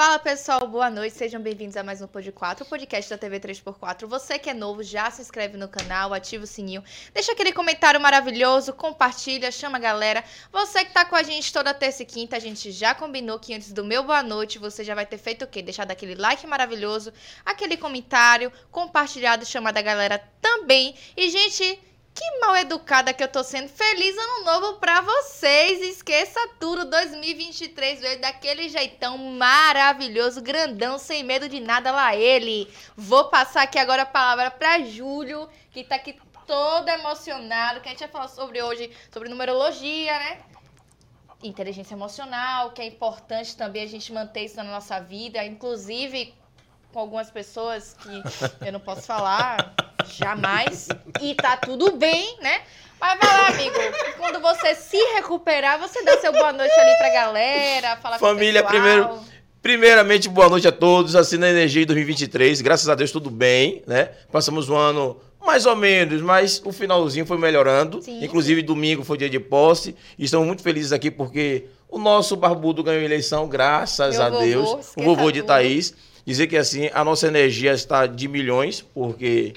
Fala pessoal, boa noite, sejam bem-vindos a mais um Pod 4, o podcast da TV 3x4. Você que é novo, já se inscreve no canal, ativa o sininho, deixa aquele comentário maravilhoso, compartilha, chama a galera. Você que tá com a gente toda terça e quinta, a gente já combinou que antes do meu boa noite você já vai ter feito o quê? Deixado aquele like maravilhoso, aquele comentário, compartilhado, chamado a galera também. E gente, que mal educada que eu tô sendo. Feliz ano novo pra vocês. Esqueça tudo. 2023 veio daquele jeitão maravilhoso, grandão, sem medo de nada lá ele. Vou passar aqui agora a palavra pra Júlio, que tá aqui todo emocionado, que a gente vai falar sobre hoje, sobre numerologia, né? Inteligência emocional, que é importante também a gente manter isso na nossa vida, inclusive com algumas pessoas que eu não posso falar jamais. E tá tudo bem, né? Mas vai lá, amigo. Quando você se recuperar, você dá seu boa noite ali pra galera, falar Família, com o pessoal. primeiro, primeiramente, boa noite a todos. Assim na energia de 2023. Graças a Deus, tudo bem, né? Passamos um ano mais ou menos, mas o finalzinho foi melhorando. Sim. Inclusive, domingo foi dia de posse. E estamos muito felizes aqui porque o nosso barbudo ganhou a eleição, graças Meu a vovô, Deus. O vovô de tudo. Thaís. Dizer que assim, a nossa energia está de milhões, porque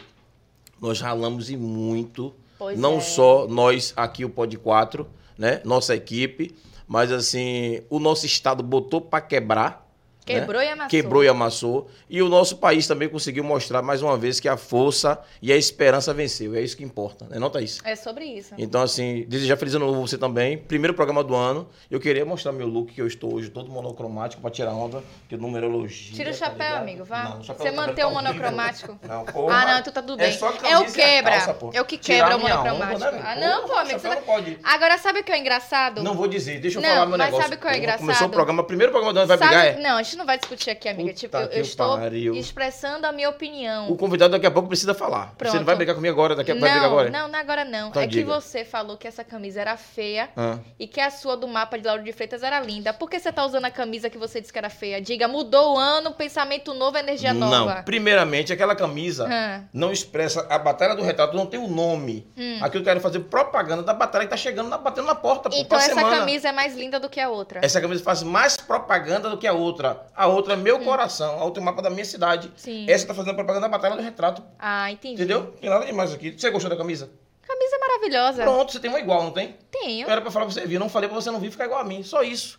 nós ralamos e muito. Pois não é. só nós aqui, o Pod 4, né? Nossa equipe, mas assim, o nosso estado botou para quebrar. Né? Quebrou e amassou. Quebrou e amassou. E o nosso país também conseguiu mostrar mais uma vez que a força e a esperança venceu. É isso que importa, né? Não, Thaís? É sobre isso. Então, assim, desejar feliz ano novo você também. Primeiro programa do ano. Eu queria mostrar meu look que eu estou hoje, todo monocromático, para tirar onda, que numerologia. Tira o tá chapéu, ligado? amigo, vá. Não, o chapéu Você tá mantém o monocromático. Não, porra. Ah, não, tu tá tudo É bem. É o quebra. calça. É o que Tirar quebra o monocromático. onda, né, Ah, não, pô, amigo. Você tá... não pode. Agora, sabe o que é engraçado? Não vou dizer, deixa eu Não, falar meu mas negócio. sabe qual é Porra, engraçado? Começou o programa, primeiro programa do ano vai Sabe- brigar é. Não, gente não vai discutir aqui, amiga. Puta tipo, eu, que eu estou pariu. expressando a minha opinião. O convidado daqui a pouco precisa falar. Pronto. Você não vai brigar comigo agora, daqui a pouco vai brigar Não, agora? não, não agora não. Então é que diga. você falou que essa camisa era feia Ah. e que a sua do mapa de Lauro de Freitas era linda. Por que você tá usando a camisa que você disse que era feia? Diga, mudou o ano, pensamento novo, energia nova. Não, primeiramente, aquela camisa Hã. não expressa a batalha do retrato, não tem o nome. Aqui eu quero fazer propaganda da batalha que tá chegando, na, batendo na porta, pô, Então pra essa semana. camisa é mais linda do que a outra. Essa camisa faz mais propaganda do que a outra. A outra é meu coração, a outra é o mapa da minha cidade. Sim. Essa tá fazendo propaganda da batalha do retrato. Ah, entendi. Entendeu? Tem nada demais aqui. Você gostou da camisa? Camisa maravilhosa. Pronto, você tem uma igual, não tem? Tenho. Era pra falar pra você vir. Eu não falei pra você não vir ficar igual a mim. Só isso.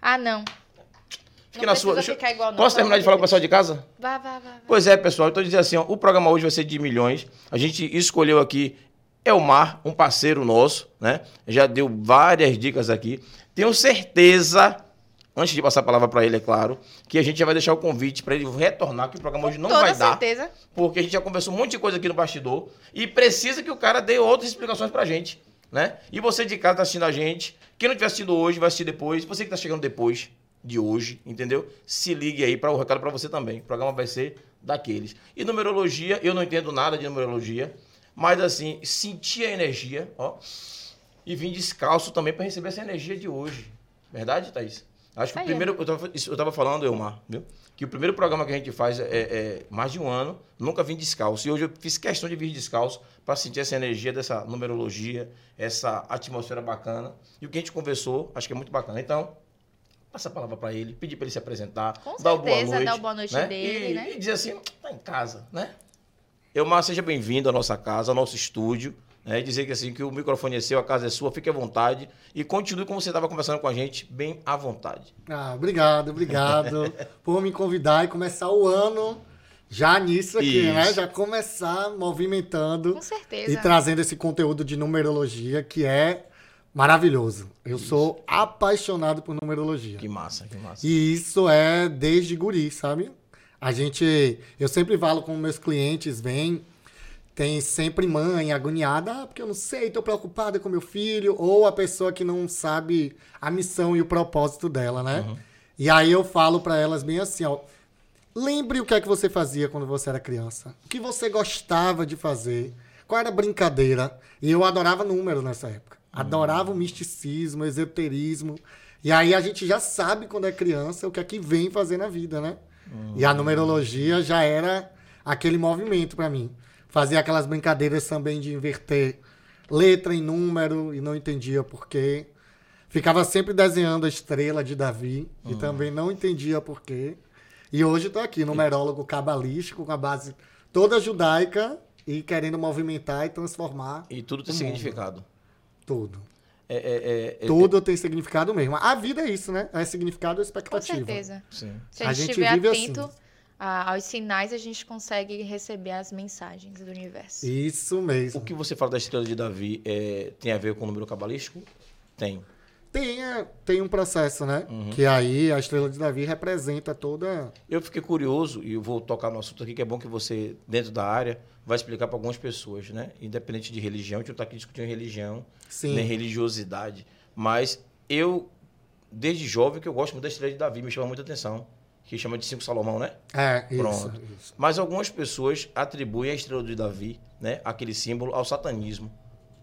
Ah, não. Fique não na sua. Deixa eu- ficar igual, não. Posso Pelo terminar de falar com o pessoal de casa? Vá, vá, vá. Pois é, pessoal. Então, dizer assim, ó, o programa hoje vai ser de milhões. A gente escolheu aqui Elmar, um parceiro nosso, né? Já deu várias dicas aqui. Tenho certeza, antes de passar a palavra para ele, é claro, que a gente já vai deixar o convite para ele retornar, que o programa hoje não Toda vai dar. certeza. Porque a gente já conversou um monte de coisa aqui no bastidor e precisa que o cara dê outras explicações pra gente, né? E você de casa tá assistindo a gente, quem não tiver assistido hoje vai assistir depois, você que tá chegando depois de hoje, entendeu? Se ligue aí para o recado para você também. O programa vai ser daqueles. E numerologia, eu não entendo nada de numerologia, mas assim, senti a energia, ó, e vim descalço também para receber essa energia de hoje. Verdade, Thaís? Acho que Aí, o primeiro, eu tava, eu tava falando, Elmar, viu? Que o primeiro programa que a gente faz é, é mais de um ano, nunca vim descalço. E hoje eu fiz questão de vir descalço para sentir essa energia dessa numerologia, essa atmosfera bacana. E o que a gente conversou, acho que é muito bacana. Então, passa a palavra para ele, pedir para ele se apresentar, Com dar o boa certeza, noite. dar o boa noite né? dele, e, né? E dizer assim, tá em casa, né? Elmar, seja bem-vindo à nossa casa, ao nosso estúdio. Né? E dizer que assim que o microfone é seu, a casa é sua, fique à vontade. E continue como você estava conversando com a gente, bem à vontade. Ah, obrigado, obrigado por me convidar e começar o ano já nisso aqui, Isso. né? Já começar movimentando Com certeza. e trazendo esse conteúdo de numerologia que é maravilhoso. Eu sou apaixonado por numerologia. Que massa, que massa. E isso é desde guri, sabe? A gente, eu sempre falo com meus clientes, vem, tem sempre mãe agoniada, ah, porque eu não sei, tô preocupada com meu filho, ou a pessoa que não sabe a missão e o propósito dela, né? E aí eu falo pra elas bem assim, ó, lembre o que é que você fazia quando você era criança, o que você gostava de fazer, qual era a brincadeira. E eu adorava número nessa época. Adorava o misticismo, o esoterismo. E aí a gente já sabe quando é criança o que é que vem fazer na vida, né? E a numerologia já era aquele movimento pra mim. Fazia aquelas brincadeiras também de inverter letra em número e não entendia por quê. Ficava sempre desenhando a estrela de Davi Uhum. e também não entendia por quê. E hoje estou aqui, numerólogo cabalístico, com a base toda judaica e querendo movimentar e transformar E tudo tem o mundo. significado. tudo. É, é, é, é- Tudo tem significado mesmo. A vida é isso, né? É significado e Com expectativa. certeza. Sim. Se a A gente gente estiver vive atento assim. A- aos sinais, a gente consegue receber as mensagens do universo. Isso O mesmo. que você fala da estrela de Davi é, tem a ver com o número cabalístico? Tem. Tem, é, tem um processo, né? Uhum. Que aí a estrela de Davi representa toda. Eu fiquei curioso, e eu vou tocar no assunto aqui, que é bom que você, dentro da área, vai explicar para algumas pessoas, né? Independente de religião, a gente não está aqui discutindo religião, Sim. nem religiosidade. Mas eu, desde jovem, que eu gosto muito da estrela de Davi, me chama muita atenção. Que chama de cinco Salomão, né? É, isso. Pronto. isso. Mas algumas pessoas atribuem a estrela de Davi, né? Aquele símbolo, ao satanismo.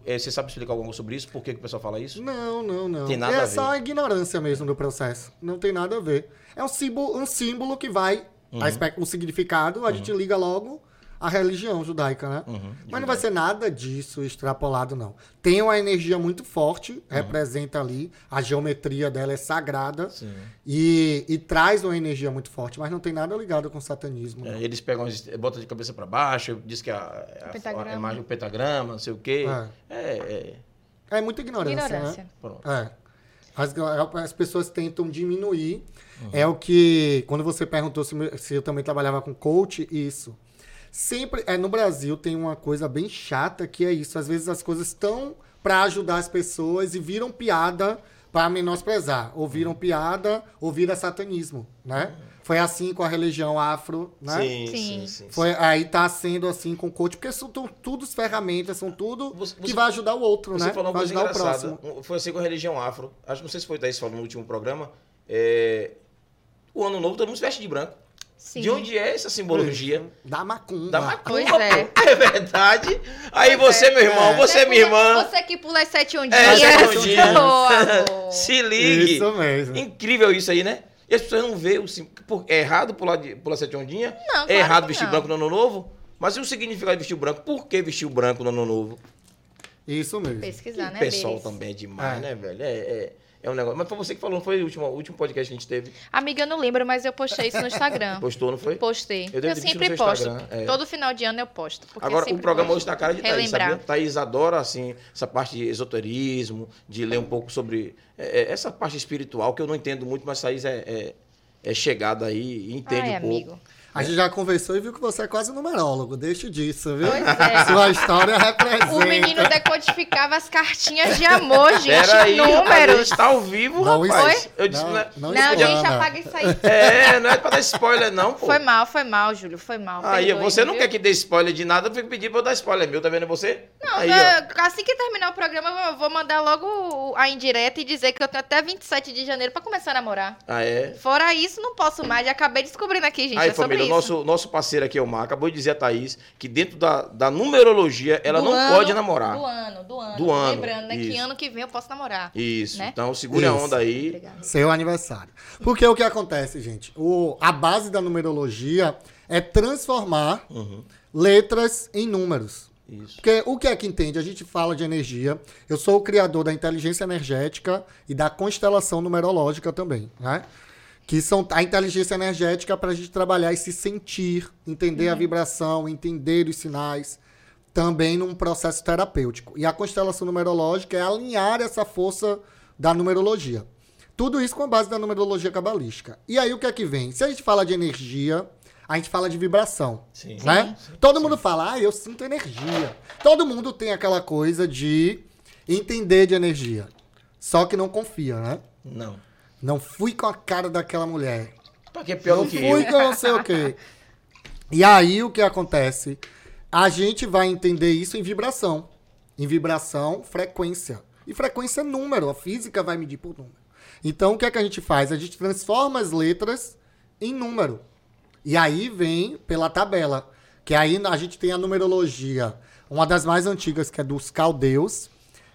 Eh, Você sabe explicar algo sobre isso? Por que, que o pessoal fala isso? Não, não, não. Tem nada é a ver. só a ignorância mesmo do processo. Não tem nada a ver. É um símbolo, um símbolo que vai. Uhum. O significado, a gente liga logo à religião judaica, né? Uhum, Mas não vai ser nada disso extrapolado, não. Tem uma energia muito forte, Uhum. representa ali, a geometria dela é sagrada Sim. e, e traz uma energia muito forte, mas não tem nada ligado com satanismo. não. É, eles pegam, as- botam de cabeça para baixo, diz que a, a, pentagrama. a imagem do pentagrama, não sei o quê. É, é, É muita ignorância, Ignorância. né? pronto. É. As, as pessoas tentam diminuir. É o que. Quando você perguntou se, se eu também trabalhava com coach, isso. Sempre. É, no Brasil tem uma coisa bem chata que é isso. Às vezes as coisas estão para ajudar as pessoas e viram piada para menosprezar. Ou viram piada ou vira satanismo, né? Foi assim com a religião afro, né? Sim, Sim. sim, sim. Foi, aí tá sendo assim com o coach, porque são tu- tudo as ferramentas, são tudo Você- que vai ajudar o outro, Você né? falou uma vai coisa ajudar o próximo. Foi assim com a religião afro. Acho não sei se foi Thaís falou no último programa. É, O ano novo todo mundo se veste de branco. Sim. De onde é essa simbologia? Da macumba. Da macumba. Pois é. É verdade. Aí você, meu irmão, É. você, minha irmã, Você que pula as sete ondinhas. É, sete ondinhas. Amor. se ligue. Isso mesmo. Incrível isso aí, né? E as pessoas não veem o É errado pular, de, pular sete ondinhas? Não, claro é errado vestir não. branco no ano novo? Mas e o significado de vestir branco? Por que vestir o branco no ano novo? Isso mesmo. Pesquisar, o né, pessoal Beres? também é demais, É. né, velho? É, é, é um negócio. Mas foi você que falou, não foi o último, o último podcast que a gente teve? Amiga, eu não lembro, mas eu postei isso no Instagram. Postou, não foi? Postei. Eu Eu, sempre posto. É. Todo final de ano eu posto. Agora, o programa hoje tá na cara de Thaís, relembrar. sabia? Thaís adora, assim, essa parte de esoterismo, de ler um pouco sobre é, é, essa parte espiritual, que eu não entendo muito, mas Thaís é, é, é chegada aí e entende Ai, um pouco. amigo. A gente já conversou e viu que você é quase numerólogo. Deixa disso, viu? Pois é. Sua história representa. O menino decodificava as cartinhas de amor, gente. Pera aí, rapaz, a números. gente tá ao vivo, Não, rapaz. isso- Eu disse, não, não, é, não Não, gente, apaga isso aí. é, não é pra dar spoiler, não, pô. Foi mal, foi mal, Júlio. Foi mal. Aí, perdoe, você não viu? quer que dê spoiler de nada, eu fico pedindo pra eu dar spoiler meu, tá vendo você? Não, aí, eu- assim que terminar o programa, eu vou- mandar logo a indireta e dizer que eu tenho até 27 de janeiro pra começar a namorar. Ah, é? Fora isso, não posso mais. Já acabei descobrindo aqui, gente. Aí, é sobre família, isso. nosso, nosso parceiro aqui é o Mar, acabou de dizer a Thaís que dentro da, da numerologia ela Do não ano- pode namorar. Do ano, do ano. Do ano, Lembrando, né, que isso. ano que vem eu posso namorar. Isso, Né? então segure a Isso. onda aí. Obrigada. Seu aniversário. Porque o que acontece, gente? O, a base da numerologia é transformar Uhum, letras em números. isso. Porque o que é que entende? A gente fala de energia. Eu sou o criador da inteligência energética e da constelação numerológica também, né? Que são a inteligência energética para a gente trabalhar e se sentir, entender a vibração, entender os sinais, também num processo terapêutico. E a constelação numerológica é alinhar essa força da numerologia. Tudo isso com a base da numerologia cabalística. E aí o que é que vem? Se a gente fala de energia, a gente fala de vibração Sim. né? Todo mundo fala, ah, eu sinto energia. Todo mundo tem aquela coisa de entender de energia. Só que não confia, né? Não. Não fui com a cara daquela mulher. Pra que é pior não do que fui eu? com não sei o quê. E aí o que acontece? A gente vai entender isso em vibração. Em vibração, frequência. E frequência é número. A física vai medir por número. Então o que é que a gente faz? A gente transforma as letras em número. E aí vem pela tabela. Que aí a gente tem a numerologia, uma das mais antigas, que é dos caldeus,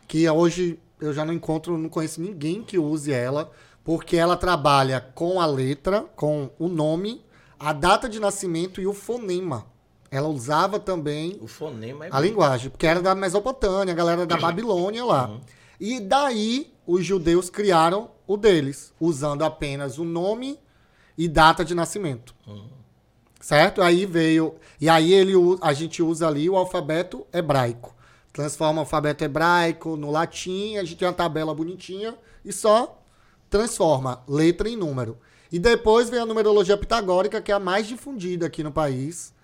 que hoje eu já não encontro, não conheço ninguém que use ela, porque ela trabalha com a letra, com o nome, a data de nascimento e o fonema. Ela usava também O fonema é a linguagem, porque era da Mesopotâmia, a galera da Babilônia lá. E daí os judeus criaram o deles, usando apenas o nome e data de nascimento. Certo? Aí veio. E aí ele, a gente usa ali o alfabeto hebraico. Transforma o alfabeto hebraico no latim, a gente tem uma tabela bonitinha e só transforma letra em número. E depois vem a numerologia pitagórica, que é a mais difundida aqui no país,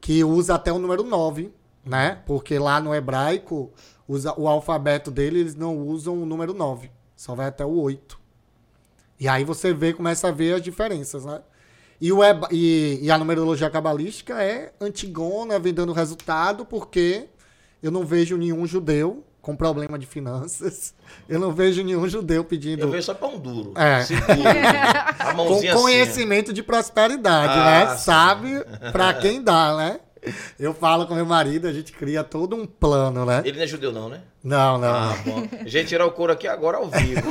que usa até o número 9, né? Porque lá no hebraico, usa, o alfabeto dele, eles não usam o número 9, só vai até o 8. E aí você vê, começa a ver as diferenças, né? E, o heba- e, e a numerologia cabalística é antigona, vem dando resultado, porque eu não vejo nenhum judeu com problema de finanças. Eu não vejo nenhum judeu pedindo Eu vejo só pão duro. É. Seguro. A com assim. conhecimento de prosperidade, Ah, né? sim. Sabe pra quem dá, né? Eu falo com meu marido, a gente cria todo um plano, né? Ele não é judeu, não, né? Não, não. Ah, bom. A gente tirar o couro aqui agora ao vivo.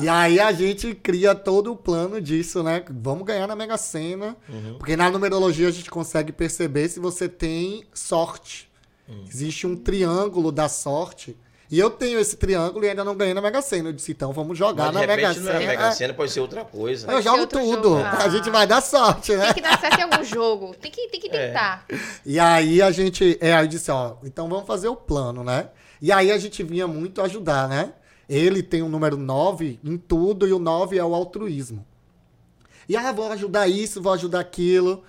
E aí a gente cria todo o plano disso, né? Vamos ganhar na Mega Sena. Uhum. Porque na numerologia a gente consegue perceber se você tem sorte. Hum. Existe um triângulo da sorte. E eu tenho esse triângulo e ainda não ganhei na Mega Sena. Eu disse, então vamos jogar Mas de na Mega repente não é Sena. Mega Sena, pode ser outra coisa. Eu Pode jogo tudo. jogo. A Ah. gente vai dar sorte, né? Tem que dar certo em algum jogo. Tem que, tem que É. tentar. E aí a gente, é, aí eu disse, ó, então vamos fazer o plano, né? E aí a gente vinha muito ajudar, né? Ele tem o número 9 em tudo e o 9 é o altruísmo. E aí, ah, vou ajudar isso, vou ajudar aquilo.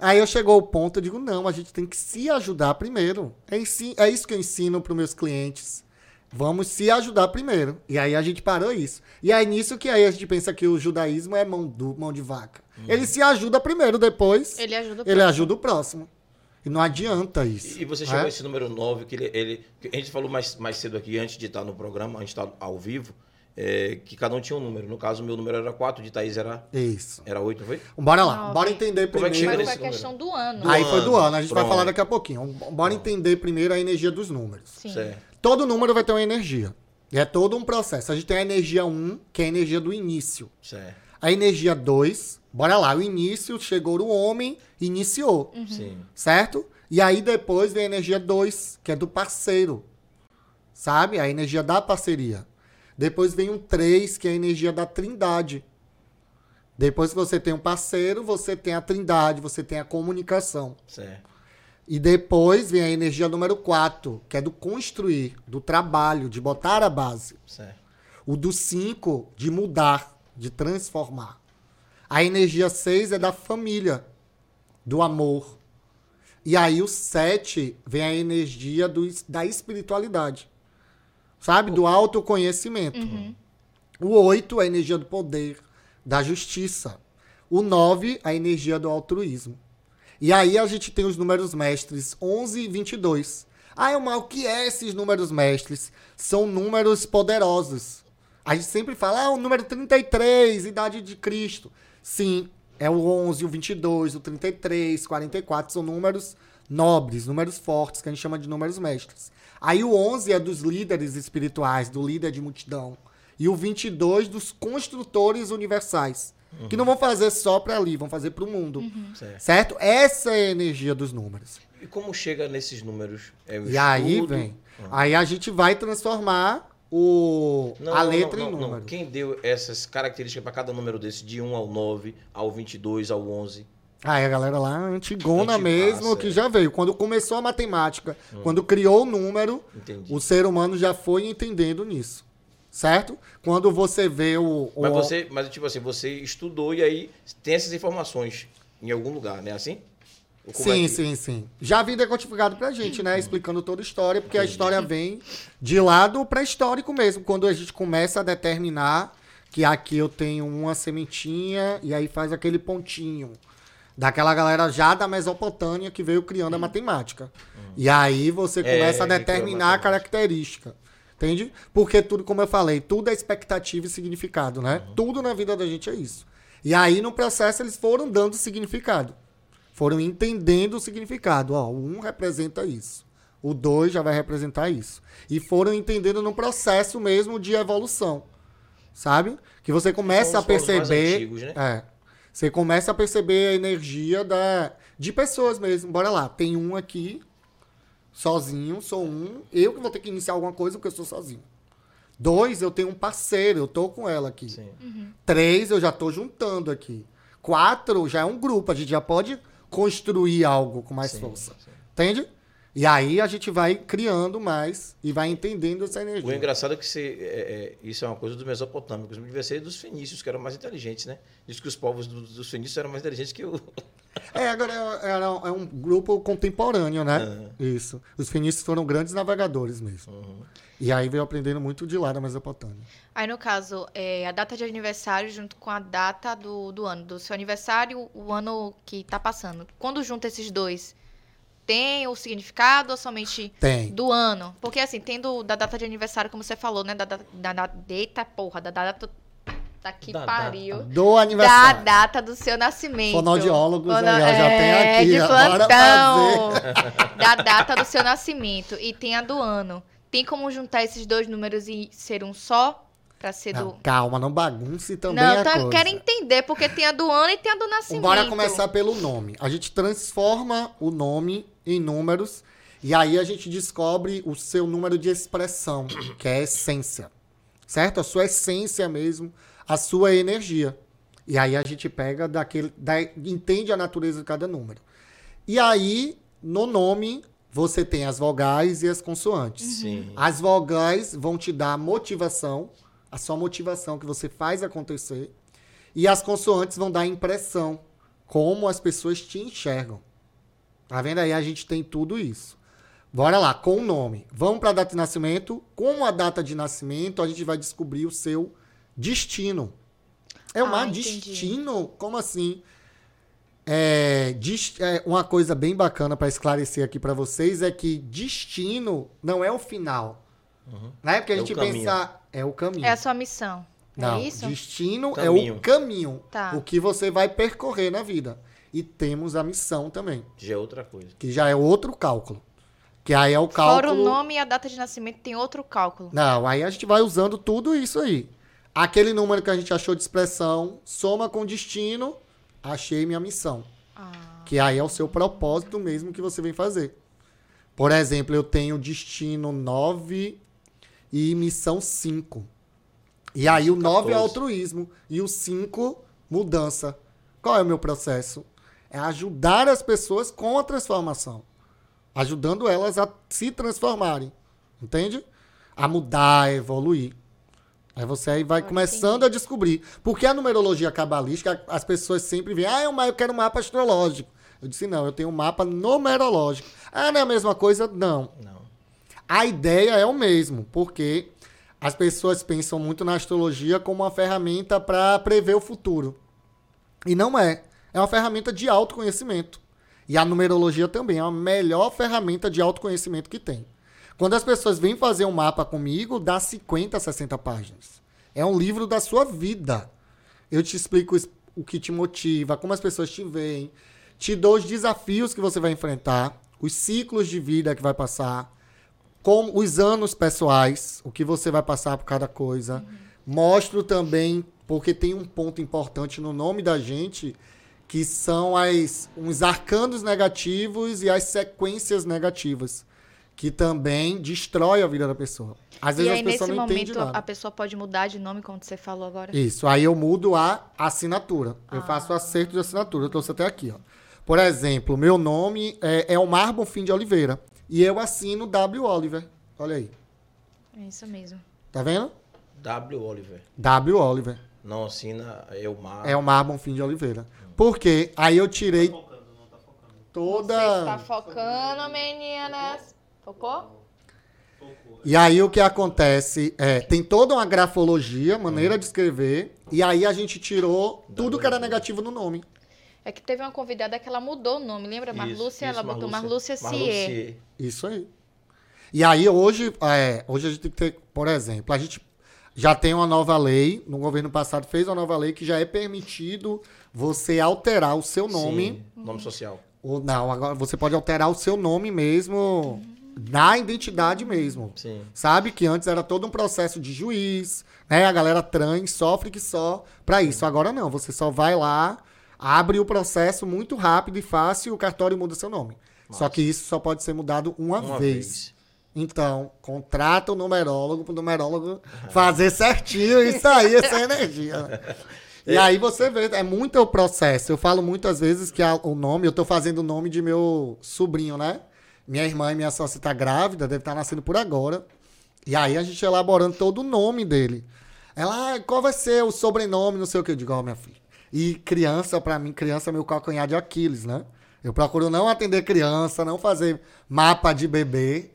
Aí eu chegou ao ponto, eu digo, não, a gente tem que se ajudar primeiro. É, é isso que eu ensino para meus clientes. Vamos se ajudar primeiro. E aí a gente parou isso. E aí nisso que aí a gente pensa que o judaísmo é mão, du, mão de vaca. Ele se ajuda primeiro, depois Ele ajuda o ele próximo. ajuda o próximo. E não adianta isso. E você chegou a esse número 9, que ele, ele- que a gente falou mais, mais cedo aqui, antes de estar no programa, antes de estar ao vivo, é, que cada um tinha um número. No caso, o meu número era 4, de Thaís era, Isso. era 8, não foi? Bora lá. Nove. Bora entender Como é que primeiro. chega Mas foi a questão do ano. Do Aí foi do ano. ano. A gente vai Pronto. falar daqui a pouquinho. Bora entender primeiro a energia dos números. Sim. Certo. Todo número vai ter uma energia. E é todo um processo. A gente tem a energia 1, que é a energia do início. Certo. A energia 2, bora lá. O início chegou o homem, iniciou. Sim. Certo? E aí depois vem a energia 2, que é do parceiro. Sabe? A energia da parceria. Depois vem um 3, que é a energia da trindade. Depois que você tem um parceiro, você tem a trindade, você tem a comunicação. Certo. E depois vem a energia número 4, que é do construir, do trabalho, de botar a base. Certo. O do 5, de mudar, de transformar. A energia 6 é da família, do amor. E aí o 7 vem a energia do, da espiritualidade. Sabe? Do autoconhecimento. O 8 é a energia do poder, da justiça. O 9, a energia do altruísmo. E aí a gente tem os números mestres 11 e 22. Ah, Elmar, o que é esses números mestres? São números poderosos. A gente sempre fala, ah, o número 33, idade de Cristo. Sim, é o 11, o 22, o 33, 44, são números nobres, números fortes, que a gente chama de números mestres. Aí o 11 é dos líderes espirituais, do líder de multidão. E o 22 dos construtores universais, que não vão fazer só para ali, vão fazer para o mundo. certo. Certo? Essa é a energia dos números. E como chega nesses números? É o E aí estudo? vem. Aí a gente vai transformar o, Não, a letra não, em não, número. não. Quem deu essas características para cada número desse, de 1 ao 9, ao 22, ao 11? Aí a galera lá, antigona Antigaça, mesmo, que é. já veio. Quando começou a matemática, quando criou o número, Entendi. o ser humano já foi entendendo nisso. Certo? Quando você vê o. o Mas você, mas tipo assim, você estudou e aí tem essas informações em algum lugar, né? Assim? Como Sim, é que- sim, sim. Já vi decodificado pra gente, né? Explicando toda a história, porque a história vem de lado pré-histórico mesmo. Quando a gente começa a determinar que aqui eu tenho uma sementinha e aí faz aquele pontinho. Daquela galera já da Mesopotâmia que veio criando a matemática. E aí você É, começa a criou a determinar a matemática. característica. Entende? Porque tudo, como eu falei, tudo é expectativa e significado, né? Tudo na vida da gente é isso. E aí, no processo, eles foram dando significado. Foram entendendo o significado. Ó, o 1 representa isso. O 2 já vai representar isso. E foram entendendo no processo mesmo de evolução. Sabe? Que você começa a perceber. antigos, né? É. Você começa a perceber a energia da, de pessoas mesmo. Bora lá. Tem um aqui. sozinho, sou um. Eu que vou ter que iniciar alguma coisa porque eu sou sozinho. Dois, eu tenho um parceiro, eu tô com ela aqui. Sim. Três, eu já tô juntando aqui. Quatro, já é um grupo, a gente já pode construir algo com mais Sim, força. sim. Entende? E aí a gente vai criando mais e vai entendendo essa O energia. engraçado é que se, é, é, isso é uma coisa dos mesopotâmicos, devia ser dos fenícios, que eram mais inteligentes, né? Diz que os povos do- dos fenícios eram mais inteligentes que o. É, agora é, era- é um grupo contemporâneo, né? Isso. Os fenícios foram grandes navegadores mesmo. Uhum. E aí veio aprendendo muito de lá da Mesopotâmia. Aí, no caso, é a data de aniversário junto com a data do, do ano. Do seu aniversário, o ano que tá passando. Quando junta esses dois, tem o significado ou somente Tem. do ano? Porque, assim, tendo da data de aniversário, como você falou, né? Da data... Da, da, eita porra, da data... Tá que Da pariu. Do Da aniversário. data do seu nascimento. Fonoaudiólogos Fono- aí, ó, já tem é, aqui, de plantão. da data do seu nascimento. E tem a do ano. Tem como juntar esses dois números e ser um só? Pra ser do... Não, calma, não bagunce também Não, a eu tá- coisa. quero entender, porque tem a do ano e tem a do nascimento. Bora começar pelo nome. A gente transforma o nome em números e aí a gente descobre o seu número de expressão, que é a essência. Certo? A sua essência mesmo, a sua energia. E aí a gente pega daquele. da- entende a natureza de cada número. E aí, no nome, você tem as vogais e as consoantes. Sim. As vogais vão te dar motivação, a sua motivação que você faz acontecer. E as consoantes vão dar impressão, como as pessoas te enxergam. Tá vendo aí? A gente tem tudo isso. Bora lá, com o nome. Vamos para a data de nascimento. Com a data de nascimento, a gente vai descobrir o seu destino. É um Ah, destino? Como assim? É, é, uma coisa bem bacana para esclarecer aqui para vocês é que destino não é o final. Não é porque a É gente pensa. É o caminho. É a sua missão. Não, é isso? destino é Caminho. o caminho. Tá. O que você vai percorrer na vida. E temos a missão também, Já é outra coisa. que já é outro cálculo. Que aí é o Fora cálculo. o nome e a data de nascimento, tem outro cálculo. Não, aí a gente vai usando tudo isso aí. Aquele número que a gente achou de expressão, soma com destino, achei minha missão. Ah, Que aí é o seu propósito mesmo que você vem fazer. Por exemplo, eu tenho destino 9 e missão 5. E aí o 9 é 14. altruísmo e o 5, mudança. Qual é o meu processo? É ajudar as pessoas com a transformação. Ajudando elas a se transformarem. Entende? A mudar, a evoluir. Aí você aí vai Agora começando a descobrir. Porque a numerologia cabalística, as pessoas sempre veem, ah, eu quero um mapa astrológico. Eu disse, não, eu tenho um mapa numerológico. Ah, não é a mesma coisa? Não. Não. A ideia é o mesmo, porque as pessoas pensam muito na astrologia como uma ferramenta para prever o futuro. E não é. É uma ferramenta de autoconhecimento. E a numerologia também é a melhor ferramenta de autoconhecimento que tem. Quando as pessoas vêm fazer um mapa comigo, dá 50, 60 páginas. É um livro da sua vida. Eu te explico o que te motiva, como as pessoas te veem, te dou os desafios que você vai enfrentar, os ciclos de vida que vai passar, como os anos pessoais, o que você vai passar por cada coisa. Mostro também, porque tem um ponto importante no nome da gente, que são as, uns arcanos negativos e as sequências negativas, que também destrói a vida da pessoa. Às e vezes aí, as pessoas nesse não momento, nada. a pessoa pode mudar de nome, como você falou agora? Isso, aí eu mudo a assinatura. Eu faço o acerto de assinatura. Eu trouxe até aqui, ó. Por exemplo, meu nome é Elmar Bonfim de Oliveira. E eu assino W. Oliver. Olha aí. É isso mesmo. Tá vendo? W. Oliver. W. Oliver. Não assina Elmar. Elmar Bonfim de Oliveira. Porque aí eu tirei Focando, não tá focando. toda. Você está focando, meninas. Focou? Focou. E aí o que acontece é, tem toda uma grafologia, maneira de escrever, e aí a gente tirou tudo que era negativo no nome. É que teve uma convidada que ela mudou o nome, lembra? Marlúcia, ela botou Marlúcia. Cier. Isso aí. E aí hoje, é, hoje a gente tem que ter, por exemplo, a gente já tem uma nova lei, no governo passado fez uma nova lei que já é permitido você alterar o seu nome. Sim, nome social. Ou não, agora você pode alterar o seu nome mesmo na identidade mesmo. Sim. Sabe que antes era todo um processo de juiz, né? A galera trans sofre que só pra isso. Agora não, você só vai lá, abre o processo muito rápido e fácil e o cartório muda seu nome. Só que isso só pode ser mudado uma, Uma vez. vez. Então, contrata o numerólogo pro numerólogo fazer certinho e sair essa energia. né? E aí você vê, é muito o processo. Eu falo muitas vezes que a- o nome, eu tô fazendo o nome de meu sobrinho, né? Minha irmã e minha sócia tá grávida, deve estar nascendo por agora. E aí a gente elaborando todo o nome dele. Ela, ah, qual vai ser o sobrenome, não sei o que. Eu digo, ó, minha filha. E criança, pra mim, criança é meu calcanhar de Aquiles, né? Eu procuro não atender criança, não fazer mapa de bebê,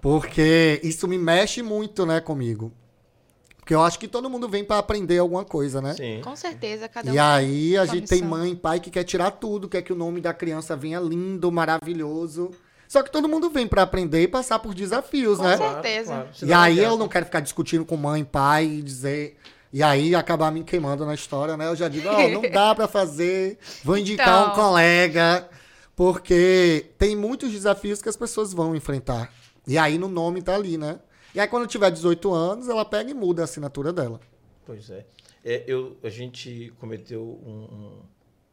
porque isso me mexe muito, né, comigo. Porque eu acho que todo mundo vem pra aprender alguma coisa, né? Sim. Com certeza, cada um. E aí a gente tem mãe e pai que quer tirar tudo, quer que o nome da criança venha lindo, maravilhoso. Só que todo mundo vem pra aprender e passar por desafios, Com né? certeza. E Senão aí adianta. eu não quero ficar discutindo com mãe, pai e dizer. E aí acabar me queimando na história, né? Eu já digo, ó, não dá pra fazer, vou indicar um Então. colega, porque tem muitos desafios que as pessoas vão enfrentar. E aí no nome tá ali, né? E aí quando tiver 18 anos, ela pega e muda a assinatura dela. Pois é. É, eu, a gente cometeu um,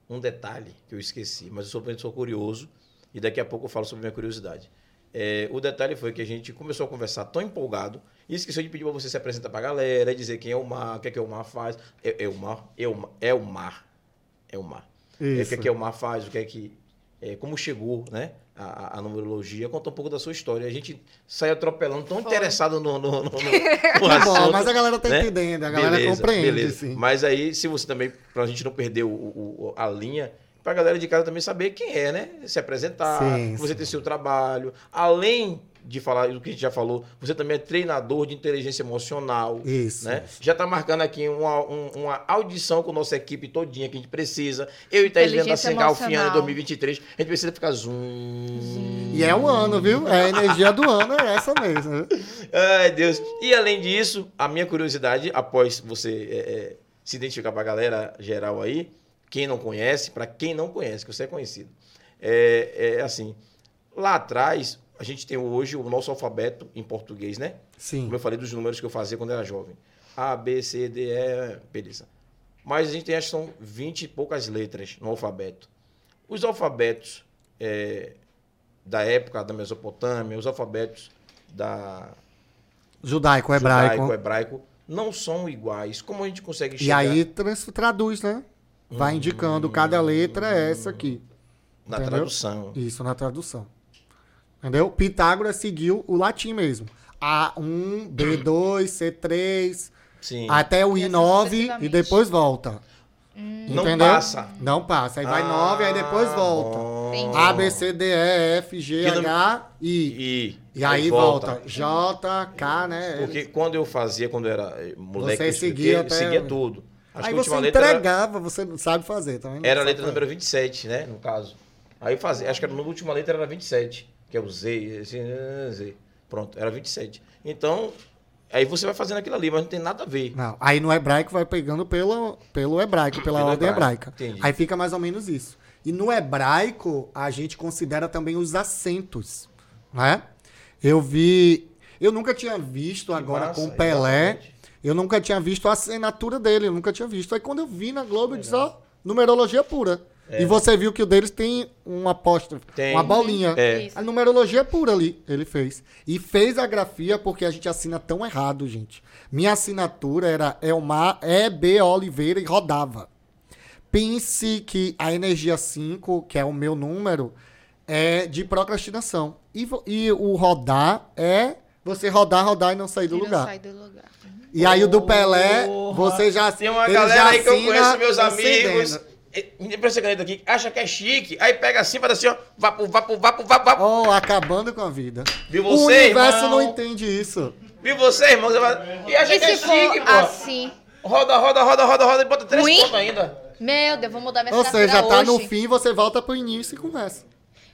um, um detalhe que eu esqueci, mas eu sou pessoa curioso e daqui a pouco eu falo sobre minha curiosidade. É, o detalhe foi que a gente começou a conversar tão empolgado e esqueceu de pedir para você se apresentar para a galera, e dizer quem é o Mar, o que é que o Mar faz. É, é o Mar, é o Mar, é o Mar. É o Mar. É, o que é que o Mar faz, o que é que. é, como chegou, né? A, a- numerologia, conta um pouco da sua história. A gente saiu atropelando, tão Foi. interessado no, no, no, no, no Que bom, assunto, mas a galera tá né? entendendo, a galera Beleza, compreende, beleza. sim. Mas aí, se você também, pra gente não perder o- o- a linha, pra galera de casa também saber quem é, né? Se apresentar, Sim, você sim. ter seu trabalho. Além de falar do que a gente já falou, você também é treinador de inteligência emocional. Isso. Né? Já tá marcando aqui uma, um- uma audição com a nossa equipe todinha que a gente precisa. Eu e Thaís Leandro da Sengalfiana em emocional. 2023. A gente precisa ficar zoom. E é o ano, viu? É a energia do ano, é essa mesmo. Ai, Deus. E além disso, a minha curiosidade, após você é, é, se identificar para a galera geral aí, quem não conhece, para quem não conhece, que você é conhecido, é, é assim, lá atrás, a gente tem hoje o nosso alfabeto em português, né? Sim. Como eu falei dos números que eu fazia quando era jovem. A, B, C, D, E, beleza. Mas a gente tem, acho que são 20 e poucas letras no alfabeto. Os alfabetos é, da época da Mesopotâmia, os alfabetos da Judaico, hebraico. judaico, hebraico, não são iguais. Como a gente consegue E chegar aí trans- traduz, né? Vai indicando cada letra é essa aqui. na entendeu? tradução? Isso na tradução. Entendeu? Pitágoras seguiu o latim mesmo. A1, B2, C3, Sim. até o E assim I9 e sucessivamente. depois volta. Não Entendeu? passa. Não passa. Aí vai Ah, 9, aí depois volta. bom. A, B, C, D, E, F, G, não- H, I. E, E aí volta. J, K, né? Porque quando eu fazia, quando eu era moleque, Você eu expliquei, seguia até- seguia tudo. Acho Aí que a você letra era, entregava, você não sabe fazer, tá vendo? era a letra número 27, né? No caso. Aí fazia, acho que era, na última letra era 27, que é o Z, assim, Z. Pronto, era 27. Então, aí você vai fazendo aquilo ali, mas não tem nada a ver. Não, aí no hebraico vai pegando pelo, pelo hebraico, pela Pelo ordem hebraico, hebraica. entendi. Aí fica mais ou menos isso. E no hebraico, a gente considera também os acentos, né? Eu vi... Eu nunca tinha visto agora massa, com Pelé, exatamente. Eu nunca tinha visto a assinatura dele, eu nunca tinha visto. Aí quando eu vi na Globo, eu disse, ó, numerologia pura. E você viu que o deles tem um apóstrofe, É. Tem. uma bolinha. É. A numerologia pura ali, ele fez. E fez a grafia porque a gente assina tão errado, gente. Minha assinatura era Elmar E.B. Oliveira e rodava. Pense que a energia 5, que é o meu número, é de procrastinação. E, e o rodar é você rodar, rodar e não sair do E não lugar. sai do lugar. E aí o do Pelé, Porra. você já Tem uma galera aí que eu conheço, meus amigos. Me presta caneta aqui, acha que é chique, aí pega assim, faz assim, ó, vapo, vapo, vapo, vapo, vapo. Oh, acabando com a vida. Viu o você, universo irmão? não entende isso. Viu você, irmão? Você vai- E acha E que é se for chique, pô. assim? Roda, roda, roda, roda, roda e bota três Ruim? pontos ainda. Meu Deus, vou mudar minha Ou assinatura seja, tá hoje. no fim, você volta pro início e começa.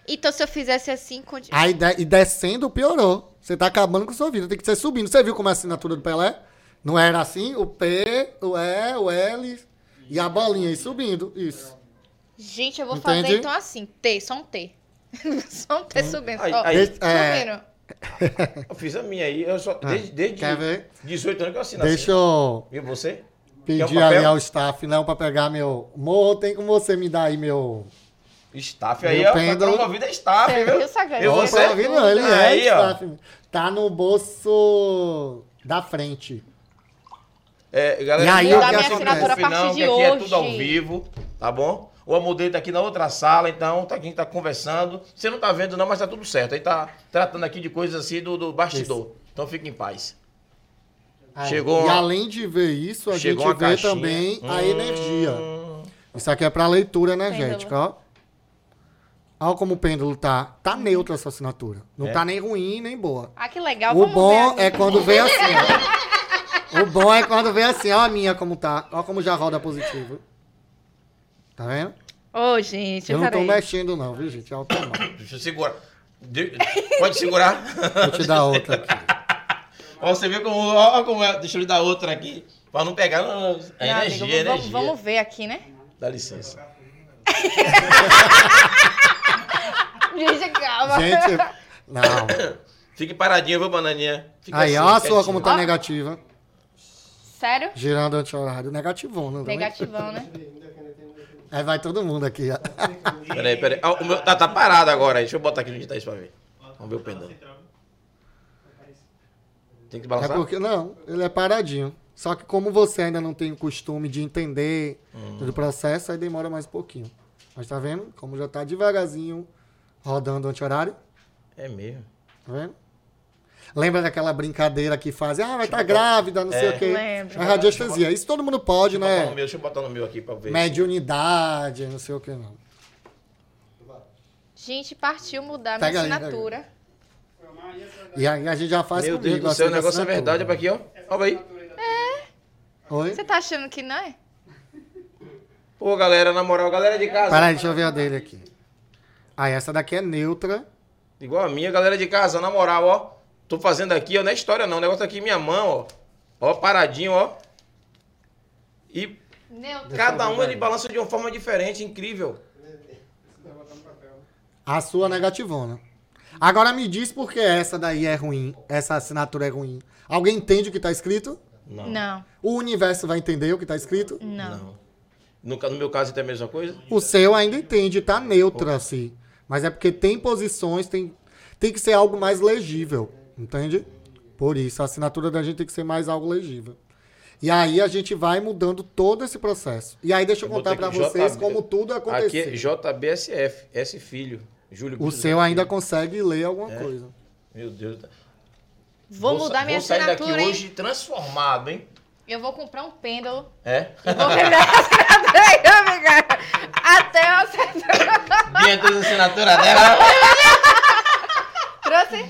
Então, se eu fizesse assim, continua. Aí de- e descendo, piorou. Você tá acabando com sua vida. Tem que ser subindo. Você viu como é a assinatura do Pelé? Não era assim? O P, o E, o L e a bolinha aí subindo. Isso. Gente, eu vou Entendi. fazer então assim. T, só um T. só um T subindo. Aí- ó. aí- é, Subindo. Eu fiz a minha aí, eu só, desde, desde Quer ver? 18 anos que eu assino Deixa assim. eu Viu você? Um pedir papel? ali ao staff, não, pra pegar meu. Mo, tem como você me dar aí meu. Staff Meu aí, ó. pêndulo. Foi promovido a staff, Você viu? Eu vou ser- tá não, ele é Aí, ó. staff. Tá no bolso da frente. É, galera, E aí, não eu sem assinatura a preocupe partir de que aqui é hoje. tudo ao vivo, tá bom? O Amodei tá aqui na outra sala, então tá, a gente tá conversando. Você não tá vendo não, mas tá tudo certo. Aí tá tratando aqui de coisas assim do, do bastidor. Então fique em paz. Aí, Chegou e uma- além de ver isso, a Chegou gente vê caixinha. também a Hum. energia. Isso aqui é para leitura energética, ó. Olha como o pêndulo tá. Tá neutra essa assinatura. Não É. tá nem ruim, nem boa. Ah, que legal. o Vamos bom ver é quando vem assim, ó. O bom é quando vem assim, ó a minha como tá. Ó como já roda positivo. Tá vendo? Ô, gente, Eu não tô mexendo não, viu, gente? É automático. Deixa eu segurar. De- Pode segurar? Vou te dar outra aqui. Ó, você viu como, ó, como é. Deixa eu lhe dar outra aqui. Pra não pegar. Não, não. É Não, energia, amigo, vamos, energia. vamos ver aqui, né? Dá licença. Gente, calma. Gente, não. Fique paradinho, viu, bananinha? Fica Aí, assim, ó a sua como tá Ó. negativa. Sério? Girando anti-horário. Negativona. também. Negativão, né? Aí vai todo mundo aqui, ó. Peraí, peraí. Ah, o meu tá, tá parado agora aí. Deixa eu botar aqui onde tá isso pra ver. Vamos ver o pendão. Tem que É balançar? porque, não, ele é paradinho. Só que como você ainda não tem o costume de entender Hum. todo o processo, aí demora mais um pouquinho. Mas tá vendo? Como já tá devagarzinho rodando anti-horário. É mesmo. Tá vendo? Lembra daquela brincadeira que fazem, ah, vai estar grávida, não sei É. o quê. Lembro. É radiestesia. Isso todo mundo pode, Deixa eu, botar no né? meu, deixa eu botar no meu aqui pra ver. Mediunidade, não sei o que não. Gente, partiu mudar a Pega minha aí, assinatura. E aí a gente já faz Meu comigo. Deus do céu, o negócio é verdade. Olha aqui, ó. Olha aí. Oi? Você tá achando que não é? Pô, galera, na moral, galera de casa. Peraí, deixa eu ver a dele aqui. Ah, essa daqui é neutra. Igual a minha, galera de casa, na moral, ó. Tô fazendo aqui, ó. Não é história, não. O negócio tá aqui em minha mão, ó. Ó, paradinho, ó. E Neutro. cada um ele balança de uma forma diferente, incrível. A sua negativona. Agora me diz por que essa daí é ruim, essa assinatura é ruim. Alguém entende o que tá escrito? Não. Não, O universo vai entender o que tá escrito? não. No, ca- no meu caso, tem a mesma coisa? O seu ainda entende, tá neutro assim. Mas é porque tem posições, tem, tem que ser algo mais legível, entende? Por isso, a assinatura da gente tem que ser mais algo legível. E aí a gente vai mudando todo esse processo. E aí deixa eu Eu contar aqui vocês JB. como tudo Aqui aconteceu. é JBSF, S Filho. Júlio O seu da ainda Filho. consegue ler alguma É. coisa. Meu Deus. Vou, sa- mudar minha Vou sair daqui assinatura, hein? hoje transformado, hein? Eu vou comprar um pêndulo. É? Vou comprar a assinatura aí, amiga. Até eu acertar. Minha a assinatura dela. Trouxe?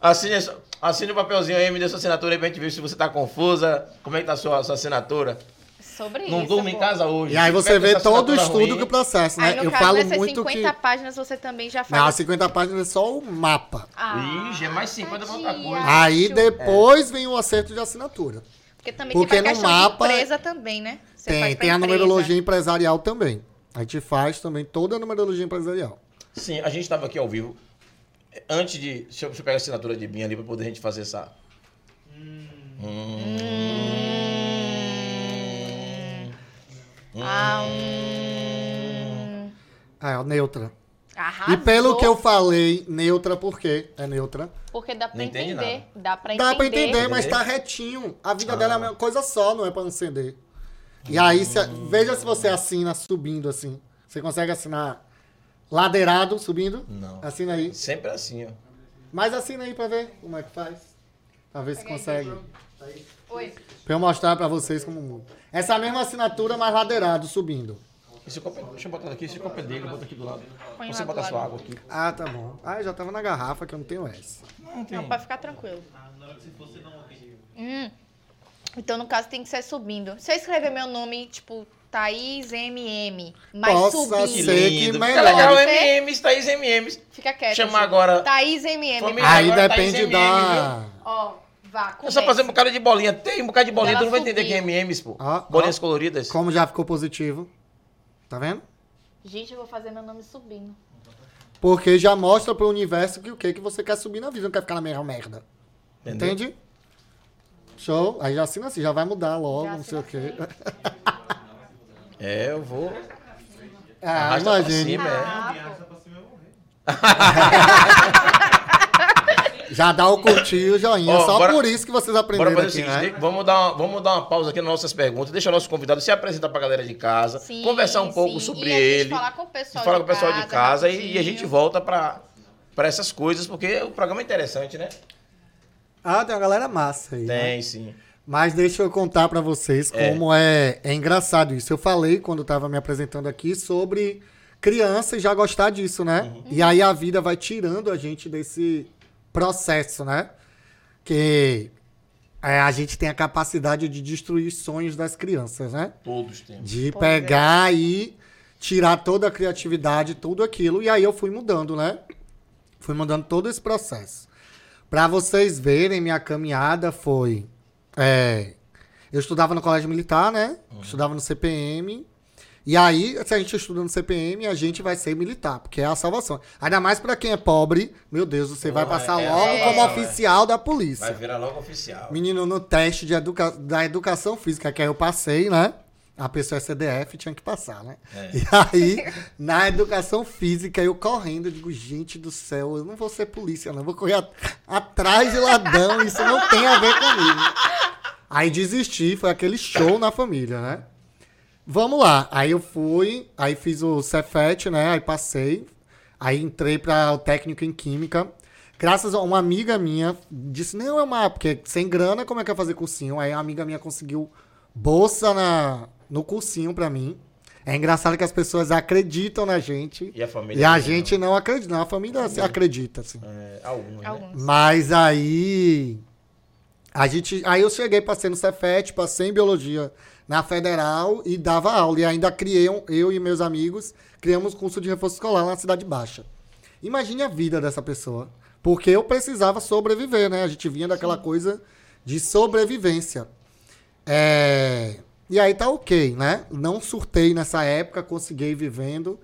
Assine, assine o papelzinho aí, me dê sua assinatura aí pra gente ver se você tá confusa. Como é que tá a sua, sua assinatura? Sobre Não isso. durma em pô. casa hoje. E aí Se você tiver vê todo o estudo ruim, do processo, Aí, né? no Eu caso, falo nessas muito 50 que... páginas você também já faz. Não, as 50 páginas é só o mapa. Ah, Ixi, é mais 50 pra outra coisa. Aí depois vem o acerto de assinatura. Porque também Porque tem no mapa- de empresa também, né? Você tem, tem a empresa. numerologia empresarial também. A gente faz também toda a numerologia empresarial. Sim, a gente tava aqui ao vivo. Antes de. Deixa eu, deixa eu pegar a assinatura de Binha ali pra poder a gente fazer essa. Hum. Ah, hum... Ah, é neutra. Arrasou. E pelo que eu falei, neutra por quê? É neutra. Porque dá pra Não entende entender. Dá pra Dá pra entender. entender, mas tá retinho. A vida dela é a mesma coisa só, não é pra acender. E aí, se- veja se você assina subindo assim. Você consegue assinar ladeirado, subindo? Não. Assina aí. Sempre assim, ó. Mas assina aí pra ver como é que faz. Pra ver se consegue. Oi. Pra eu mostrar pra vocês como muda. Essa mesma assinatura, mas ladeirado, subindo. Esse copo, é- deixa eu botar aqui, esse copo é dele, bota aqui do lado. Põe Você bota sua água aqui. Ah, tá bom. Ah, eu já tava na garrafa que eu não tenho essa. Não tem. Não, pode ficar tranquilo. Ah, na hora que se fosse não horrível. Hum. Então, no caso, tem que ser subindo. Se eu escrever meu nome, tipo, Thaís MM, mas Possa subindo, ser. Que Fica melhor. legal, Você- MMs, Thaís MMs. fica quieto. Chama gente. agora- Thaís MM. Família. Aí agora tá depende da. Ó, vá, começa. só fazer um bocado de bolinha. Tem um bocado de bolinha, Ela tu não vai entender subiu. que é MMs, pô. Ó, Bolinhas ó. coloridas. Como já ficou positivo. Tá vendo? Gente, eu vou fazer meu nome subindo. Porque já mostra pro universo que o que que você quer subir na vida, não quer ficar na mesma merda. Entendeu? Entende? Show. Aí já assina assim, já vai mudar logo, Já não sei o quê. É, eu vou. Ah, Arrasta pra imagine. cima, é. Ah, Já dá o curtir e o joinha. Ó, só bora- por isso que vocês Bora aprenderam o aqui, seguinte, né? vamos, dar uma, vamos dar uma pausa aqui nas nossas perguntas, deixa o nosso convidado se apresentar pra galera de casa, Sim, conversar um pouco sim. sobre E a gente ele, falar com o pessoal, falar de, com o pessoal de casa e, e a gente volta pra, pra essas coisas, porque o programa é interessante, né? Ah, tem uma galera massa aí. né? Tem, sim. Mas deixa eu contar pra vocês É. como é. é engraçado isso. Eu falei quando eu tava me apresentando aqui sobre criança e já gostar disso, né? Uhum. E aí a vida vai tirando a gente desse processo, né? Que é, a gente tem a capacidade de destruir os sonhos das crianças, né? Todos temos. De é. pegar e tirar toda a criatividade, tudo aquilo. E aí eu fui mudando, né? Fui mudando todo esse processo. Pra vocês verem, minha caminhada foi. É, eu estudava no colégio militar, né? Estudava no CPM. E aí, se a gente estuda no CPM, a gente vai ser militar, porque é a salvação. Ainda mais pra quem é pobre, meu Deus, você vai Porra, passar é logo como salvação, é. oficial da polícia. Vai virar logo oficial. Menino, no teste de educa... da educação física que aí eu passei, né? A pessoa é CDF, tinha que passar, né? É. E aí, na educação física, eu correndo, eu digo, gente do céu, eu não vou ser polícia, não. Eu vou correr at- atrás de ladrão, isso não tem a ver comigo. Aí desisti, foi aquele show na família, né? Vamos lá. Aí eu fui, aí fiz o Cefet, né? Aí passei. Aí entrei para o técnico em química. Graças a uma amiga minha, disse, não, é uma. Porque sem grana, como é que eu fazer cursinho? Aí a amiga minha conseguiu bolsa na, no cursinho pra mim. É engraçado que as pessoas acreditam na gente. E a família E a também, gente não acredita. Não, a família se acredita, assim. É, alguns, né? Mas aí. A gente, aí eu cheguei, passei no Cefet, passei em biologia na federal e dava aula. E ainda criei, um- eu e meus amigos, criamos curso de reforço escolar na Cidade Baixa. Imagine a vida dessa pessoa. Porque eu precisava sobreviver, né? A gente vinha daquela coisa de sobrevivência. É, E aí tá ok, né? Não surtei nessa época, consegui vivendo.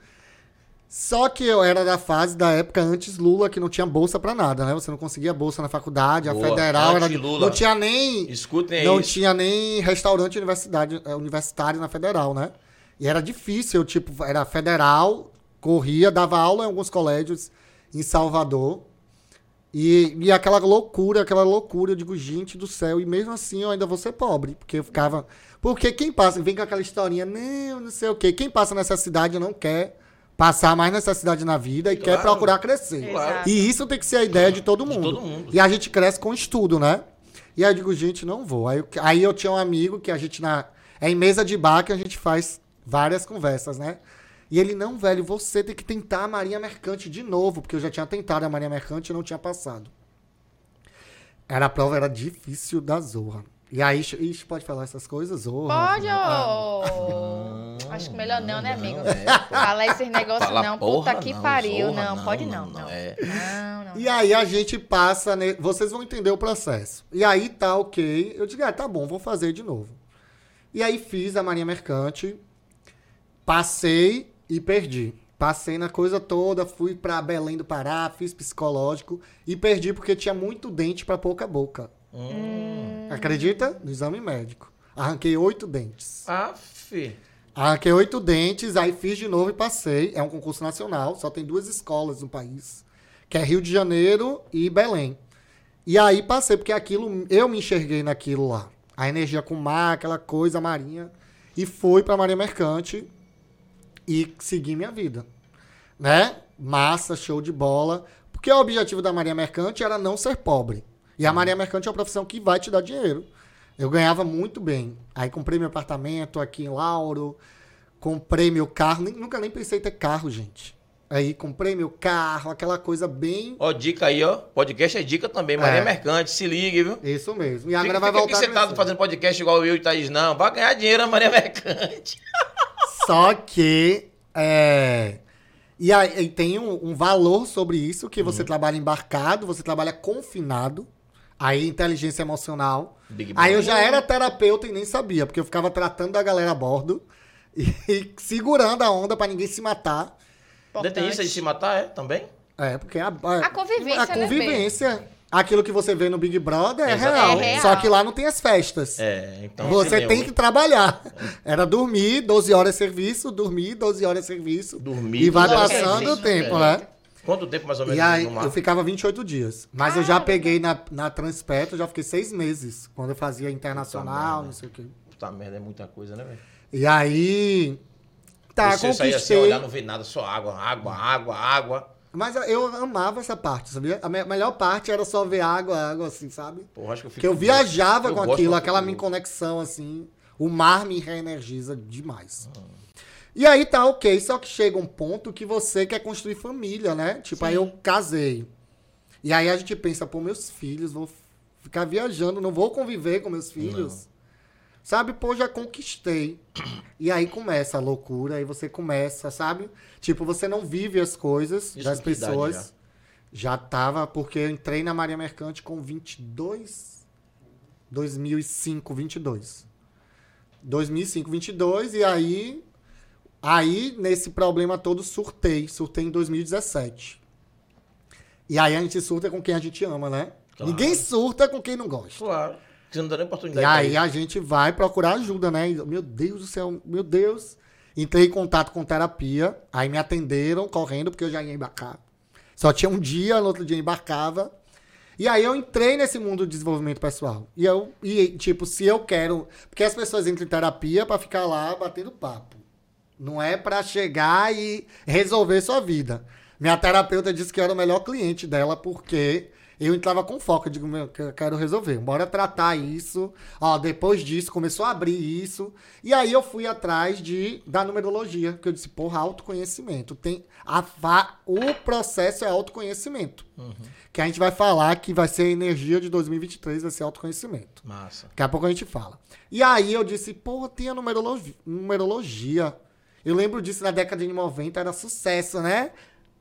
Só que eu era da fase da época antes Lula, que não tinha bolsa pra nada, né? Você não conseguia bolsa na faculdade, Boa. a federal era. Anti-Lula. Não tinha nem. Escutem Não isso. tinha nem restaurante universidade, eh, universitário na federal, né? E era difícil, eu, tipo, era federal, corria, dava aula em alguns colégios em Salvador. E, e aquela loucura, aquela loucura, eu digo, gente do céu, e mesmo assim eu ainda vou ser pobre, porque eu ficava. Porque quem passa, vem com aquela historinha, não, não sei o quê, quem passa necessidade não quer passar mais necessidade na vida e quer Claro. procurar crescer. E isso tem que ser a ideia de todo De mundo. todo mundo. E a gente cresce com estudo, né? E aí eu digo, gente, não vou. Aí eu, aí eu tinha um amigo que a gente na. É em mesa de bar que a gente faz várias conversas, né? E ele, não, velho, você tem que tentar a Marinha Mercante de novo, porque eu já tinha tentado a Marinha Mercante e não tinha passado. Era a prova, era difícil da zorra. E aí, ixi, pode falar essas coisas? Zorra. Pode, Ah. ô. Acho que melhor não, né, amigo? Não, é, pô. Falar esses negócios Fala, não. porra, Puta que não, pariu. zorra, Não, não, pode não, não. não, Não, é. não. não. E aí a gente passa, ne- vocês vão entender o processo. E aí tá ok. Eu digo, ah, tá bom, vou fazer de novo. E aí fiz a Marinha Mercante, passei e perdi. Passei na coisa toda, fui pra Belém do Pará, fiz psicológico e perdi porque tinha muito dente pra pouca boca. Hum. Acredita? No exame médico. Arranquei oito dentes. Aff. Arranquei oito dentes, aí fiz de novo e passei. É um concurso nacional, só tem duas escolas no país, que é Rio de Janeiro e Belém. E aí passei, porque aquilo, eu me enxerguei naquilo lá. A energia com o mar, aquela coisa marinha. E fui pra Marinha Mercante e segui minha vida. Né? Massa, show de bola. Porque o objetivo da Marinha Mercante era não ser pobre. E a Marinha Mercante é uma profissão que vai te dar dinheiro. Eu ganhava muito bem. Aí comprei meu apartamento aqui em Lauro, comprei meu carro, nem- nunca nem pensei em ter carro, gente. Aí comprei meu carro, aquela coisa bem. Ó, dica aí, ó. Podcast é dica também. Maria É. Mercante, se ligue, viu? Isso mesmo. E agora vai fica aqui voltar. a sentado crescer. fazendo podcast igual eu e Thaís, não. Vai ganhar dinheiro a Maria Mercante. Só que. É... E aí e tem um, um valor sobre isso, que Uhum. você trabalha embarcado, você trabalha confinado. Aí, inteligência emocional. Big Aí eu já era terapeuta e nem sabia, porque eu ficava tratando da galera a bordo e, e segurando a onda pra ninguém se matar. Ainda tem isso aí de se matar, é? Também? É, porque a, A convivência, a né, convivência, aquilo que você vê no Big Brother é real, É real. Só que lá não tem as festas. É, então. Você assim, tem que trabalhar. Era dormir, 12 horas de serviço, dormir, 12 horas de serviço. Dormir, E vai é passando o tempo, é. né? Quanto tempo mais ou menos E aí, eu ficava 28 dias. Mas eu já peguei na, na Transpetro, já fiquei seis meses. Quando eu fazia internacional, não sei o quê. Puta merda, é muita coisa, né, velho? E aí. Tá, Você assim, conquistei. olhar, não vê nada, só água, água, água, água. Mas eu amava essa parte, sabia? A me- melhor parte era só ver água, água assim, sabe? Porra, acho que eu fico. Porque eu viajava Eu com aquilo, aquela minha conexão, assim. O mar me reenergiza demais. E aí tá ok, só que chega um ponto que você quer construir família, né? Tipo, aí eu casei. E aí a gente pensa, pô, meus filhos, vou ficar viajando, não vou conviver com meus filhos. Sabe, pô, já conquistei. E aí começa a loucura, aí você começa, sabe? Tipo, você não vive as coisas Isso das idade pessoas. Já tava, porque eu entrei na Maria Mercante com 22. 2005, 22. 2005, 22. E aí. Aí, nesse problema todo, surtei. Surtei em 2017. E aí a gente surta com quem a gente ama, né? Claro. Ninguém surta com quem não gosta. Claro. Você não dá nem E oportunidade. pra aí a gente vai procurar ajuda, né? E, Meu Deus do céu, meu Deus. Entrei em contato com terapia, aí me atenderam correndo, porque eu já ia embarcar. Só tinha um dia, no outro dia embarcava. E aí eu entrei nesse mundo do desenvolvimento pessoal. E eu, e, tipo, se eu quero. Porque as pessoas entram em terapia pra ficar lá batendo papo. Não é pra chegar e resolver sua vida. Minha terapeuta disse que eu era o melhor cliente dela porque eu entrava com foco. Eu digo, meu, que eu quero resolver. Bora tratar isso. Ó, depois disso, começou a abrir isso. E aí eu fui atrás de da numerologia. Porque eu disse, porra, autoconhecimento. Tem a, o processo é autoconhecimento. Que a gente vai falar que vai ser a energia de 2023, vai ser autoconhecimento. Massa. Daqui a pouco a gente fala. E aí eu disse, pô, tem a numerologia. numerologia. Eu lembro disso na década de 90, era sucesso, né?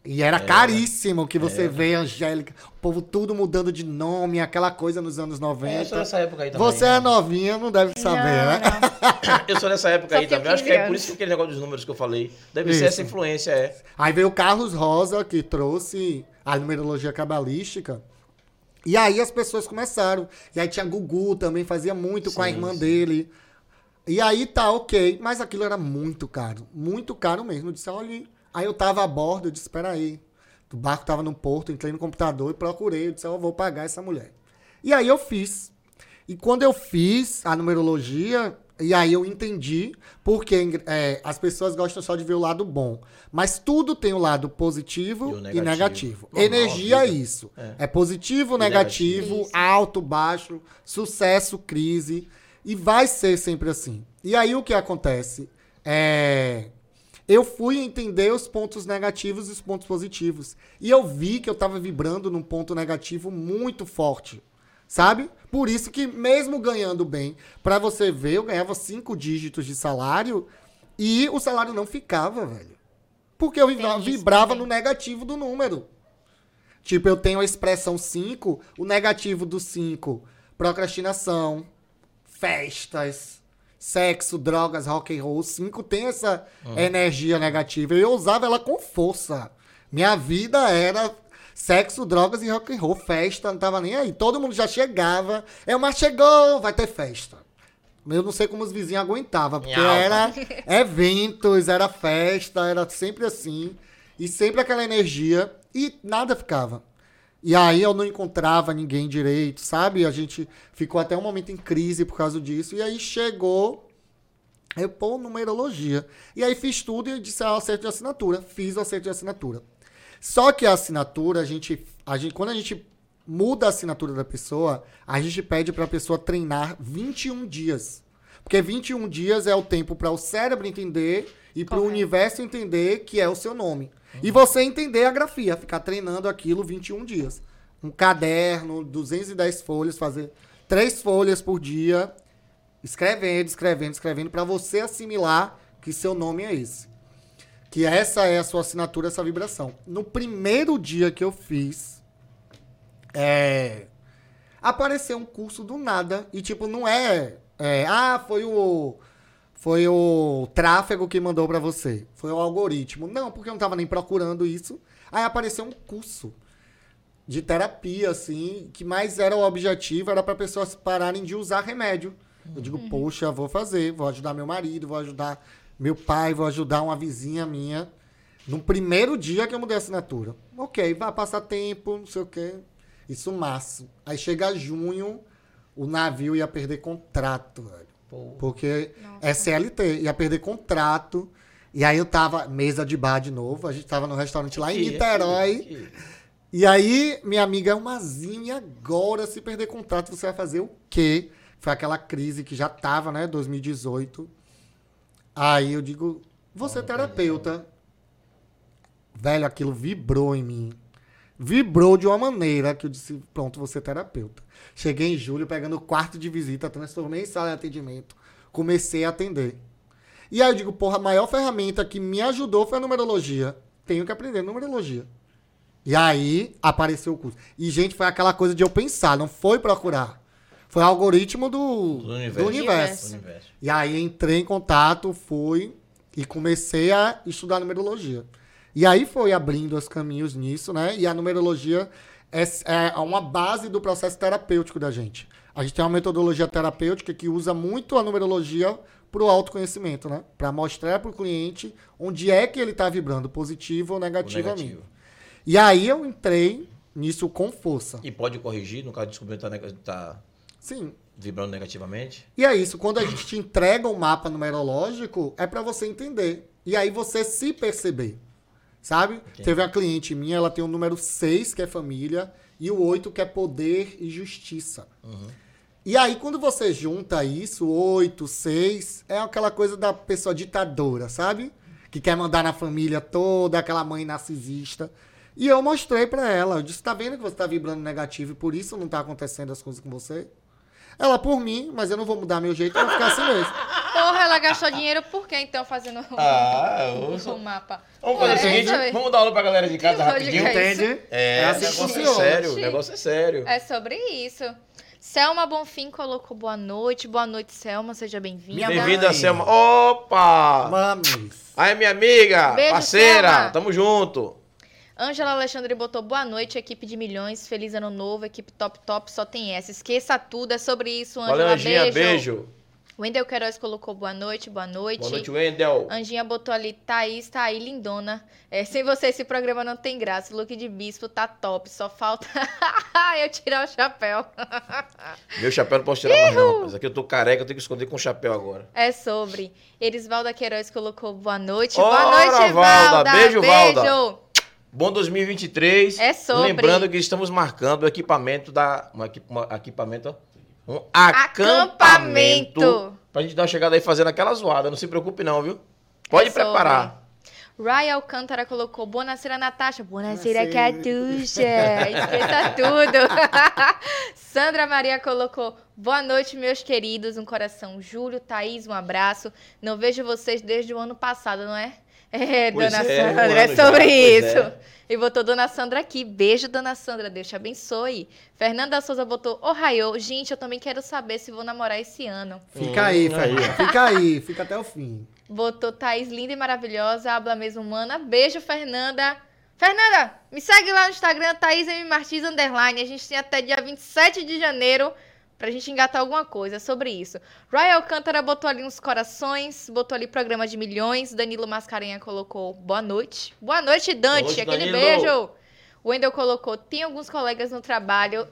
E era caríssimo que você vê, Angélica, o povo tudo mudando de nome, aquela coisa nos anos É, eu 90. sou dessa época aí também. você é novinha, não deve saber, né? Eu sou dessa época Só aí tinha também. Acho que 15 é por isso que aquele negócio dos números que eu falei. Deve ser Isso. essa influência, é. Aí veio o Carlos Rosa, que trouxe a numerologia cabalística. E aí as pessoas começaram. E aí tinha Gugu também, fazia muito com a Sim, irmã sim. dele. E aí tá ok, mas aquilo era muito caro. Muito caro mesmo. Eu disse, olha. Aí eu tava a bordo, eu disse, espera aí. O barco tava no porto, entrei no computador e procurei. Eu disse, eu vou pagar essa mulher. E aí eu fiz. E quando eu fiz a numerologia, e aí eu entendi porque é, as pessoas gostam só de ver o lado bom. Mas tudo tem o lado positivo E o e negativo. negativo. Normal, Energia é isso. É. É, positivo, E negativo, negativo. Alto, baixo, sucesso, crise. E vai ser sempre assim. E aí o que acontece? É. Eu fui entender os pontos negativos e os pontos positivos. E eu vi que eu tava vibrando num ponto negativo muito forte. Sabe? Por isso que, mesmo ganhando bem, pra você ver, eu ganhava cinco dígitos de salário e o salário não ficava, velho. Porque eu vibrava no negativo do número. Tipo, eu tenho a expressão 5, o negativo do 5, procrastinação, festas, sexo, drogas, rock and roll. O 5 tem essa energia negativa. E eu usava ela com força. Minha vida era sexo, drogas e rock and roll. Festa, não tava nem aí. Todo mundo já chegava. É, mas chegou, vai ter festa. Eu não sei como os vizinhos aguentavam, porque era eventos, era festa, era sempre assim. E sempre aquela energia. E nada ficava. E aí eu não encontrava ninguém direito, sabe? A gente ficou até um momento em crise por causa disso. E aí chegou. Eu, pô, numerologia. E aí fiz tudo e disse, ah, acerto de assinatura. Fiz o acerto de assinatura. Só que a assinatura, a gente, a gente, quando a gente muda a assinatura da pessoa, a gente pede para a pessoa treinar 21 dias. Porque 21 dias é o tempo para o cérebro entender e para o universo entender que é o seu nome. E você entender a grafia, ficar treinando aquilo 21 dias. Um caderno, 210 folhas, fazer três folhas por dia, escrevendo, escrevendo, escrevendo, para você assimilar que seu nome é esse. Que essa é a sua assinatura, essa vibração. No primeiro dia que eu fiz, é, apareceu um curso do nada. E, tipo, não é. é, ah, foi o. Foi o tráfego que mandou pra você. Foi o algoritmo. Não, porque eu não tava nem procurando isso. Aí apareceu um curso de terapia, assim, que mais era o objetivo, era para pessoas pararem de usar remédio. Eu digo, poxa, vou fazer, vou ajudar meu marido, vou ajudar meu pai, vou ajudar uma vizinha minha. No primeiro dia que eu mudei a assinatura. Ok, vai passar tempo, não sei o quê. Isso março. Aí chega junho, o navio ia perder contrato, velho. Pô. Porque Nossa. é CLT, ia perder contrato. E aí eu tava, mesa de bar de novo, a gente tava no restaurante lá em Niterói. aqui, aqui. E aí, minha amiga é uma e agora, se perder contrato, você vai fazer o quê? Foi aquela crise que já tava, né, 2018. Aí eu digo, você é terapeuta. Velho, aquilo vibrou em mim. Vibrou de uma maneira que eu disse, pronto, você é terapeuta. Cheguei em julho, pegando o quarto de visita, transformei em sala de atendimento. Comecei a atender. E aí eu digo, porra, a maior ferramenta que me ajudou foi a numerologia. Tenho que aprender numerologia. E aí apareceu o curso. E, gente, foi aquela coisa de eu pensar, não foi procurar. Foi o algoritmo do, Do universo. do. Universo. Universo. E aí entrei em contato, fui e comecei a estudar numerologia. E aí foi abrindo os caminhos nisso, né? E a numerologia é, é uma base do processo terapêutico da gente. A gente tem uma metodologia terapêutica que usa muito a numerologia para o autoconhecimento, né? Para mostrar para o cliente onde é que ele está vibrando, positivo ou negativamente. negativo. E aí eu entrei nisso com força. E pode corrigir, no caso descobrir que tá, nega- tá Sim. vibrando negativamente. E é isso, quando a gente te entrega um mapa numerológico, é para você entender. E aí você se perceber. Sabe? Teve uma cliente minha, ela tem o número 6, que é família, e o 8, que é poder e justiça. E aí, quando você junta isso, 8, 6, é aquela coisa da pessoa ditadora, sabe? Que quer mandar na família toda, aquela mãe narcisista. E eu mostrei pra ela, eu disse, tá vendo que você tá vibrando negativo e por isso não tá acontecendo as coisas com você? Ela, por mim, mas eu não vou mudar meu jeito, eu vou ficar assim mesmo. Porra, ela gastou dinheiro por quê, então, fazendo um, Ah, sou- um mapa? Vamos fazer o É, seguinte, sabe? vamos dar aula pra galera de casa rapidinho. é Entende? É, É assim negócio é sério, o negócio é sério. É sobre isso. Selma Bonfim colocou boa noite. Boa noite, Selma. Seja bem-vinda. Bem-vinda. Selma. Opa! Mames. Aí, minha amiga, Beijo, parceira, Selma. tamo junto. Ângela Alexandre botou boa noite, equipe de milhões. Feliz ano novo, equipe top top, só tem essa. Esqueça tudo, é sobre isso, Ângela. Valeu, Anjinha, beijo. Wendel Queiroz colocou boa noite, boa noite. Boa noite, Wendel. Anjinha botou ali, Thaís tá aí, lindona. É, sem você esse programa não tem graça. O look de bispo tá top, só falta eu tirar o chapéu. Meu chapéu não posso tirar mais não, rapaz. Aqui eu tô careca, eu tenho que esconder com o chapéu agora. É sobre. Erisvalda Queiroz colocou boa noite. Ora, boa noite, Valda. Valda. Beijo, Valda. Beijo. Bom 2023. É sobre. Lembrando que estamos marcando o equipamento da. Um equi- um equipamento. Um acampamento. Acampamento. Pra gente dar uma chegada aí fazendo aquela zoada. Não se preocupe, não, viu? Pode É preparar. Ryan Alcântara colocou Boa noite, Natasha. Boa noite, Buonasera. Catuxa. Esqueça tudo. Sandra Maria colocou Boa noite, meus queridos. Um coração. Júlio, Thaís, um abraço. Não vejo vocês desde o ano passado, não é? É, Pois dona é, Sandra, é já, sobre pois isso. é. E botou Dona Sandra aqui. Beijo, Dona Sandra. Deus te abençoe. Fernanda Souza botou Ohio. Gente, eu também quero saber se vou namorar esse ano. Fica aí, Hum, aí, Fernanda. Fica aí, fica até o fim. Botou Thaís linda e maravilhosa, habla mesmo humana. Beijo, Fernanda. Fernanda, me segue lá no Instagram, Thaís M. Martins Underline. A gente tem até dia 27 de janeiro pra gente engatar alguma coisa sobre isso. Ryan Alcântara botou ali uns corações, botou ali programa de milhões. Danilo Mascarenha colocou boa noite. Boa noite, Dante. Boa noite, Aquele Danilo. beijo. O Wendel colocou, tem alguns colegas no trabalho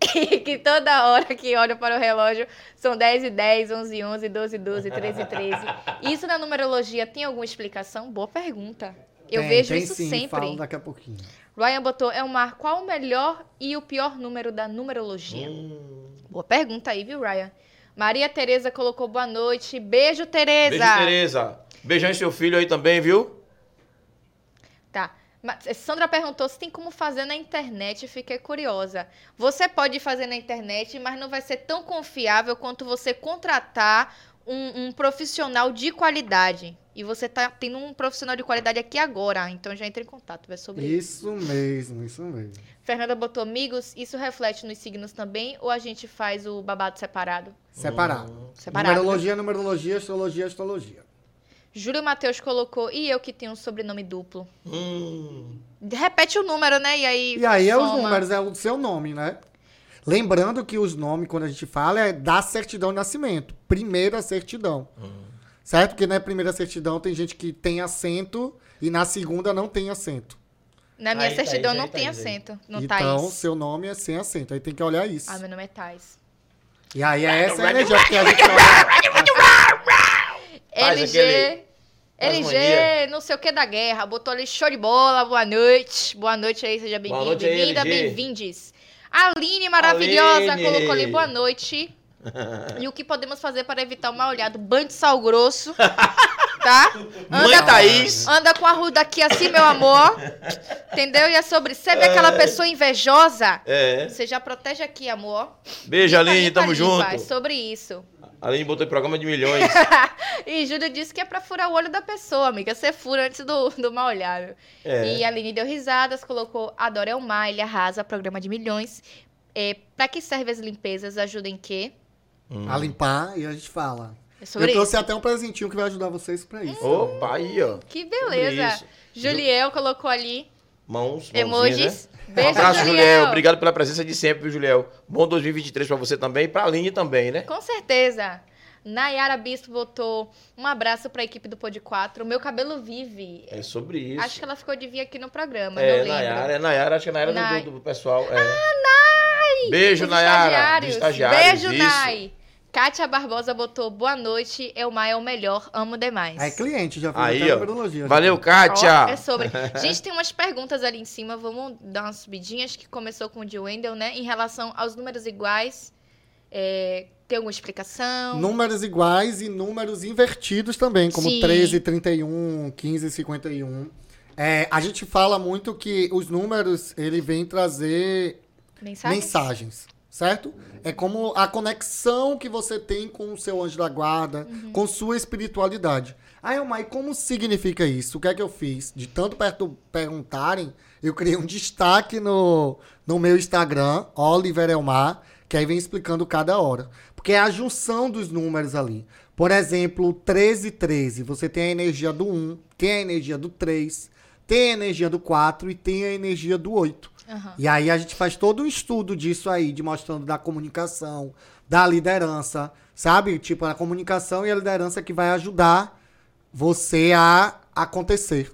que toda hora que olham para o relógio são 10 e 10, 11 e 11, 12 e 12, 13 e 13. Isso na numerologia tem alguma explicação? Boa pergunta. Eu Tem, vejo tem isso sim, sempre. Falo daqui a pouquinho. Ryan botou, é o mar, qual o melhor e o pior número da numerologia? Hum. Boa pergunta aí, viu, Ryan? Maria Tereza colocou boa noite. Beijo, Tereza. Beijo, Tereza. Beijão em seu filho aí também, viu? Tá. Eh, Sandra perguntou se tem como fazer na internet, fiquei curiosa. Você pode fazer na internet, mas não vai ser tão confiável quanto você contratar um, um profissional de qualidade. E você tá tendo um profissional de qualidade aqui agora, então já entra em contato, é sobre isso. Isso mesmo, isso mesmo. Fernanda botou amigos, isso reflete nos signos também ou a gente faz o babado separado? Separado. Separado. né? Numerologia, numerologia, astrologia, astrologia. Júlio Matheus colocou, e eu que tenho um sobrenome duplo. Hum. Repete o número, né? E aí. E aí é os soma. números, é o seu nome, né? Lembrando que os nomes, quando a gente fala, é da certidão de nascimento. Primeira certidão. Certo? Porque na primeira certidão tem gente que tem acento e na segunda não tem acento. Na minha Aí, certidão Thaís, não aí, tem Thaís, aí. acento. No então, Thaís. seu nome é sem acento. Aí tem que olhar isso. Ah, meu nome é Thais. E aí é essa a energia que a gente LG. LG, não sei o que da guerra. Botou ali show de bola. Boa noite. Boa noite aí, seja bem-vindo. Bem-vinda, bem-vindes. Aline maravilhosa Aline. colocou ali boa noite. E o que podemos fazer para evitar o mal olhado? Banho de sal grosso. Tá? Mãe Anda, Thaís. anda com a ruda aqui assim, meu amor. Entendeu? E é sobre. Você vê aquela pessoa invejosa? É. Você já protege aqui, amor. Beijo, Aline, tamo junto. É sobre isso. Aline botou em programa de milhões. E Júlio disse que é pra furar o olho da pessoa, amiga. Você fura antes do, do mal olhado. É. E a Aline deu risadas, colocou Adora Elmar, ele arrasa, programa de milhões. É, pra que servem as limpezas? Ajuda em quê? A limpar e a gente fala. É sobre eu trouxe isso. até um presentinho que vai ajudar vocês pra isso. Opa, aí, ó. Que beleza. Juliel colocou ali Mãos, emojis. né? Um Beijo, abraço, Juliel. Juliel. Obrigado pela presença de sempre, viu, Juliel? Bom 2023 pra você também e pra Aline também, né? Com certeza. Nayara Bispo botou um abraço pra equipe do Pod 4. O meu cabelo vive. É sobre isso. Acho que ela ficou de vir aqui no programa, é. Nayara, é Nayara, acho que é Nayara Nay. do, do pessoal. É. Ah, Nay! Beijo, Os Nayara. dos estagiários. Beijo, isso. Nay. Kátia Barbosa botou boa noite, Elmar é o melhor, amo demais. É cliente, já fez Aí, até numerologia. Valeu, Kátia. é sobre. Gente, tem umas perguntas ali em cima, vamos dar umas subidinhas, que começou com o de Wendel, né? Em relação aos números iguais, é, tem alguma explicação? Números iguais e números invertidos também, como Sim. 13, 31, 15, 51. É, a gente fala muito que os números, ele vem trazer Mensagem? mensagens, certo? É como a conexão que você tem com o seu anjo da guarda, com sua espiritualidade. Aí, Elmar, e como significa isso? O que é que eu fiz? De tanto perto perguntarem, eu criei um destaque no, no meu Instagram, Oliver Elmar, que aí vem explicando cada hora. Porque é a junção dos números ali. Por exemplo, 13 13, você tem a energia do 1, tem a energia do 3, tem a energia do 4 e tem a energia do 8. Aham. E aí a gente faz todo um estudo disso aí, de mostrando da comunicação, da liderança, sabe? Tipo, a comunicação e a liderança que vai ajudar você a acontecer.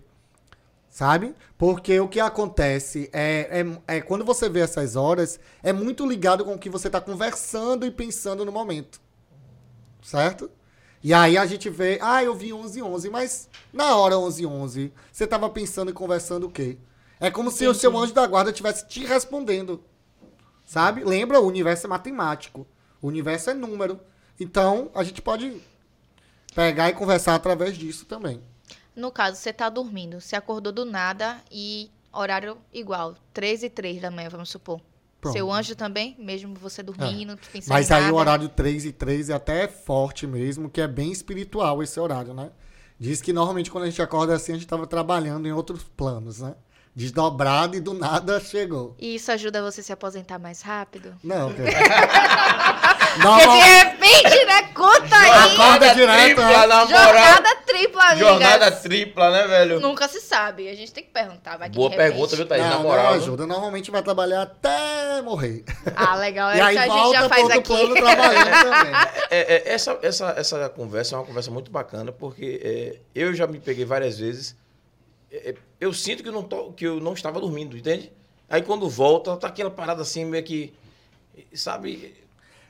Sabe? Porque o que acontece é, é, é quando você vê essas horas, é muito ligado com o que você está conversando e pensando no momento. Certo? E aí a gente vê, ah, eu vi 11 11, mas na hora 11 11, você estava pensando e conversando o quê? É como se o seu anjo da guarda estivesse te respondendo. Sabe? Lembra, o universo é matemático. O universo é número. Então, a gente pode pegar e conversar através disso também. No caso, você tá dormindo, você acordou do nada e horário igual, 13 e 3 da manhã, vamos supor. Pronto. Seu anjo também, mesmo você dormindo, pensando Mas aí nada. o horário 3 e 3 é até forte mesmo, que é bem espiritual esse horário, né? Diz que normalmente quando a gente acorda assim, a gente estava trabalhando em outros planos, né? Desdobrado e do nada chegou. E isso ajuda você a se aposentar mais rápido? Não. Porque de Normal, repente, né? Conta aí. Acorda direto, tripla, né? na. Jornada tripla, amigas. Jornada tripla, né, velho? Nunca se sabe. A gente tem que perguntar. Vai que Boa pergunta, viu, Thaís? na não, moral. não ajuda. Normalmente vai trabalhar até morrer. Ah, legal. E É aí isso a gente volta já faz aqui. plano trabalhando também. É, é, essa, essa, essa conversa é uma conversa muito bacana, porque é, eu já me peguei várias vezes. É, eu sinto que eu, não tô, que eu não estava dormindo, entende? Aí quando volta, tá aquela parada assim, meio que. Sabe?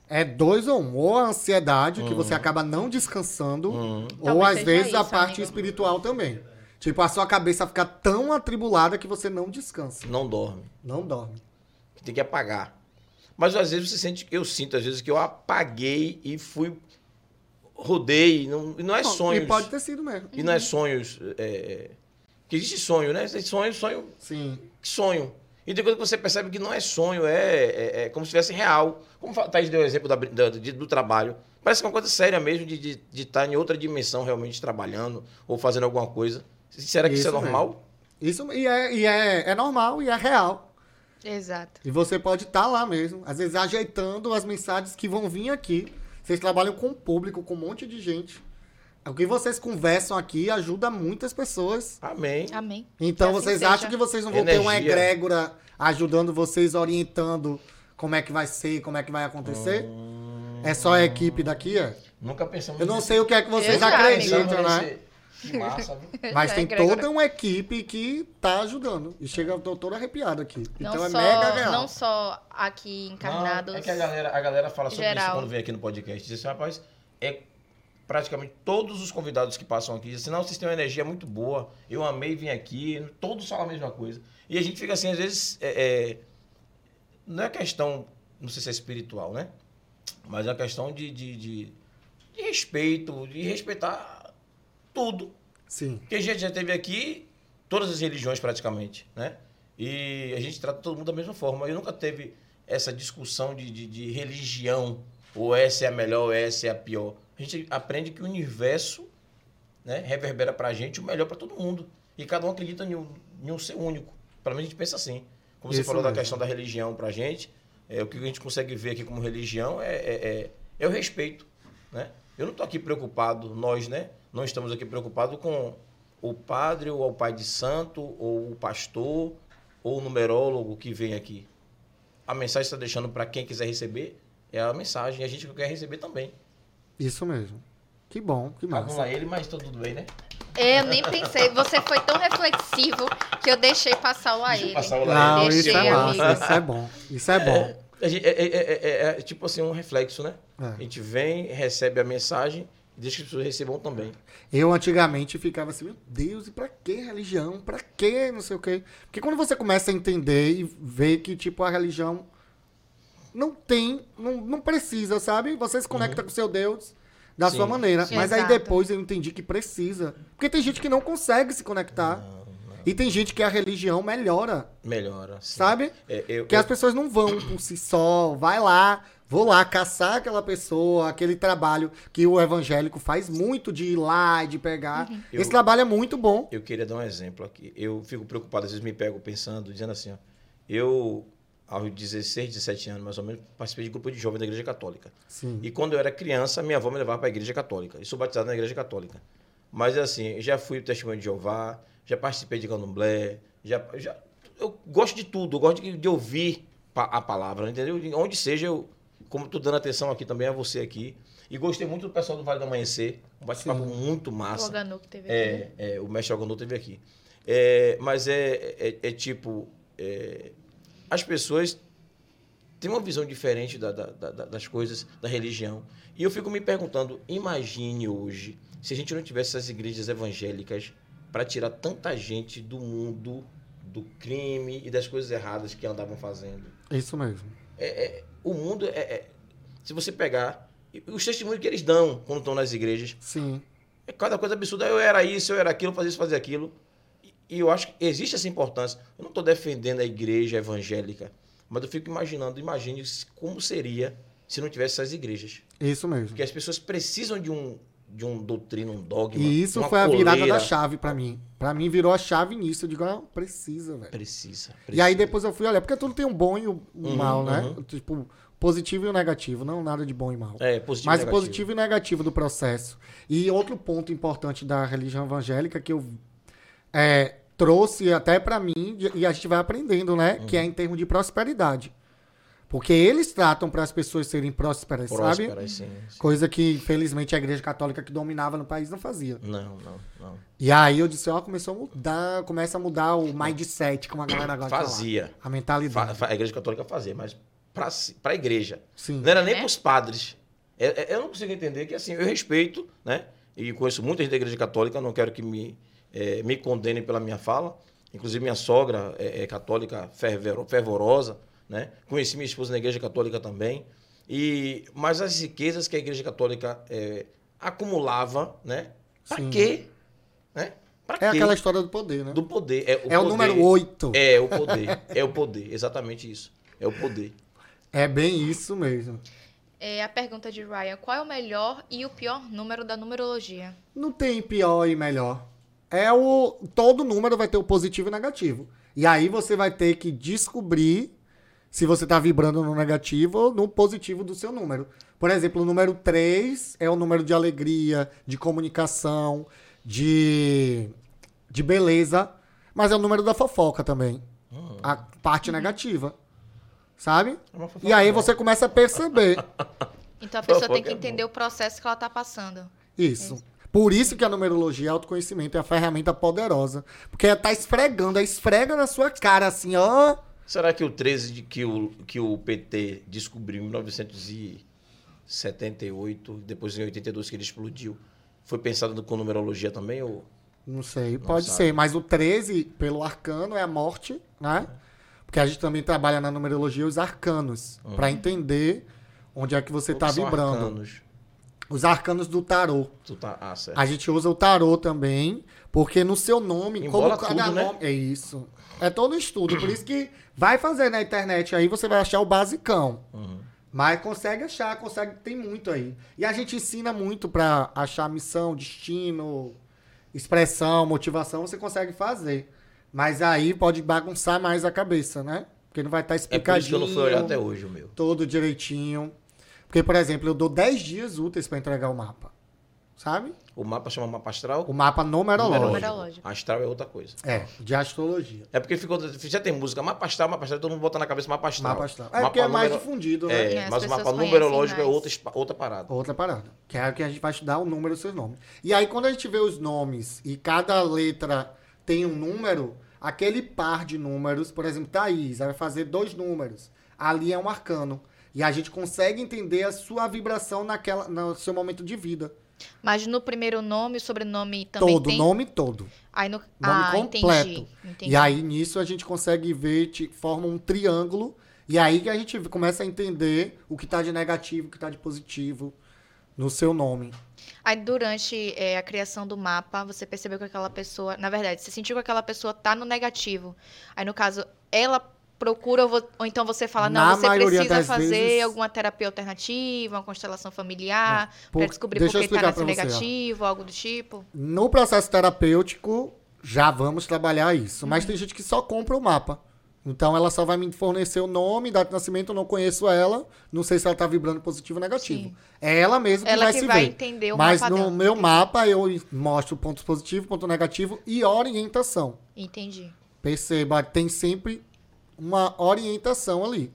É dois ou um. Ou a ansiedade, que você acaba não descansando, Hum. ou Talvez às vezes a isso, parte amigo. espiritual também. Tipo, a sua cabeça fica tão atribulada que você não descansa. Não dorme. Não dorme. Tem que apagar. Mas às vezes você sente, eu sinto às vezes que eu apaguei e fui. Rodei. Não, e não é Não, sonhos. E pode ter sido mesmo. E não é sonhos. É, é, que existe sonho, né? Tem sonho, sonho Sim. Que sonho. E depois que você percebe que não é sonho, é, é, é como se fosse real. Como a Thaís deu o exemplo da da- de- do trabalho. Parece que é uma coisa séria mesmo de estar de, estar em outra dimensão realmente trabalhando ou fazendo alguma coisa. Será que isso, Isso é mesmo. normal? Isso e é, e é, é normal e é real. Exato. E você pode estar lá mesmo, às vezes ajeitando as mensagens que vão vir aqui. Vocês trabalham com o público, com um monte de gente. O que vocês conversam aqui ajuda muitas pessoas. Amém. Amém. Então assim vocês seja. acham que vocês não vão ter uma Energia. egrégora ajudando vocês, orientando como é que vai ser, como é que vai acontecer? É só a equipe daqui, é? Nunca pensamos Eu não nisso. sei o que é que vocês Eu já, acreditam, né? massa? Mas É, tem toda uma equipe que tá ajudando. E chega, eu tô todo arrepiado aqui. Não, então é só, mega real. não só aqui encarnados. Não, é que a galera, a galera fala sobre Geral. isso quando vem aqui no podcast. Diz assim, rapaz, é praticamente todos os convidados que passam aqui dizem assim, não, vocês têm uma energia muito boa, eu amei vir aqui, todos falam a mesma coisa. E a gente fica assim, às vezes, é, é, não é questão, não sei se é espiritual, né? Mas é uma questão de, de, de, de respeito, de respeitar tudo. Sim. Porque a gente já teve aqui todas as religiões praticamente, né? E a gente trata todo mundo da mesma forma. Eu nunca teve essa discussão de, de, de religião, ou essa é a melhor, ou essa é a pior. A gente aprende que o universo né, reverbera pra gente o melhor pra todo mundo. E cada um acredita em um, em um ser único. Pelo menos a gente pensa assim. Como você Isso falou da mesmo. questão da religião pra gente, é, o que a gente consegue ver aqui como religião é, é, é, é o respeito. Né? Eu não estou aqui preocupado, nós, né? Não estamos aqui preocupados com o padre, ou o pai de santo, ou o pastor, ou o numerólogo que vem aqui. A mensagem está deixando para quem quiser receber é a mensagem. E a gente quer receber também. Isso mesmo. Que bom, que massa. Anula ele, mas tá tudo bem, né? Eu nem pensei. Você foi tão reflexivo que eu deixei passar o a ele. passar o Não, Laele. isso é Deixei, massa, amigo. isso é bom. Isso é bom. A gente- É, é- é- é- é tipo assim, um reflexo, né? É. A gente vem, recebe a mensagem e deixa que as pessoas recebam também. Eu antigamente ficava assim, meu Deus, e pra que religião? Pra que não sei o quê? Porque quando você começa a entender e ver que, tipo, a religião não tem, não, não precisa, sabe? Você se conecta com seu Deus da Sim, sua maneira. sim. Mas aí Exato. depois eu entendi que precisa. Porque tem gente que não consegue se conectar. E tem gente que a religião melhora, Melhora. sim. sabe? É, eu- Que eu- as pessoas não vão por si só, vai lá, vou lá caçar aquela pessoa, aquele trabalho que o evangélico faz muito de ir lá e de pegar. Eu- Esse trabalho é muito bom. Eu queria dar um exemplo aqui. Eu fico preocupado, às vezes me pego pensando, dizendo assim, ó, eu, aos 16, 17 anos, mais ou menos, participei de grupo de jovens da Igreja Católica. Sim. E quando eu era criança, minha avó me levava para a Igreja Católica. Eu sou batizado na Igreja Católica. Mas assim, já fui testemunho de Jeová, já participei de candomblé, já, já, eu gosto de tudo, eu gosto de, de ouvir pa- a palavra, entendeu? Onde seja, eu, como estou dando atenção aqui também a você aqui. E gostei muito do pessoal do Vale do Amanhecer, um bate-papo muito O massa. Oganu que teve aqui. né? É, é, o mestre Algonô teve aqui. É, mas é, é, é tipo, é, as pessoas têm uma visão diferente da- da- da- da- das coisas, da religião. E eu fico me perguntando, imagine hoje, se a gente não tivesse essas igrejas evangélicas para tirar tanta gente do mundo do crime e das coisas erradas que andavam fazendo. Isso mesmo. O mundo é, é- se você pegar os testemunhos que eles dão quando estão nas igrejas, Sim. é cada coisa absurda. Eu era isso, eu era aquilo, fazia isso, fazia aquilo. E, eu acho que existe essa importância. Eu não estou defendendo a igreja evangélica, mas eu fico imaginando, imagine como seria se não tivesse essas igrejas. Isso mesmo. Porque as pessoas precisam de um, de um doutrina, um dogma. E isso foi a virada coleira. da chave pra mim. Pra mim virou a chave nisso. Eu digo, ah, precisa, velho. Precisa, E aí precisa. depois eu fui olhar, porque tudo tem um bom e o Uhum, mal, né? uhum. Tipo, positivo e o negativo, não nada de bom e mal. É, positivo Mas e negativo. positivo e negativo do processo. E outro ponto importante da religião evangélica que eu é, trouxe até pra mim, e a gente vai aprendendo, né? Que é em termos de prosperidade. Porque eles tratam para as pessoas serem prósperas, sabe? Prósperas, sim, sim. Coisa que, infelizmente, a igreja católica que dominava no país não fazia. Não, não, não. E aí eu disse, ó, começou a mudar, começa a mudar o mindset, como a galera falar. Fazia. A mentalidade. A igreja católica fazia, mas para a igreja. Sim. Não era nem É? para os padres. É- é- Eu não consigo entender que, assim, eu respeito, né? E conheço muita gente da igreja católica, não quero que me, eh, me condenem pela minha fala. Inclusive, minha sogra é, é católica fervero- fervorosa, né? Conheci minha esposa na igreja católica também. E, mas as riquezas que a igreja católica eh, acumulava, né? Para Sim. quê? Né? Pra É quê? aquela história do poder, né? Do poder. É o, é o poder. número 8. É. É o poder. É o poder. Exatamente isso. É o poder. bem isso mesmo. É a pergunta de Ryan: qual é o melhor e o pior número da numerologia? Não tem pior e melhor. É o. Todo número vai ter o positivo e o negativo. E aí você vai ter que descobrir se você tá vibrando no negativo ou no positivo do seu número. Por exemplo, o número 3 é o número de alegria, de comunicação, de, de beleza, mas é o número da fofoca também. A parte negativa. Sabe? É E aí você começa a perceber Então a pessoa tem que é entender o processo que ela tá passando. isso. Por isso que a numerologia, autoconhecimento, é uma ferramenta poderosa. Porque ela tá esfregando, ela esfrega na sua cara, assim, ó. Será que o 13 de que o, que o PT descobriu em 1978, depois em 82 que ele explodiu, foi pensado com numerologia também? Ou... Não sei, pode ser. Mas o 13, pelo arcano, é a morte, né? Porque a gente também trabalha na numerologia os arcanos, pra entender onde é que você tá Uhum. São vibrando. arcanos. Os arcanos do tarô. Tá... Ah, certo. A gente usa o tarô também, porque no seu nome, Embola como cada tudo, né? nome. É isso. É todo estudo. Por isso que vai fazer na internet aí, você vai achar o basicão. Uhum. Mas consegue achar, consegue, tem muito aí. E a gente ensina muito pra achar missão, destino, expressão, motivação, você consegue fazer. Mas aí pode bagunçar mais a cabeça, né? Porque não vai estar É por explicadinho. isso que eu não fui olhar até hoje o meu. Todo direitinho. Porque, por exemplo, eu dou 10 dias úteis pra entregar o mapa. Sabe? O mapa chama mapa astral? O mapa numerológico. Numerológico. Astral é outra coisa. É, de astrologia. É porque ficou. Já tem música mapa astral, mapa astral, todo mundo bota na cabeça mapa astral. Mapa astral. É Mapa porque é mais numero- difundido, né? É, É, as mas o mapa numerológico é conhecem outra, espa- outra parada. Outra parada. Que é o que a gente vai estudar o número dos seus nomes. E aí, quando a gente vê os nomes e cada letra tem um número, aquele par de números, por exemplo, Thaís, ela vai fazer dois números. Ali é um arcano. E a gente consegue entender a sua vibração naquela, no seu momento de vida. Mas no primeiro nome, o sobrenome também todo, tem? nome todo. Aí no... Nome ah, completo. entendi. entendi. E aí, nisso, a gente consegue ver, forma um triângulo. E aí que a gente começa a entender o que tá de negativo, o que tá de positivo no seu nome. Aí durante é, a criação do mapa, você percebeu que aquela pessoa, na verdade, você sentiu que aquela pessoa tá no negativo. Aí no caso, ela procura ou, então você fala, não, Na você precisa fazer vezes- alguma terapia alternativa, uma constelação familiar, Por- pra descobrir por que tá ó. negativo, algo do tipo. No processo terapêutico, já vamos trabalhar isso. Mas tem gente que só compra o mapa. Então ela só vai me fornecer o nome, data de nascimento, eu não conheço ela, não sei se ela tá vibrando positivo ou negativo. Sim. É ela mesma que Ela vai que se vai ver. entender o Mas mapa no dela. meu mapa eu mostro pontos positivos, ponto negativo e orientação. Entendi. Perceba, tem sempre uma orientação ali.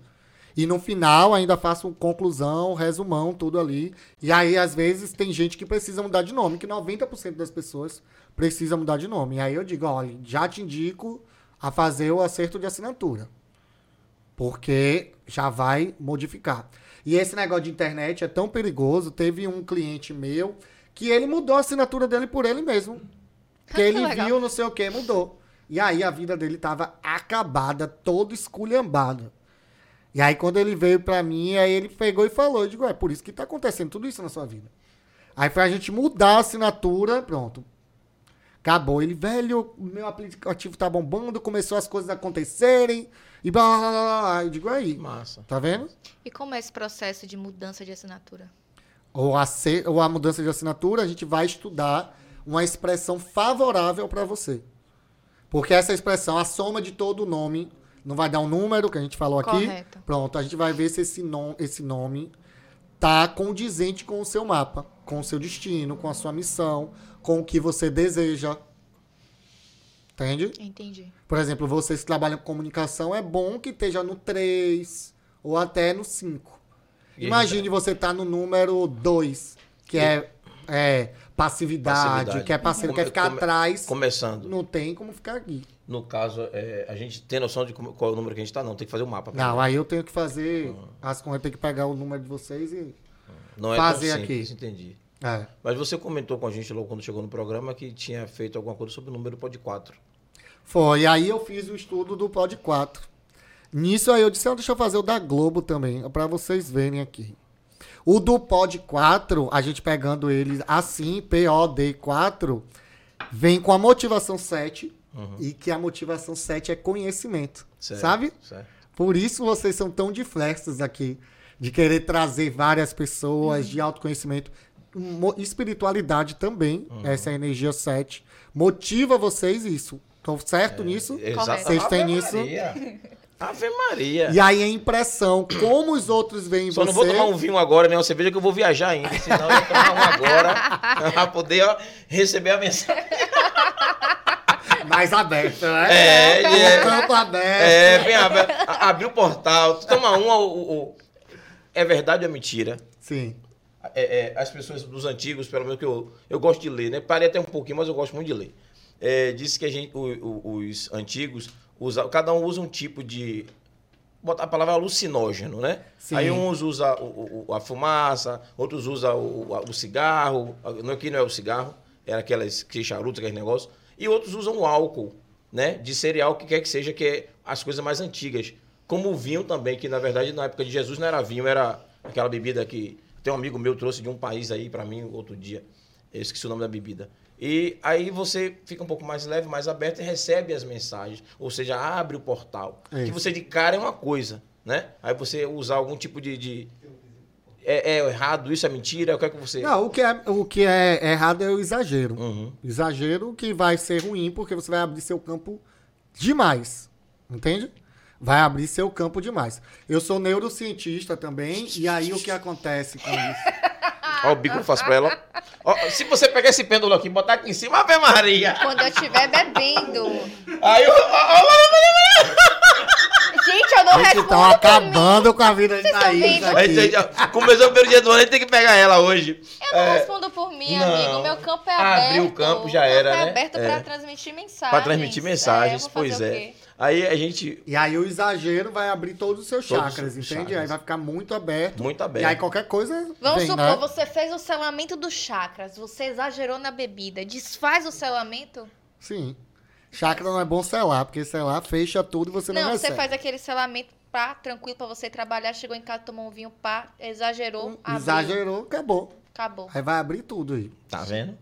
E no final ainda faço conclusão, resumão, tudo ali. E aí, às vezes, tem gente que precisa mudar de nome, que 90% das pessoas precisa mudar de nome. E aí eu digo, olha, já te indico a fazer o acerto de assinatura. Porque já vai modificar. E esse negócio de internet é tão perigoso. Teve um cliente meu que ele mudou a assinatura dele por ele mesmo. Que Que ele legal. viu, não sei o que, mudou. E aí a vida dele tava acabada, toda esculhambada. E aí quando ele veio pra mim, aí ele pegou e falou, eu digo, é por isso que tá acontecendo tudo isso na sua vida. Aí foi a gente mudar a assinatura, pronto. Acabou. Ele, velho, o meu aplicativo tá bombando, começou as coisas a acontecerem, e blá, blá, blá, blá, blá. Eu digo, aí, Massa. tá vendo? E como é esse processo de mudança de assinatura? ou a, ou a mudança de assinatura, a gente vai estudar uma expressão favorável para você. Porque essa expressão, a soma de todo o nome, não vai dar um número que a gente falou aqui. Correto. Pronto, a gente vai ver se esse, nom esse nome tá condizente com o seu mapa, com o seu destino, com a sua missão, com o que você deseja. Entende? Entendi. Por exemplo, vocês que trabalham com comunicação, é bom que esteja no 3 ou até no 5. E Imagine você estar no número 2, que é, é passividade, Passividade. que é parceiro, Come- quer ficar come- atrás. Começando. Não tem como ficar aqui. No caso, é, a gente tem noção de como- qual é o número que a gente tá? Não, tem que fazer o mapa. Não, aí eu tenho que fazer. As contas, eu tenho que pegar o número de vocês e. Não é fazer tão aqui. simples, entendi. É. Mas você comentou com a gente logo quando chegou no programa que tinha feito alguma coisa sobre o número pod 4. Foi. Aí eu fiz o estudo do Pod 4. Nisso aí eu disse, ah, deixa eu fazer o da Globo também, para vocês verem aqui. O do Pod 4, a gente pegando ele assim, POD 4, vem com a motivação 7, e que a motivação 7 é conhecimento. Certo, Sabe? Certo. Por isso vocês são tão diversos aqui. De querer trazer várias pessoas, de autoconhecimento. Mo- espiritualidade também, essa é a energia 7. Motiva vocês isso. Estão certo nisso? Exato. Vocês têm nisso? Ave Maria. E aí a impressão, como os outros veem Só você. não vou tomar um vinho agora, nem uma cerveja, que eu vou viajar ainda. Senão eu ia tomar um agora pra poder ó, receber a mensagem. mais aberto, né? É, é- Um campo aberto. É, vem abre, abrir o portal, tu toma um, o, o- o- é verdade ou é mentira? Sim. é, é, as pessoas dos antigos, pelo menos que eu, eu gosto de ler, né? Parei até um pouquinho, mas eu gosto muito de ler. É, disse que a gente, o- o- os antigos, usa, cada um usa um tipo de. Botar a palavra alucinógeno, né? Sim. Aí uns usam o- o- a fumaça, outros usam o, o cigarro. Não, aqui não é o cigarro, era aquelas que charutos, aqueles negócios. E outros usam o álcool, né? De cereal, que quer que seja, que é as coisas mais antigas. Como o vinho também, que na verdade na época de Jesus não era vinho, era aquela bebida que. Tem um amigo meu trouxe de um país aí pra mim outro dia. Eu esqueci o nome da bebida. E aí você fica um pouco mais leve, mais aberto e recebe as mensagens. Ou seja, abre o portal. É que você de cara é uma coisa, né? Aí você usar algum tipo de. de- É, é errado, isso é mentira, o que é que você. Não, o que, é, o que é errado é o exagero. Uhum. Exagero que vai ser ruim porque você vai abrir seu campo demais. Entende? Vai abrir seu campo demais. Eu sou neurocientista também, e aí o que acontece com isso? Ó, o bico que eu faço pra ela. Ó, se você pegar esse pêndulo aqui e botar aqui em cima, Ave Maria! Quando eu estiver bebendo. Aí, ó, ó, ó, Gente, eu não Vocês respondo estão mim. acabando com a vida de Thaís. A gente já começou o primeiro dia do ano, a gente tem que pegar ela hoje. Eu não É, respondo por mim, não. amigo. Meu campo é aberto. Abrir o campo já era, campo é né? aberto É. pra transmitir mensagens. Pra transmitir mensagens, É, eu pois o é. Aí a gente. E aí o exagero vai abrir todos os seus Todos os chakras, entende? chakras. Aí vai ficar muito aberto. Muito E aí aberto. qualquer coisa Vamos vem, supor, né? você fez o selamento dos chakras, você exagerou na bebida, desfaz o selamento? Sim. Chakra não é bom selar, porque selar fecha tudo e você não, não, recebe. você faz aquele selamento pá, tranquilo pra você trabalhar, chegou em casa, tomou um vinho, pá, exagerou, abriu, Exagerou, acabou. acabou. Aí vai abrir tudo aí. Tá vendo?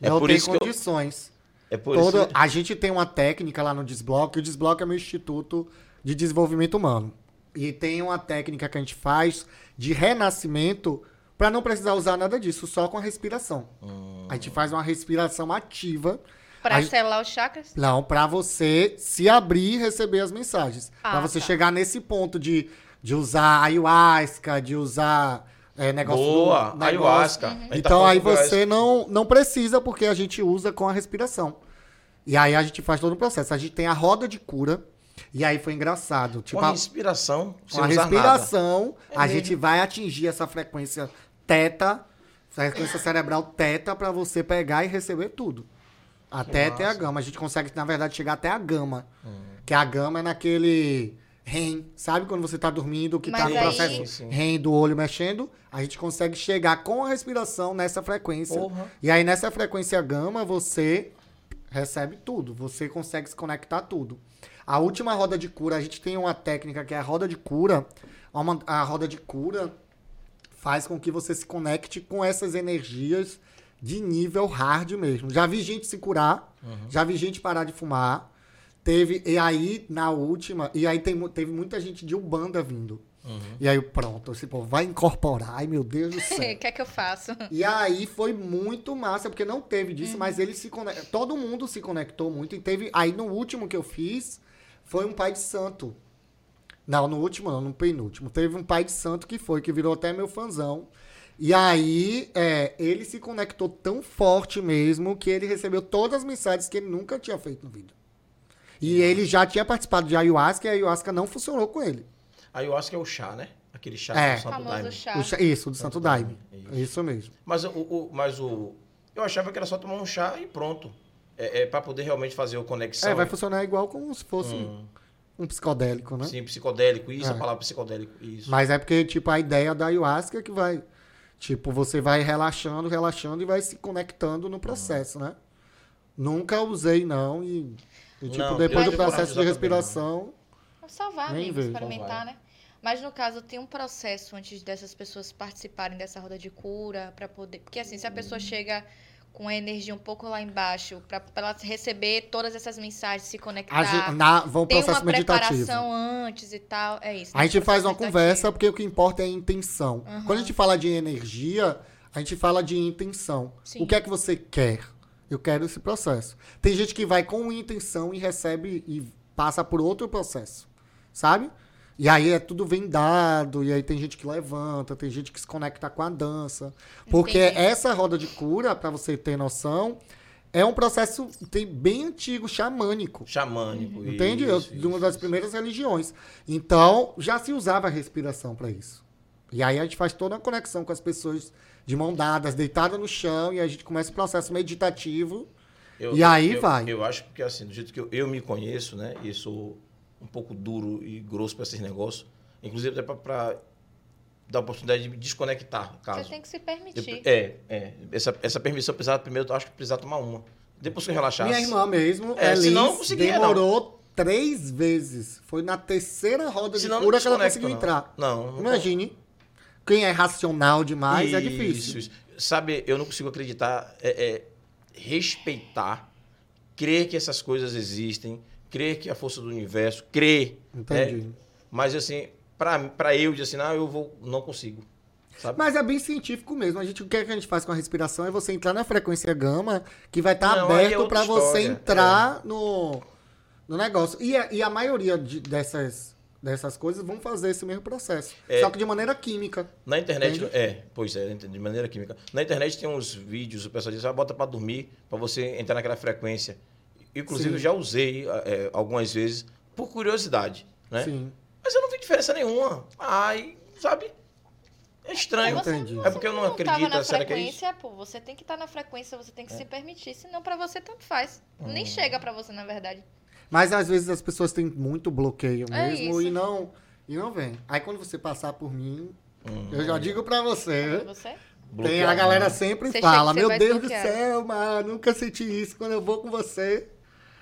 É não por tem isso que eu- condições. É por Todo- isso. A gente tem uma técnica lá no Desbloque. O Desbloque é meu instituto de desenvolvimento humano. E tem uma técnica que a gente faz de renascimento para não precisar usar nada disso, só com a respiração. Hum. A gente faz uma respiração ativa. Pra a- selar os chakras? Não, para você se abrir e receber as mensagens. Ah, para você tá. chegar nesse ponto de, de usar ayahuasca, de usar é, negócio Boa, do, ayahuasca. Gente tá Então aí você não, não precisa, porque a gente usa com a respiração. E aí a gente faz todo o processo. A gente tem a roda de cura. E aí foi engraçado. Tipo, Com a respiração, com a respiração, É a mesmo. gente vai atingir essa frequência teta, essa frequência cerebral teta, pra você pegar e receber tudo. A Que teta é a gama. A gente consegue, na verdade, chegar até a gama. Que a gama é naquele REM. Sabe quando você tá dormindo, que Mas tá no aí- processo. REM do olho mexendo? A gente consegue chegar com a respiração nessa frequência. Porra. E aí, nessa frequência gama, você recebe tudo. Você consegue se conectar tudo. A última roda de cura, a gente tem uma técnica que é a roda de cura. Uma- a roda de cura faz com que você se conecte com essas energias de nível hard mesmo. Já vi gente se curar, já vi gente parar de fumar. Teve, e aí, na última, e aí tem, teve muita gente de Ubanda vindo. E aí, pronto, esse povo vai incorporar. Ai, meu Deus do céu. O que é que eu faço? E aí foi muito massa, porque não teve disso, mas ele se conectou. Todo mundo se conectou muito. E teve. Aí no último que eu fiz, foi um pai de santo. Não, no último não, no penúltimo. Teve um pai de santo que foi, que virou até meu fãzão. E aí, é, ele se conectou tão forte mesmo que ele recebeu todas as mensagens que ele nunca tinha feito no vídeo. E ele já tinha participado de ayahuasca e a ayahuasca não funcionou com ele. Ayahuasca é o chá, né? Aquele chá É. do Santo Daime. chá. O chá- isso, do Santo Santo Daime. Daime, Isso mesmo. Mas o, o- mas o. Eu achava que era só tomar um chá e pronto. É, é para poder realmente fazer a conexão. É, vai funcionar igual como se fosse Hum, um psicodélico, né? sim, psicodélico, isso, É. a palavra psicodélico, isso. Mas é porque, tipo, a ideia da ayahuasca é que vai. Tipo, você vai relaxando, relaxando e vai se conectando no processo, né? Nunca usei, não. E, e, tipo, Não, depois do processo de respiração. Só Nem amigo, vejo. experimentar, né? Mas no caso, tem um processo antes dessas pessoas participarem dessa roda de cura para poder. Porque assim, se a pessoa Uhum. chega com a energia um pouco lá embaixo, para ela receber todas essas mensagens, se conectar. A gente, na, vão tem processo uma meditativo. preparação antes e tal. É isso. A gente faz uma Processo conversa porque o que importa é a intenção. Aham. Quando a gente fala de energia, a gente fala de intenção. Sim. O que é que você quer? Eu quero esse processo. Tem gente que vai com intenção e recebe e passa por outro processo, sabe? E aí é tudo vendado, e aí tem gente que levanta, tem gente que se conecta com a dança. Porque Entendi. essa roda de cura, pra você ter noção, é um processo tem, bem antigo, xamânico. Xamânico. Entende? isso, de uma das isso. primeiras religiões. Então, já se usava a respiração para isso. E aí a gente faz toda a conexão com as pessoas de mão dadas, deitada no chão, e a gente começa o processo meditativo. Eu- E aí eu- vai. Eu acho porque, assim, do jeito que eu, eu me conheço, né? E sou um pouco duro e grosso para esses negócios. Inclusive até para dar a oportunidade de me desconectar, caso. Você tem que se permitir. Eu- é, é. Essa, essa permissão precisava primeiro, eu acho que precisava tomar uma. Depois que eu relaxasse. Minha irmã mesmo, É, Elis, senão não conseguia, não. demorou três vezes. Foi na terceira roda de Senão não cura que ela conseguiu não. entrar. Não, não Imagine. Quem é racional demais é difícil. Isso, isso. Sabe, eu não consigo acreditar, é, é, respeitar, crer que essas coisas existem, crer que a força do universo, crer. Entendi. né? Mas assim, pra eu dizer assim, não, eu vou, não consigo. Sabe? Mas é bem científico mesmo. A gente, o que, é que a gente faz com a respiração é você entrar na frequência gama, que vai estar aí é aberto outra para você entrar no, no negócio. E a, e a maioria de- dessas, dessas coisas vão fazer esse mesmo processo. É. Só que de maneira química. Na internet, Entende? é, pois é, de maneira química. Na internet tem uns vídeos, o pessoal diz, ah, bota pra dormir, pra você entrar naquela frequência. Inclusive, Sim. eu já usei é, algumas vezes, por curiosidade, né? Sim. Mas eu não vi diferença nenhuma. Ai, sabe? É estranho. Mas você entendi. não- É porque eu não tava acredito, na será que é isso? frequência, pô. Você tem que estar na frequência, você tem que se permitir. Senão pra você tanto faz. Hum. Nem chega pra você, na verdade. Mas às vezes as pessoas têm muito bloqueio É mesmo isso. e não e não vem. Aí quando você passar por mim, Hum. eu já digo pra você. Pra você. Tem a galera sempre Você fala, meu Deus do desbloqueado." céu, mano, nunca senti isso quando eu vou com você.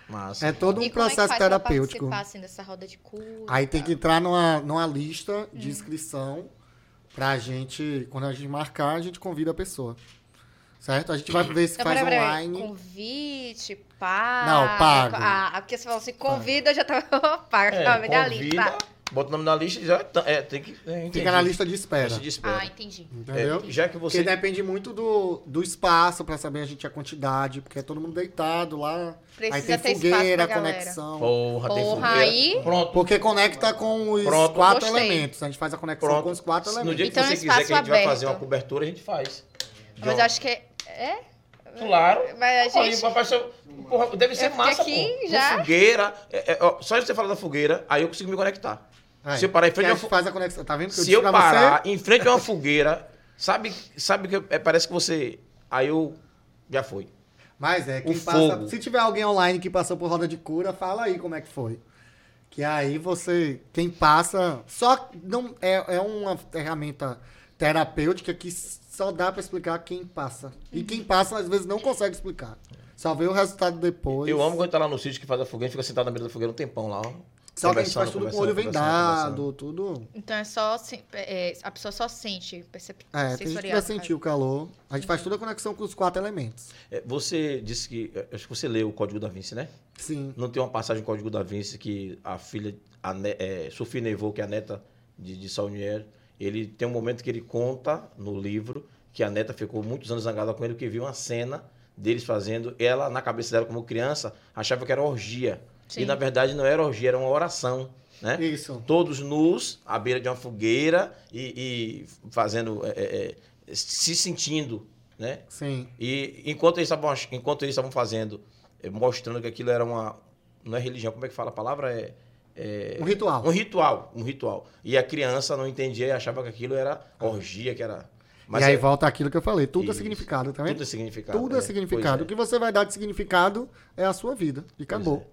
Massa. É todo um e como é que processo faz pra terapêutico. participar, assim, dessa roda de cura? Aí tem que entrar numa, numa lista Hum. de inscrição pra gente, quando a gente marcar, a gente convida a pessoa. Certo? A gente vai ver se tal. faz peraí. online. Convite, paga. Não, pago. Ah, porque você falou assim, convida, eu já tava. Paga, É, calma, me dá a convida, lista. Bota o nome na lista e já tá- é, tem que. É, entendi. Fica na lista de espera. Lista de espera. Ah, entendi. Entendeu? É, já que você. Porque depende muito do, do espaço pra saber a gente a quantidade, porque é todo mundo deitado lá. Precisa aí tem fogueira, conexão. Porra, tem Porra, fogueira. aí- Pronto. Porque conecta com os Pronto. quatro Gostei. elementos. A gente faz a conexão Pronto. com os quatro No elementos. dia que Então, você um quiser que a gente vai fazer uma cobertura, a gente faz. Mas acho que é. Claro. Mas a gente. porra, deve ser Eu massa, aqui pô. já. Com fogueira. é, é, ó, só de você falar da fogueira, aí eu consigo me conectar. Aí, Se eu parar em frente fo- faz a conexão. Tá vendo que eu Se eu parar você? em frente a uma fogueira, sabe, sabe que é, parece que você. Aí eu. Já foi. Mas é, quem O passa. fogo. Se tiver alguém online que passou por roda de cura, fala aí como é que foi. Que aí você. Quem passa. Só. Não, é, é uma ferramenta terapêutica que só dá pra explicar quem passa. E quem passa, às vezes, não consegue explicar. Só vê o resultado depois. Eu amo quando tá lá no sítio que faz a fogueira, fica sentado na beira da fogueira um tempão lá, ó. Só que a gente faz tudo com o olho vendado, tudo. Então é só. se- é, a pessoa só sente. Percep... É, tem gente que sensorial, vai sentir o calor. A gente faz toda a conexão com os quatro elementos. É, Você disse que. é, Acho que você leu o Código da Vinci, né? Sim. Não tem uma passagem do Código da Vinci que a filha, a ne, é, Sophie Neveu, que é a neta de, de Saunier, ele tem um momento que ele conta no livro que a neta ficou muitos anos zangada com ele porque viu uma cena deles fazendo. Ela, na cabeça dela, como criança, achava que era orgia. Sim. E na verdade não era orgia, era uma oração. Né? Isso. Todos nus, à beira de uma fogueira e, e fazendo. é, é, é, se sentindo. Né? Sim. E enquanto eles estavam, enquanto eles estavam fazendo, eh, mostrando que aquilo era uma. Não é religião, como é que fala a palavra? É, é Um ritual. um ritual. Um ritual. E a criança não entendia e achava que aquilo era orgia, que era. e aí é- volta aquilo que eu falei. Tudo é Isso. significado, tá vendo? Tudo é significado. Tudo é, significado. O que você vai dar de significado é a sua vida. E acabou.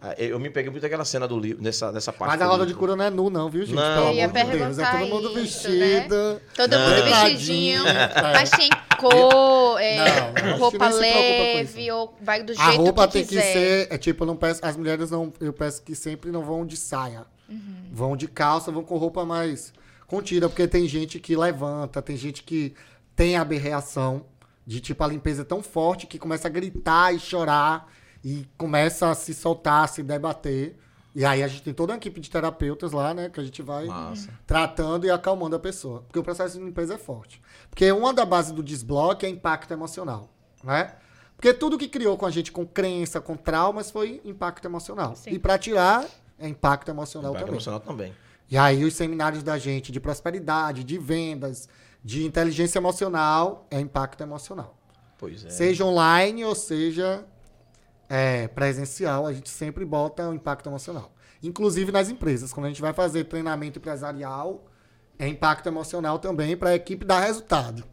Ah, Eu me peguei muito aquela cena do livro, nessa, nessa parte. Mas a roda de cura não é nu, não, viu, gente? Não. Pelo amor de Deus. É todo mundo isso, vestido. Todo Não. mundo vestidinho, É. cor, é, Não, que roupa leve, ou vai do jeito A roupa que tem quiser. que ser. É tipo, eu não peço. As mulheres não. Eu peço que sempre não vão de saia. Uhum. Vão de calça, vão com roupa mais contida, porque tem gente que levanta, tem gente que tem aberração de tipo a limpeza é tão forte que começa a gritar e chorar e começa a se soltar, a se debater. E aí a gente tem toda uma equipe de terapeutas lá, né? Que a gente vai Massa. tratando e acalmando a pessoa. Porque o processo de limpeza é forte. Porque uma da base do desbloque é impacto emocional, né? Porque tudo que criou com a gente com crença, com traumas, foi impacto emocional. Sim. E para tirar, é impacto emocional Impacto também. emocional também. E aí os seminários da gente de prosperidade, de vendas, de inteligência emocional, é impacto emocional. Pois é. Seja online ou seja é, presencial, a gente sempre bota o impacto emocional. Inclusive nas empresas. Quando a gente vai fazer treinamento empresarial, é impacto emocional também para a equipe dar resultado.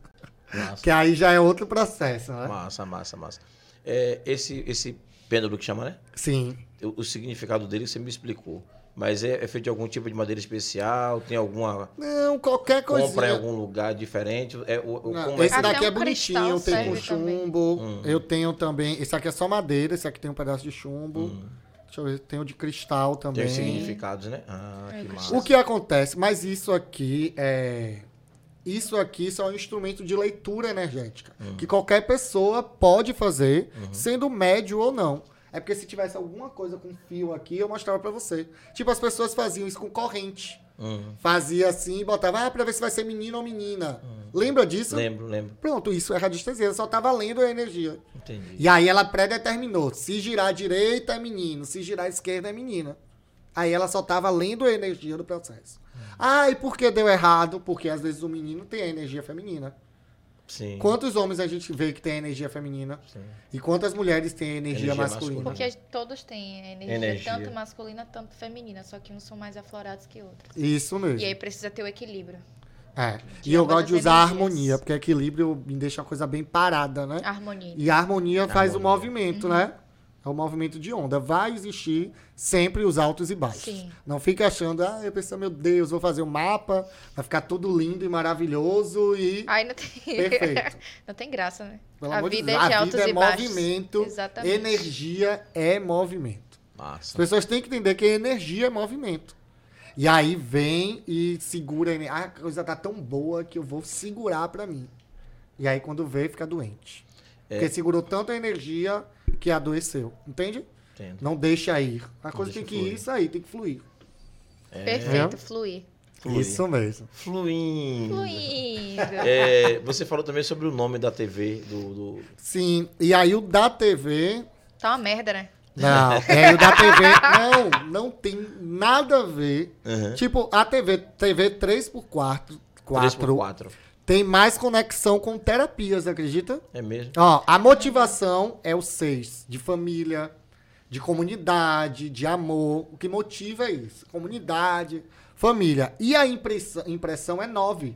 Massa, Que aí já é outro processo, né? massa, massa. massa. É, esse, esse pêndulo que chama, né? Sim. O, o significado dele você me explicou. Mas é, é feito de algum tipo de madeira especial? Tem alguma Não, qualquer coisa. compra em algum lugar diferente? É, o, o- Não, como é esse que- Até daqui é um bonitinho, tem com chumbo. Hum. Eu tenho também. Esse aqui é só madeira, esse aqui tem um pedaço de chumbo. Deixa eu ver, tem o de cristal Tem também. os significados, né? Ah, É, que o massa. O que acontece? Mas isso aqui é. Isso aqui só é um instrumento de leitura energética. Hum. Que qualquer pessoa pode fazer, Uhum. sendo médio ou não. É porque se tivesse alguma coisa com fio aqui, eu mostrava pra você. Tipo, as pessoas faziam isso com corrente. Hum, Fazia assim e botava, ah, pra ver se vai ser menino ou menina. Lembra disso? lembro, lembro. Pronto, isso é radiestesia, só tava lendo a energia. Entendi. E aí ela predeterminou, se girar à direita é menino, se girar à esquerda é menina. Aí ela só tava lendo a energia do processo. Ah, e por que deu errado? Porque às vezes o menino tem a energia feminina. Sim. Quantos homens a gente vê que tem a energia feminina? Sim. E quantas mulheres têm a energia, Energia masculina? masculina. Porque todos têm energia, Energia. tanto masculina, tanto feminina, só que uns são mais aflorados que outros. Isso mesmo. E aí precisa ter o equilíbrio. É. E eu gosto de usar a energias. harmonia, porque equilíbrio me deixa uma coisa bem parada, né? Harmonia. E a harmonia faz o Harmonia. movimento, né? É o movimento de onda. Vai existir sempre os altos e baixos. Sim. Não fica achando, ah, eu penso, meu Deus, vou fazer um mapa, vai ficar tudo lindo e maravilhoso e. Aí não tem. Perfeito. não tem graça, né? Pelo a amor de vida Deus, é de a altos vida é e baixos. movimento. Exatamente. Energia é movimento. As Massa. pessoas têm que entender que energia é movimento. E aí vem e segura a energia. Ah, a coisa tá tão boa que eu vou segurar pra mim. E aí quando vê, fica doente. É. Porque segurou tanta energia que adoeceu. Entende? Entendo. Não deixa ir. A coisa tem que fluir. ir e sair, tem que fluir. Perfeito, fluir. Fluir. Isso mesmo. Fluindo. Fluindo. É, você falou também sobre o nome da TV do. do- Sim. E aí o da TV. Tá uma merda, né? Não, é o da TV. Não, não tem nada a ver. Uhum. Tipo, a TV, TV 3x4, 4, 3x4. Tem mais conexão com terapias, acredita? É mesmo? Ó, a motivação é o 6, de família, de comunidade, de amor. O que motiva é isso. Comunidade, família. E a impressão, impressão é 9,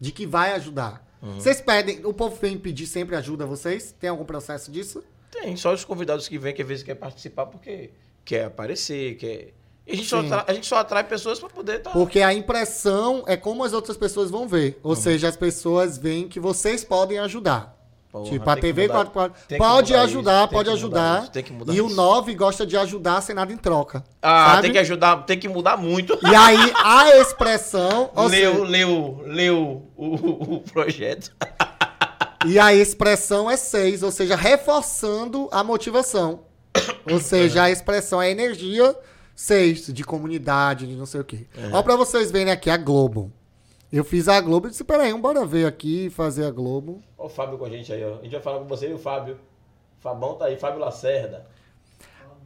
de que vai ajudar. Vocês pedem, o povo vem pedir sempre ajuda a vocês? Tem algum processo disso? Tem, só os convidados que vêm que às vezes quer participar porque quer aparecer, quer. E a gente, só atrai, a gente só atrai pessoas pra poder estar. Porque a impressão é como as outras pessoas vão ver. Ou seja, as pessoas veem que vocês podem ajudar. Porra, tipo, a TV mudar- 44 tem que pode mudar ajudar, pode ajudar. isso, tem que mudar e o isso. 9 gosta de ajudar sem nada em troca. Ah, sabe? tem que ajudar, tem que mudar muito. E aí a expressão. leu, seja, leu, leu o, o- o projeto. e a expressão é 6, ou seja, reforçando a motivação. Ou seja, a expressão é energia 6, de comunidade, de não sei o quê. Ó, pra vocês verem aqui a Globo. Eu fiz a Globo e disse: peraí, bora ver aqui fazer a Globo. Ó o Fábio com a gente aí, ó. A gente vai falar com você e o Fábio. Fabão tá aí, Fábio Lacerda.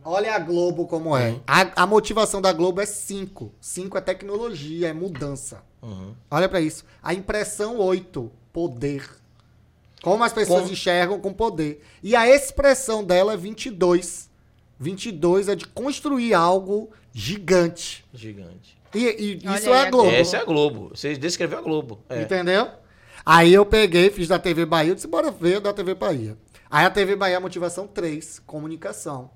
Olha a Globo como é. A, a motivação da Globo é 5. 5 é tecnologia, é mudança. Uhum. Olha pra isso. A impressão 8, poder. Como as pessoas Como- enxergam com poder. E a expressão dela é 22. 22 é de construir algo gigante. Gigante. E, e isso é aí a a Globo. Essa é a Globo. Você descreveu a Globo. É. Entendeu? Aí eu peguei, fiz da TV Bahia, eu disse, bora ver da TV Bahia. Aí a TV Bahia, motivação 3, comunicação.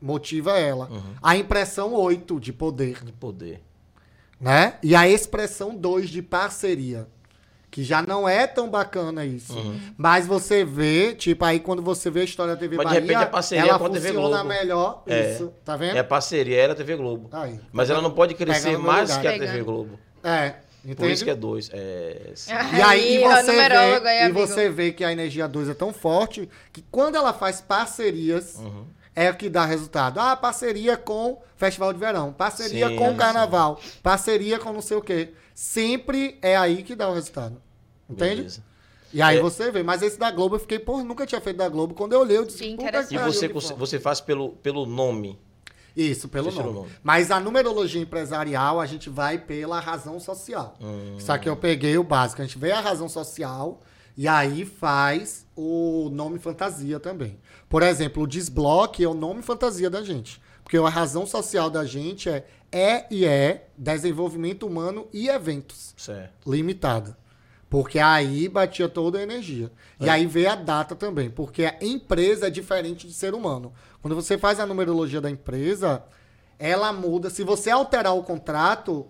Motiva ela. A impressão 8, de poder. De poder. né? E a expressão 2 de parceria. Que já não é tão bacana isso. Mas você vê, tipo, aí quando você vê a história da TV Mas, de Bahia, repente, a parceria ela com a TV funciona Globo. melhor. É. Isso, tá vendo? É a parceria, era a TV Globo. Aí. Mas ela não pode crescer mais lugar. que a. TV Globo. É, Por isso que é dois. É. E aí ó, você, vê, aí, e você vê que a energia 2 é tão forte que quando ela faz parcerias, Uhum. é o que dá resultado. Ah, parceria com Festival de Verão, parceria Sim, com sim. Carnaval, parceria com não sei o quê. Sempre é aí que dá o resultado. Entende? Beleza. E aí É. você vê. Mas esse da Globo eu fiquei, pô, nunca tinha feito da Globo. Quando eu olhei, eu disse, Que puta interessante. E você, que você, faz pelo, pelo nome. Isso, pelo Isso pelo nome. nome. Mas a numerologia empresarial, a gente vai pela razão social. Hum. Isso aqui eu peguei o básico. A gente vê a razão social e aí faz o nome fantasia também. Por exemplo, o desbloque é o nome fantasia da gente. Porque a razão social da gente é, é e é desenvolvimento humano e eventos Certo. limitada. Porque aí batia toda a energia. E É. aí veio a data também. Porque a empresa é diferente de ser humano. Quando você faz a numerologia da empresa, ela muda. Se você alterar o contrato,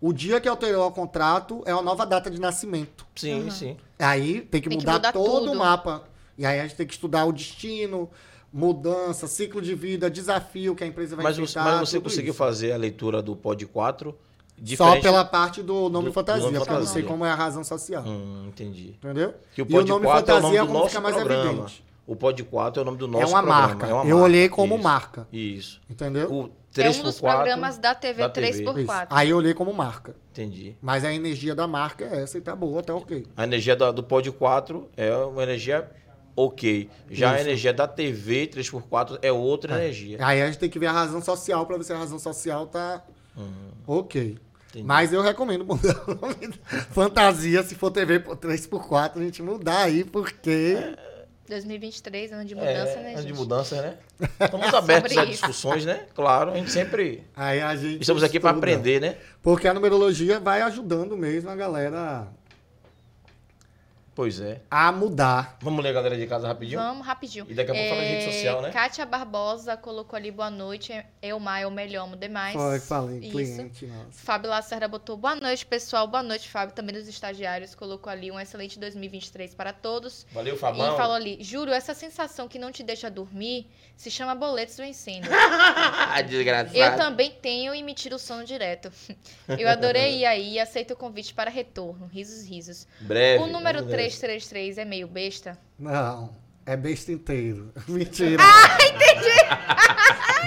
o dia que alterou o contrato é uma nova data de nascimento. Sim, sim. Aí tem que, Tem que mudar, mudar todo tudo. o mapa. E aí a gente tem que estudar o destino, mudança, ciclo de vida, desafio que a empresa vai Mas, você- enfrentar. mas você conseguiu isso. fazer a leitura do Pod 4 Só diferente- pela parte do nome do- fantasia, do nome porque eu não sei fantasia. como é a razão social. Hum, entendi. Entendeu? Que o e o Pod nome 4 é o fantasia nome é do como nosso fica mais programa. evidente. O Pod 4 é o nome do nosso é uma programa. marca. É uma eu marca. olhei como Isso. marca. Isso. Entendeu? O É 3 um por dos 4 programas da TV, da TV. 3x4. Isso. Aí eu olhei como marca. Entendi. Mas a energia da marca é essa e tá boa, tá ok. A energia da- do Pod 4 é uma energia ok. Já a Isso. energia da TV 3x4 é outra energia. Aí a gente tem que ver a razão social pra ver se a razão social tá ok. Uhum. Entendi. Mas eu recomendo mudar o nome. Fantasia, se for TV por 3x4, a gente mudar aí, porque. 2023, ano de mudança, é, né, ano de gente? mudança, né? Estamos abertos a discussões, né? Claro, a gente sempre. Aí a gente. Estamos aqui para aprender, né? Porque a numerologia vai ajudando mesmo a galera Pois é. a mudar. Vamos ler a galera de casa rapidinho? Vamos, rapidinho. E daqui a pouco fala de rede social, né? Kátia Barbosa colocou ali boa noite. Elmar é o melhor, amo demais. Foi, falei, Isso. cliente, nossa. Fábio Lacerda botou boa noite, pessoal. Boa noite, Fábio. Também dos estagiários. Colocou ali um excelente 2023 para todos. Valeu, E Fabão. falou ali, juro, essa sensação que não te deixa dormir se chama boletos vencendo. Desgraçado. Eu também tenho e me tiro o sono direto. Eu adorei ir aí e aceito o convite para retorno. Risos, risos. Breve. o número vamos ver. 333 é meio besta? Não, é besta inteiro. Mentira. Ah, entendi!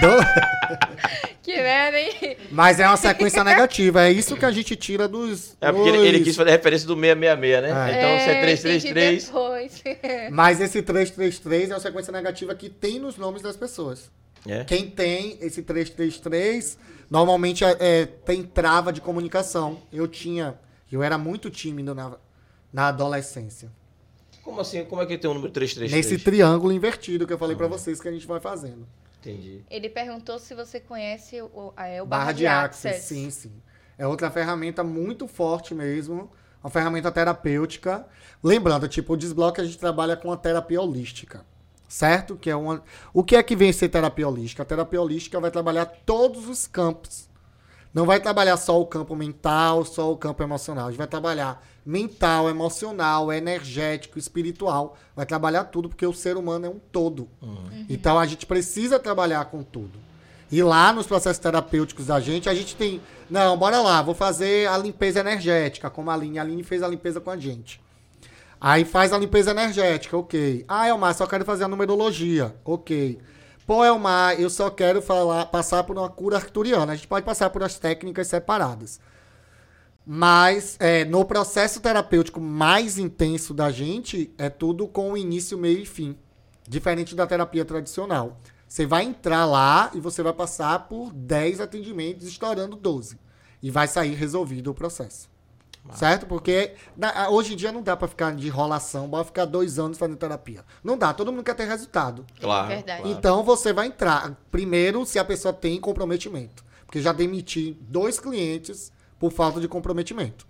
Que merda, hein? Mas é uma sequência negativa. É isso que a gente tira dos. É porque ele, dos- ele quis fazer referência do 666, né? É. Então, se é entendi 333. depois. Mas esse 333 é uma sequência negativa que tem nos nomes das pessoas. É. Quem tem esse 333, normalmente é, é, tem trava de comunicação. Eu tinha. Eu era muito tímido na, na adolescência. Como assim? Como é que tem o número 333? Nesse triângulo invertido que eu falei pra vocês que a gente vai fazendo. Entendi. Ele perguntou se você conhece o, a- é, o Barra de Access, sim, sim. É outra ferramenta muito forte mesmo. Uma ferramenta terapêutica. Lembrando, tipo, o desbloque a gente trabalha com a terapia holística. Certo? Que é uma... O que é que vem ser terapia holística? A terapia holística vai trabalhar todos os campos. Não vai trabalhar só o campo mental, só o campo emocional. A gente vai trabalhar mental, emocional, energético, espiritual. Vai trabalhar tudo, porque o ser humano é um todo. Então a gente precisa trabalhar com tudo. E lá nos processos terapêuticos da gente, a gente tem. Não, bora lá, vou fazer a limpeza energética, como a Aline. A Aline fez a limpeza com a gente. Aí faz a limpeza energética, ok. Ah, Elmar, só quero fazer a numerologia, ok. Pô, Elmar, eu só quero falar, passar por uma cura arcturiana. A gente pode passar por as técnicas separadas. Mas é, no processo terapêutico mais intenso da gente, é tudo com início, meio e fim. Diferente da terapia tradicional. Você vai entrar lá e você vai passar por 10 atendimentos, estourando 12. E vai sair resolvido o processo. Certo? Porque na- hoje em dia não dá pra ficar de enrolação, bora ficar dois anos fazendo terapia. Não dá, todo mundo quer ter resultado. Claro. Verdade. claro. Então você vai entrar. Primeiro, se a pessoa tem comprometimento. Porque já demiti dois clientes por falta de comprometimento.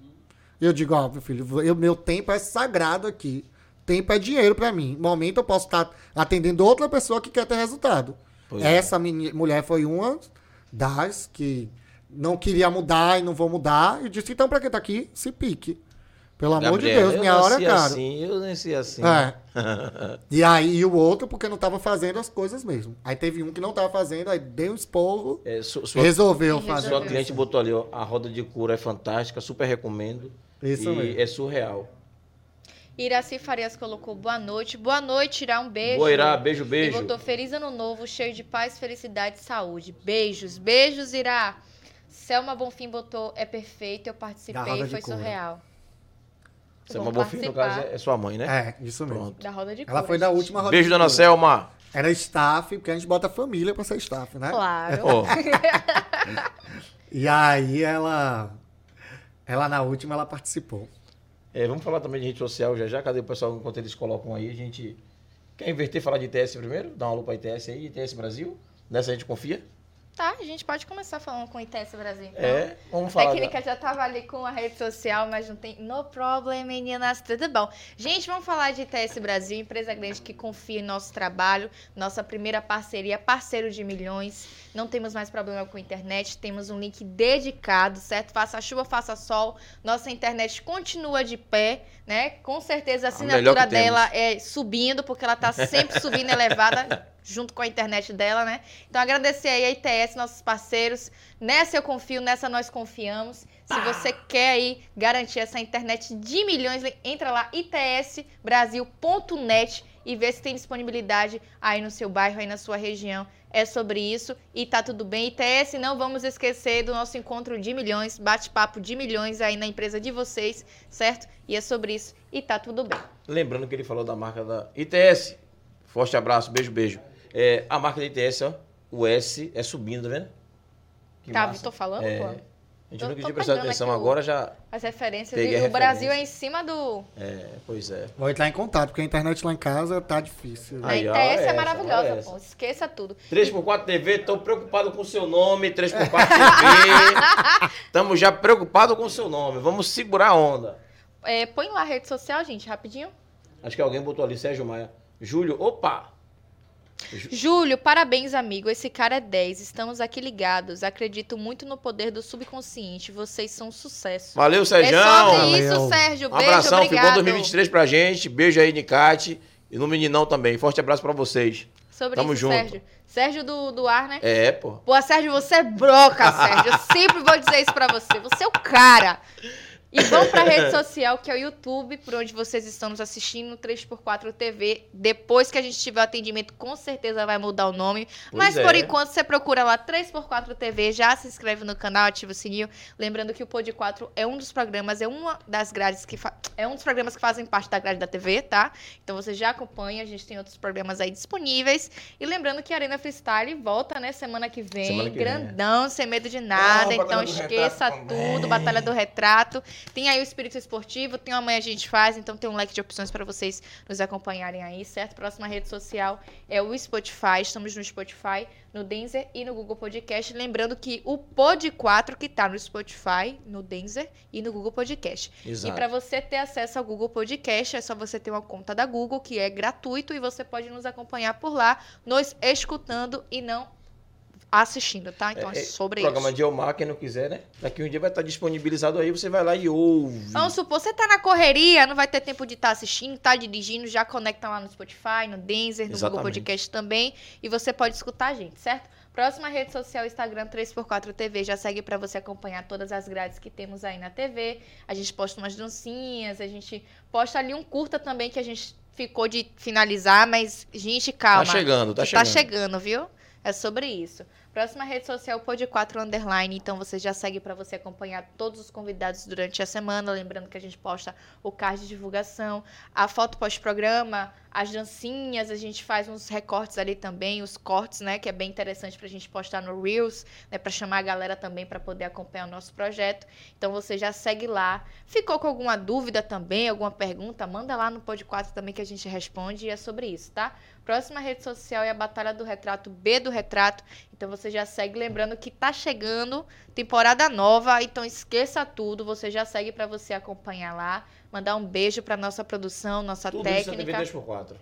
Eu digo, ó, meu filho, eu- meu tempo é sagrado aqui. Tempo é dinheiro pra mim. No momento eu posso estar atendendo outra pessoa que quer ter resultado. Pois é. Essa meni- mulher foi uma das que não queria mudar e não vou mudar. E disse, então pra que tá aqui? Se pique. Pelo amor de Gabriel, Deus, eu minha hora é nasci cara. assim, eu nasci assim. É. e aí e o outro porque não tava fazendo as coisas mesmo. Aí teve um que não tava fazendo, aí deu um esporro, É, su- sua, resolveu E fazer. sua cliente botou ali, ó, a roda de cura é fantástica, super recomendo. Isso e mesmo. é surreal. Iraci Farias colocou boa noite. Boa noite, tirar um beijo. Boa, Irá, beijo, E beijo. botou feliz ano novo, cheio de paz, felicidade e saúde. Beijos, beijos, Irá. Selma Bonfim botou é perfeito, eu participei, de foi cura. surreal. Você é uma Vamos Bonfim, no caso, é sua mãe, né? É, isso mesmo. Pronto. Da roda de Ela cura, foi da última roda Beijo, de dona cura. Selma. Era staff, porque a gente bota família pra ser staff, né? Claro. Ó, E aí ela. Ela na última ela participou. é, vamos falar também de rede social já já. Cadê o pessoal enquanto eles colocam aí? A gente quer inverter e falar de ITS primeiro? Dá uma alô pra ITS aí, ITS Brasil. Nessa a gente confia? Tá, a gente pode começar falando com o ITS Brasil. Então. É, vamos A falar. técnica já tava ali com a rede social, mas não tem. No problem, meninas, tudo bom. Gente, vamos falar de ITS Brasil, empresa grande que confia em nosso trabalho, nossa primeira parceria, parceiro de milhões. Não temos mais problema com a internet, temos um link dedicado, certo? Faça chuva, faça sol, nossa internet continua de pé, né? Com certeza a melhor assinatura temos. dela é subindo, porque ela tá sempre subindo elevada. Junto com a internet dela, né? Então, agradecer aí a ITS, nossos parceiros. Nessa eu confio, nessa nós confiamos. Se você quer aí garantir essa internet de milhões, entra lá itsbrasil.net e vê se tem disponibilidade aí no seu bairro, aí na sua região. É sobre isso e tá tudo bem. ITS, não vamos esquecer do nosso encontro de milhões, bate-papo de milhões aí na empresa de vocês, certo? E é sobre isso e tá tudo bem. Lembrando que ele falou da marca da ITS. Forte abraço, beijo, beijo. É, a marca da ITS, ó, o S é subindo, tá vendo? Que tá, massa. tô falando, É. pô. A gente Tô- queria prestar pegando atenção, agora já. As referências. E a o Brasil referência. é em cima do. É, pois é. Vou entrar em contato, porque a internet lá em casa tá difícil. A Aí, ó, ITS é essa, maravilhosa, essa. pô. Esqueça tudo. 3x4 TV, tô preocupado com o seu nome, 3x4 TV. Tamo já preocupado com o seu nome. Vamos segurar a onda. É, põe lá a rede social, gente, rapidinho. Acho que alguém botou ali, Sérgio Maia. Júlio, opa! Júlio, parabéns, amigo. Esse cara é 10. Estamos aqui ligados. Acredito muito no poder do subconsciente. Vocês são um sucesso. Valeu, É Sérgio! sobre isso. Sérgio. Um Beijo, abração, obrigado. ficou 2023 pra gente. Beijo aí, Nicate. E no Meninão também. Forte abraço pra vocês. Sobre Tamo isso, junto. Sérgio. Sérgio do, do ar, né? É, pô. Pô, Sérgio, você é broca, Sérgio. Eu sempre vou dizer isso pra você. Você é o cara. E vão pra rede social, que é o YouTube, por onde vocês estão nos assistindo, 3x4 TV. Depois que a gente tiver o atendimento, com certeza vai mudar o nome. Pois Mas é. por enquanto, você procura lá 3x4 TV, já se inscreve no canal, ativa o sininho. Lembrando que o Pod 4 é um dos programas, é uma das grades que fa- é um dos programas que fazem parte da grade da TV, tá? Então você já acompanha, a gente tem outros programas aí disponíveis. E lembrando que a Arena Freestyle volta, né, semana que vem, Semana que vem, é. grandão, sem medo de nada. Ah, então esqueça também. tudo, Batalha do Retrato. Tem aí o Espírito Esportivo, tem o Amanhã a gente faz, então tem um leque de opções para vocês nos acompanharem aí, certo? Próxima rede social é o Spotify, estamos no Spotify, no Denzer e no Google Podcast. Lembrando que o Pod 4 que tá no Spotify, no Denzer e no Google Podcast. E Exato. para você ter acesso ao Google Podcast, é só você ter uma conta da Google, que é gratuito, e você pode nos acompanhar por lá, nos escutando e não assistindo, tá? Então é, É, sobre Programa isso. de Elmar, quem não quiser, né? Daqui um dia vai estar disponibilizado aí, você vai lá e ouve. Vamos supor, você tá na correria, não vai ter tempo de estar assistindo, tá dirigindo, já conecta lá no Spotify, no Denzer, no Google Exatamente. Podcast também, e você pode escutar a gente, certo? Próxima rede social, Instagram 3x4 TV, já segue pra você acompanhar todas as grades que temos aí na TV. A gente posta umas dancinhas, a gente posta ali um curta também que a gente ficou de finalizar, mas gente, calma. Tá chegando, tá que chegando. Tá chegando, viu? É sobre isso. Próxima rede social, Pod 4 Underline. Então você já segue para você acompanhar todos os convidados durante a semana. Lembrando que a gente posta o card de divulgação, a foto pós-programa, as dancinhas. A gente faz uns recortes ali também, os cortes, né? Que é bem interessante pra gente postar no Reels, né? Pra chamar a galera também para poder acompanhar o nosso projeto. Então você já segue lá. Ficou com alguma dúvida também, alguma pergunta? Manda lá no Pod 4 também que a gente responde. E é sobre isso, tá? Próxima rede social é a Batalha do Retrato, B do Retrato. Então você já segue, lembrando que tá chegando temporada nova, então esqueça tudo, você já segue pra você acompanhar lá, mandar um beijo pra nossa produção, nossa Tudo isso técnica, 2x4.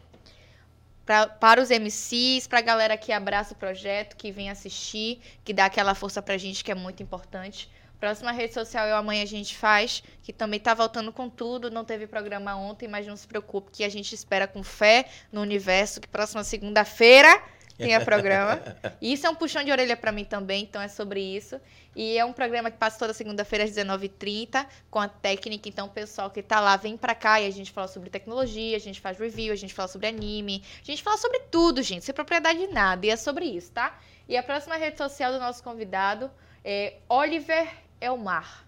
pra, para os MCs, pra galera que abraça o projeto, que vem assistir, que dá aquela força pra gente que é muito importante. Próxima rede social é o Amanhã a gente faz, que também tá voltando com tudo, não teve programa ontem, mas não se preocupe que a gente espera com fé no universo que próxima segunda-feira tenha programa. E isso é um puxão de orelha pra mim também, então é sobre isso. E é um programa que passa toda segunda-feira às 19h30 com a técnica. Então, o pessoal que tá lá vem pra cá e a gente fala sobre tecnologia, a gente faz review, a gente fala sobre anime, a gente fala sobre tudo, gente, sem propriedade de nada. E é sobre isso, tá? E a próxima rede social do nosso convidado é Oliver Elmar.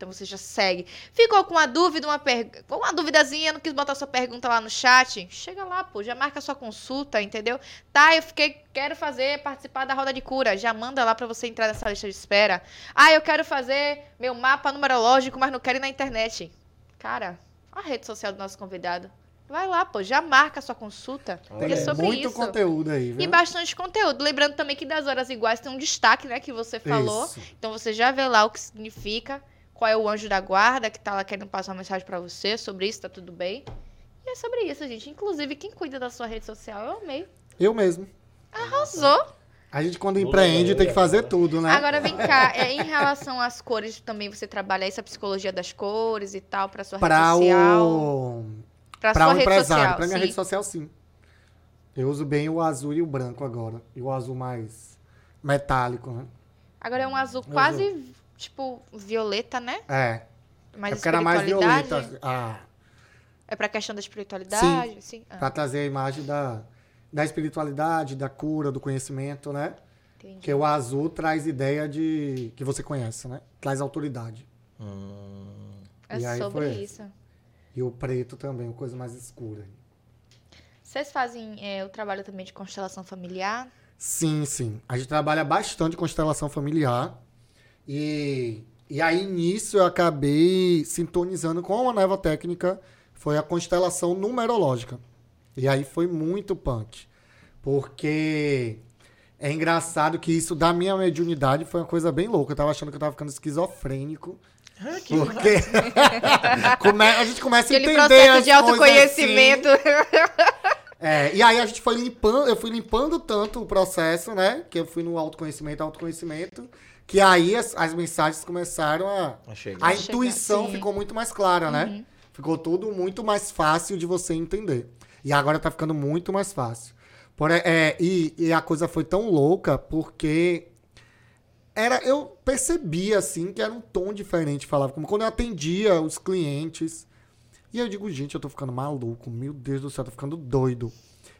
Então você já segue. Ficou com uma dúvida, uma, per... com uma duvidazinha, não quis botar sua pergunta lá no chat? Chega lá, pô, já marca sua consulta, entendeu? Tá, eu fiquei, quero fazer, participar da roda de cura. Já manda lá pra você entrar nessa lista de espera. Ah, eu quero fazer meu mapa numerológico, mas não quero ir na internet. Cara, a rede social do nosso convidado. Vai lá, pô, já marca a sua consulta. Porque é Tem sobre muito isso. conteúdo aí, viu? E bastante conteúdo. Lembrando também que das horas iguais tem um destaque, né, que você falou. Isso. Então você já vê lá o que significa, qual é o anjo da guarda que tá lá querendo passar uma mensagem pra você sobre isso, tá tudo bem. E é sobre isso, gente. Inclusive, quem cuida da sua rede social, eu amei. Eu mesmo. Arrasou. A gente, quando empreende, tem que fazer tudo, né? Agora vem cá, é, em relação às cores, também você trabalha essa psicologia das cores e tal, pra sua rede Pra social. o. Pra Pra sua o rede empresário. social. Pra minha sim. rede social, sim. Eu uso bem o azul e o branco agora. E o azul mais metálico, né? Agora é um azul Eu quase, tipo, violeta, né? É. Mais é porque era mais violeta. Ah, É pra questão da espiritualidade, assim? Ah, pra trazer a imagem da, da espiritualidade, da cura, do conhecimento, né? entendi. Porque o azul traz ideia de que você conhece, né? Traz autoridade. Hum, É aí sobre foi isso. E o preto também, uma coisa mais escura. Vocês fazem é, o trabalho também de constelação familiar? Sim, sim. A gente trabalha bastante constelação familiar. E, e aí, nisso, eu acabei sintonizando com uma nova técnica. Foi a constelação numerológica. E aí foi muito punk. Porque é engraçado que isso da minha mediunidade foi uma coisa bem louca. Eu tava achando que eu tava ficando esquizofrênico. Porque come- a gente começa a Aquele entender processo as de autoconhecimento. é, e aí a gente foi limpando, eu fui limpando tanto o processo, né? Que eu fui no autoconhecimento, autoconhecimento, que aí as, as mensagens começaram a. a chegar. A intuição ficou muito mais clara, né? Uhum. Ficou tudo muito mais fácil de você entender. E agora tá ficando muito mais fácil. Por, é, e, e a coisa foi tão louca porque era eu percebia assim que era um tom diferente falava como quando eu atendia os clientes e eu digo gente eu tô ficando maluco meu Deus do céu tô ficando doido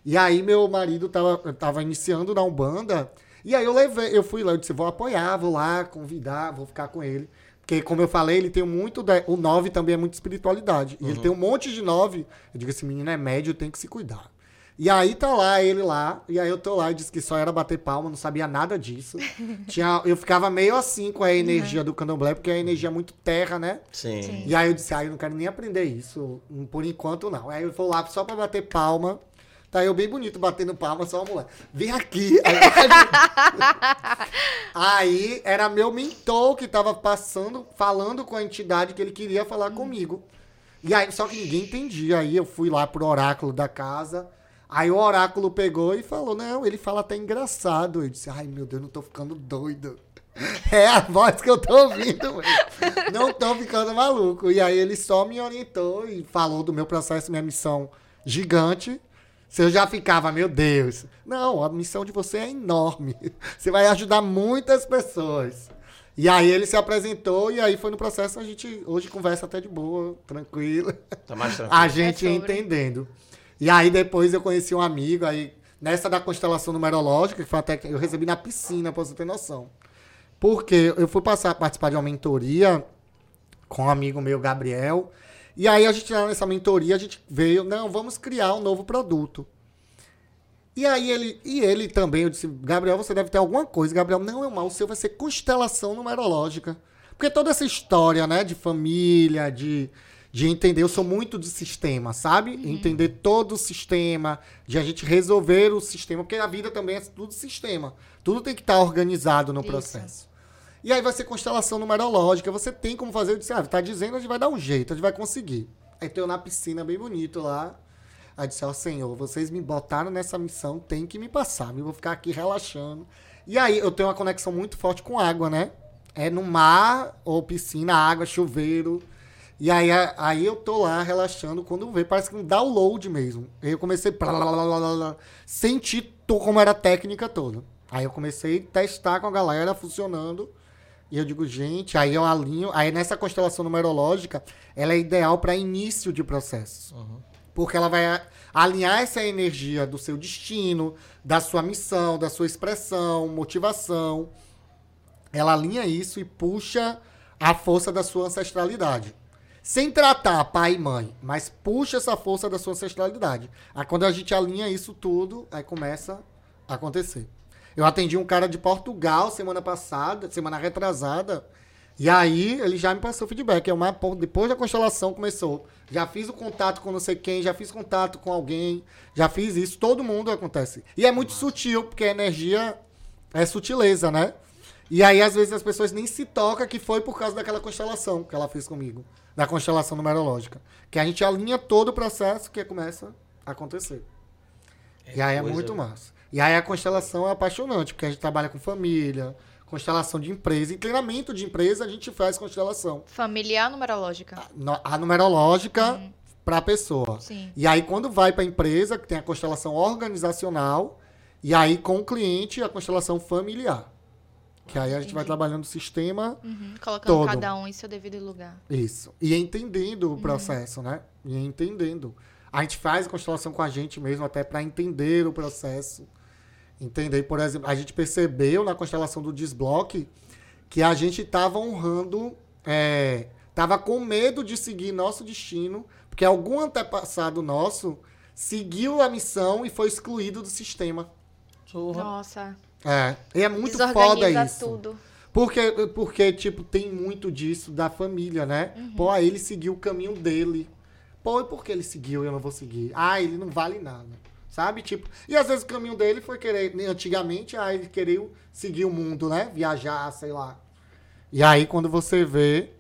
e aí meu marido tava, tava iniciando na umbanda e aí eu levei eu fui lá eu disse vou apoiar vou lá convidar vou ficar com ele porque como eu falei ele tem muito da- o nove também é muito espiritualidade e ele tem um monte de nove eu digo esse menino é médio tem que se cuidar e aí tá lá, ele lá, e aí eu tô lá e disse que só era bater palma, não sabia nada disso. Tinha, eu ficava meio assim com a energia do candomblé, porque a energia é muito terra, né? Sim. Sim. E aí eu disse, ah, eu não quero nem aprender isso, por enquanto não. Aí eu vou lá só pra bater palma, tá eu bem bonito batendo palma, só uma mulher. Vem aqui. Aí, aí era meu mentor que tava passando, falando com a entidade que ele queria falar comigo. E aí, só que ninguém entendia. Aí eu fui lá pro oráculo da casa. Aí o oráculo pegou e falou: Não, ele fala até engraçado. Eu disse: Ai, meu Deus, não tô ficando doido. É a voz que eu tô ouvindo. Não tô ficando maluco. E aí ele só me orientou e falou do meu processo, minha missão gigante. Se eu já ficava, meu Deus. Não, a missão de você é enorme. Você vai ajudar muitas pessoas. E aí ele se apresentou e aí foi no processo a gente hoje conversa até de boa, tranquilo. Tá mais tranquilo. A gente É entendendo. E aí depois eu conheci um amigo, aí nessa da constelação numerológica, que foi até que eu recebi na piscina, pra você ter noção. Porque eu fui passar, participar de uma mentoria com um amigo meu, Gabriel. E aí a gente lá nessa mentoria, a gente veio, não, vamos criar um novo produto. E aí ele, e ele também, eu disse, Gabriel, você deve ter alguma coisa. Gabriel, não, é mal, o seu vai ser constelação numerológica. Porque toda essa história, né, de família, de, de entender, eu sou muito de sistema, sabe? Entender todo o sistema, de a gente resolver o sistema, porque a vida também é tudo sistema. Tudo tem que estar organizado no Isso. processo. E aí vai ser constelação numerológica, você tem como fazer, eu disse, ah, tá dizendo, a gente vai dar um jeito, a gente vai conseguir. Aí tô eu na piscina, bem bonito lá. Aí disse, ó, Senhor, vocês me botaram nessa missão, tem que me passar, eu vou ficar aqui relaxando. E aí eu tenho uma conexão muito forte com água, né? É no mar, ou piscina, água, chuveiro. E aí, aí eu tô lá relaxando, quando vê, parece que um download mesmo. Aí eu comecei to- como era a técnica toda. Aí eu comecei a testar com a galera, funcionando. E eu digo, gente, aí eu alinho. Aí nessa constelação numerológica, ela é ideal para início de processo. Porque ela vai alinhar essa energia do seu destino, da sua missão, da sua expressão, motivação. Ela alinha isso e puxa a força da sua ancestralidade. Sem tratar pai e mãe, mas puxa essa força da sua ancestralidade. Aí quando a gente alinha isso tudo, aí começa a acontecer. Eu atendi um cara de Portugal semana passada, semana retrasada. E aí ele já me passou feedback. É uma, depois da constelação começou. Já fiz o contato com não sei quem, já fiz contato com alguém, já fiz isso. Todo mundo acontece. E é muito sutil, porque a energia é sutileza, né? E aí, às vezes, as pessoas nem se tocam que foi por causa daquela constelação que ela fez comigo. Da constelação numerológica. Que a gente alinha todo o processo que começa a acontecer. e aí é coisa- muito massa. E aí a constelação é apaixonante, porque a gente trabalha com família, constelação de empresa. Em treinamento de empresa, a gente faz constelação. Familiar numerológica. No- A numerológica para a pessoa. Sim. E aí, quando vai para a empresa, que tem a constelação organizacional, e aí com o cliente, a constelação familiar. Que aí a gente vai Entendi. trabalhando o sistema, Uhum, Colocando Todo. cada um em seu devido lugar. isso. E entendendo o processo, né? E entendendo. A gente faz a constelação com a gente mesmo, até para entender o processo. Entender, por exemplo, a gente percebeu na constelação do desbloque que a gente estava honrando, é, tava com medo de seguir nosso destino, porque algum antepassado nosso seguiu a missão e foi excluído do sistema. Porra. Nossa. É, e é muito foda Desorganiza isso. tudo. Porque, porque, tipo, tem muito disso da família, né? Pô, aí ele seguiu o caminho dele. Pô, e por que ele seguiu e eu não vou seguir? Ah, ele não vale nada. Sabe? Tipo, e às vezes o caminho dele foi querer, né, antigamente, ah, ele queria seguir o mundo, né? Viajar, sei lá. E aí, quando você vê,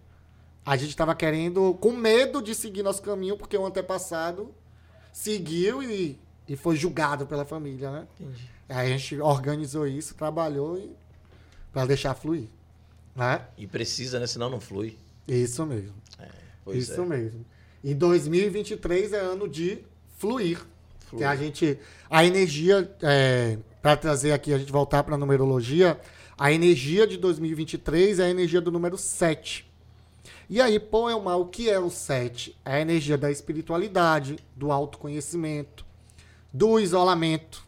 a gente tava querendo, com medo de seguir nosso caminho, porque o antepassado seguiu e, e foi julgado pela família, né? Entendi. Aí a gente organizou isso, trabalhou e para deixar fluir, né? E precisa, né? Senão não flui. Isso mesmo. Pois isso é. mesmo. E 2023 é ano de fluir. Que a gente a energia para trazer aqui a gente voltar para a numerologia, a energia de 2023 é a energia do número 7. E aí, pô, Elmar, o que é o 7? É a energia da espiritualidade, do autoconhecimento, do isolamento,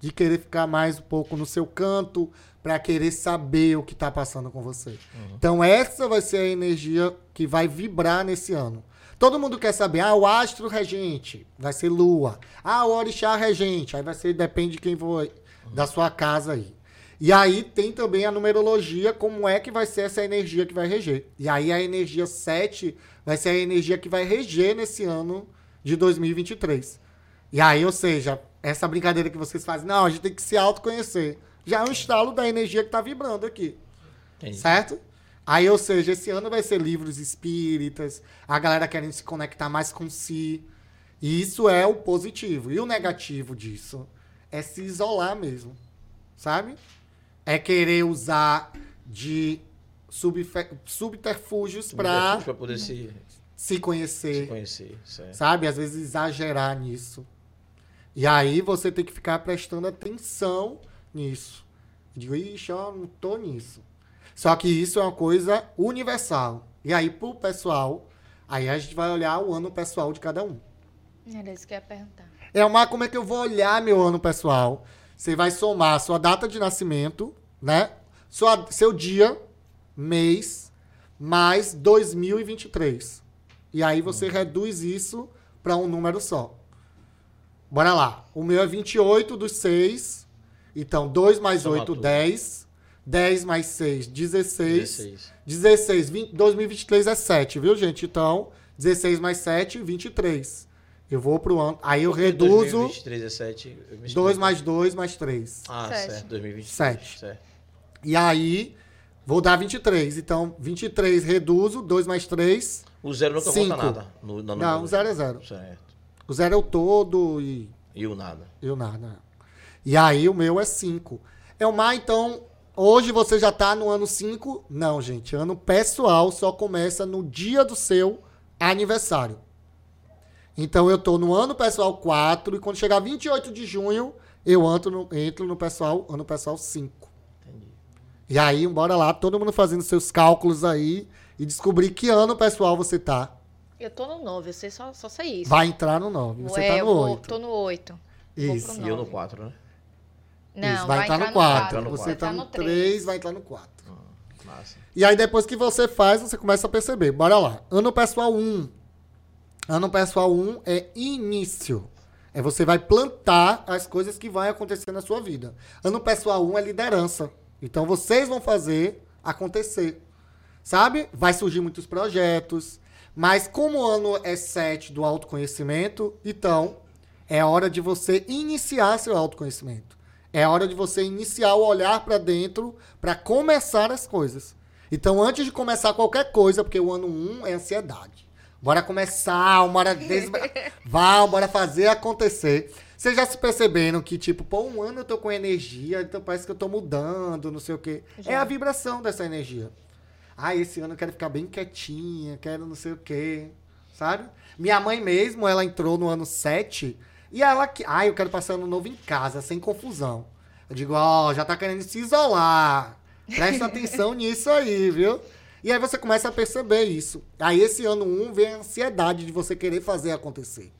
de querer ficar mais um pouco no seu canto para querer saber o que está passando com você. Então essa vai ser a energia que vai vibrar nesse ano. Todo mundo quer saber, ah, o astro regente vai ser lua. Ah, o orixá regente, aí vai ser, depende de quem for da sua casa aí. E aí tem também a numerologia, como é que vai ser essa energia que vai reger. E aí a energia 7 vai ser a energia que vai reger nesse ano de 2023. E aí, ou seja, essa brincadeira que vocês fazem, não, a gente tem que se autoconhecer. Já é um estalo da energia que tá vibrando aqui. Entendi. Certo? Aí, ou seja, esse ano vai ser livros espíritas, a galera querendo se conectar mais com si. E isso é o positivo. E o negativo disso é se isolar mesmo. Sabe? É querer usar de subterfúgios para poder se, se conhecer se conhecer. Certo. sabe? Às vezes exagerar nisso. E aí você tem que ficar prestando atenção nisso. Digo, ixi, ó, não tô nisso. Só que isso é uma coisa universal. E aí, pro pessoal, aí a gente vai olhar o ano pessoal de cada um. Era isso que eu ia perguntar. É uma, como é que eu vou olhar meu ano pessoal? Você vai somar a sua data de nascimento, né? Sua, seu dia, mês, mais 2023. E aí você reduz isso para um número só. Bora lá. O meu é 28 dos 6. Então, 2 mais Soma 8, tudo. 10. 10 mais 6, 16. 16. 16, 20, 2023 é 7, viu, gente? Então, 16 mais 7, 23. Eu vou pro ano. Aí eu reduzo 2023 é 7. eu me 2 explico. mais 2 mais 3. Ah, Sete. certo. 2023. Sete. Certo. E aí, vou dar 23. Então, 23 reduzo, 2 mais 3. O zero nunca Cinco. conta nada. No, na Não, o. 0 é 0. Certo. O 0 é o todo e, E o nada. e o nada. E aí, o meu é 5. É o mar, então, hoje você já tá no ano 5? Não, gente. Ano pessoal só começa no dia do seu aniversário. Então, eu tô no ano pessoal 4 e quando chegar 28 de junho, eu entro no, entro no pessoal, ano pessoal 5. Entendi. E aí, bora lá, todo mundo fazendo seus cálculos aí e descobrir que ano pessoal você tá. Eu tô no 9, eu sei só, só sei isso. Vai entrar no 9. Você tá eu no vou- 8. Tô no 8. Isso. E eu no Nove. 4, né? Não, Isso, vai, entrar, no 4. quatro. Você Vai tá entrar no três. 3, vai entrar no 4. Massa. E aí, depois que você faz, você começa a perceber. Bora lá. Ano pessoal 1. Ano pessoal 1 é início. É você vai plantar as coisas que vão acontecer na sua vida. Ano pessoal 1 é liderança. Então, vocês vão fazer acontecer. sabe? Vai surgir muitos projetos. Mas como o ano é 7 do autoconhecimento, então é hora de você iniciar seu autoconhecimento. É hora de você iniciar o olhar para dentro para começar as coisas. Então, antes de começar qualquer coisa, porque o ano 1 é ansiedade. Bora começar, bora desbra... Vá, bora fazer acontecer. Vocês já se perceberam que, tipo, pô, um ano eu tô com energia, então parece que eu tô mudando, não sei o quê. Já. É a vibração dessa energia. Ah, esse ano eu quero ficar bem quietinha, quero não sei o quê, sabe? Minha mãe mesmo, ela entrou no ano 7 e ela, que- ah, eu quero passar ano novo em casa, sem confusão. Eu digo, ó, já tá querendo se isolar. Presta atenção nisso aí, viu? E aí você começa a perceber isso. Aí esse ano 1 vem a ansiedade de você querer fazer acontecer.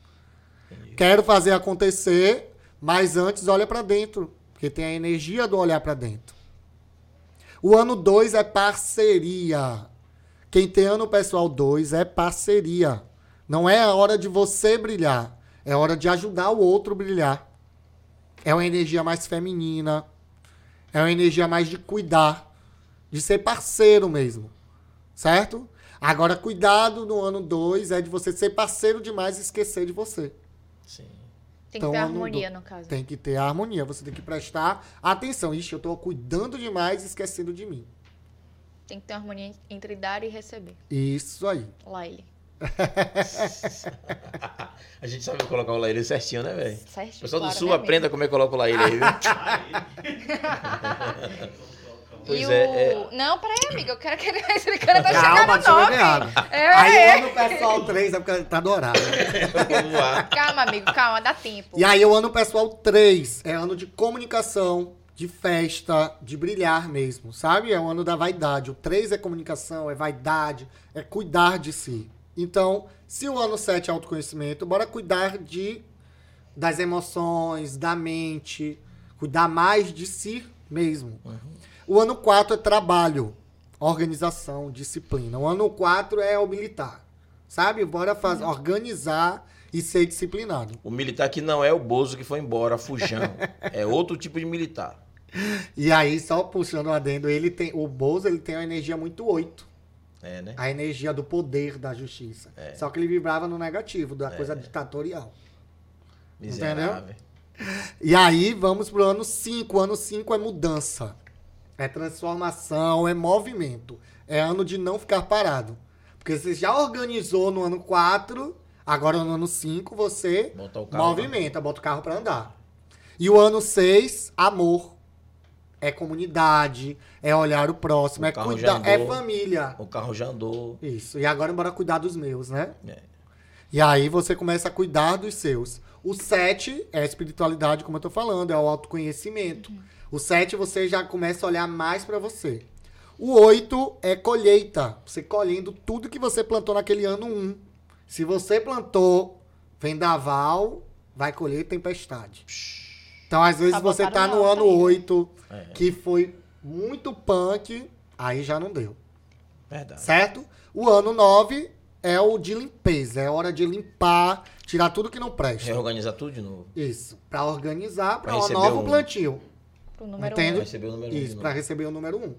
Quero fazer acontecer, mas antes olha pra dentro, porque tem a energia do olhar pra dentro. O ano 2 é parceria. Quem tem ano pessoal 2 é parceria. Não é a hora de você brilhar, é hora de ajudar o outro a brilhar. É uma energia mais feminina, é uma energia mais de cuidar, de ser parceiro mesmo. Certo? Agora, cuidado no ano 2 é de você ser parceiro demais e esquecer de você. Sim. Tem Então, que ter eu não harmonia, dou- no caso. Tem que ter harmonia, você tem que prestar atenção. Ixi, eu tô cuidando demais e esquecendo de mim. Tem que ter harmonia entre dar e receber. Isso aí. Laile. A gente sabe colocar o laíre certinho, né, velho? Certo? O pessoal do claro, Sul né, aprenda como é que coloca o laíre aí, viu? Pois e é, o... Não, peraí, amiga. Eu quero que ele... Esse cara tá Calma, chegando eu nome. É, Aí é. o ano pessoal 3 é porque tá dourado. Vamos lá. Calma, amigo. Calma, dá tempo. E aí o ano pessoal 3 é ano de comunicação, de festa, de brilhar mesmo, sabe? É o ano da vaidade. O 3 é comunicação, é vaidade, é cuidar de si. Então, se o ano 7 é autoconhecimento, bora cuidar de das emoções, da mente, cuidar mais de si mesmo. O ano 4 é trabalho, organização, disciplina. O ano 4 é o militar. Sabe? Bora fazer, organizar e ser disciplinado. O militar que não é o Bozo que foi embora, fujão. É outro tipo de militar. E aí, só puxando o adendo, ele tem, o Bozo ele tem uma energia muito 8. É, né? A energia do poder da justiça. É. Só que ele vibrava no negativo, da coisa ditatorial. Miserável. E aí, vamos pro ano 5. O ano 5 é mudança. É transformação, é movimento. É ano de não ficar parado. Porque você já organizou no ano 4, agora no ano 5 você carro movimenta, bota o carro pra andar. E o ano 6, amor. É comunidade, é olhar o próximo, O é cuidar, é família. O carro já andou. Isso. E agora bora cuidar dos meus, né? É. E aí você começa a cuidar dos seus. O 7 é a espiritualidade, como eu tô falando, é o autoconhecimento. O 7 você já começa a olhar mais pra você. O 8 é colheita. Você colhendo tudo que você plantou naquele ano 1. Se você plantou vendaval, vai colher tempestade. Então, às vezes, você tá no ano tá aí, né? 8, É. que foi muito punk, aí já não deu. Verdade. Certo? O ano 9 é o de limpeza. É hora de limpar, tirar tudo que não presta. Reorganizar tudo de novo. Isso. Pra organizar Pra para um novo um. plantio. Pro número Entendo. um. Receber o número um Isso, novo. pra receber o número 1.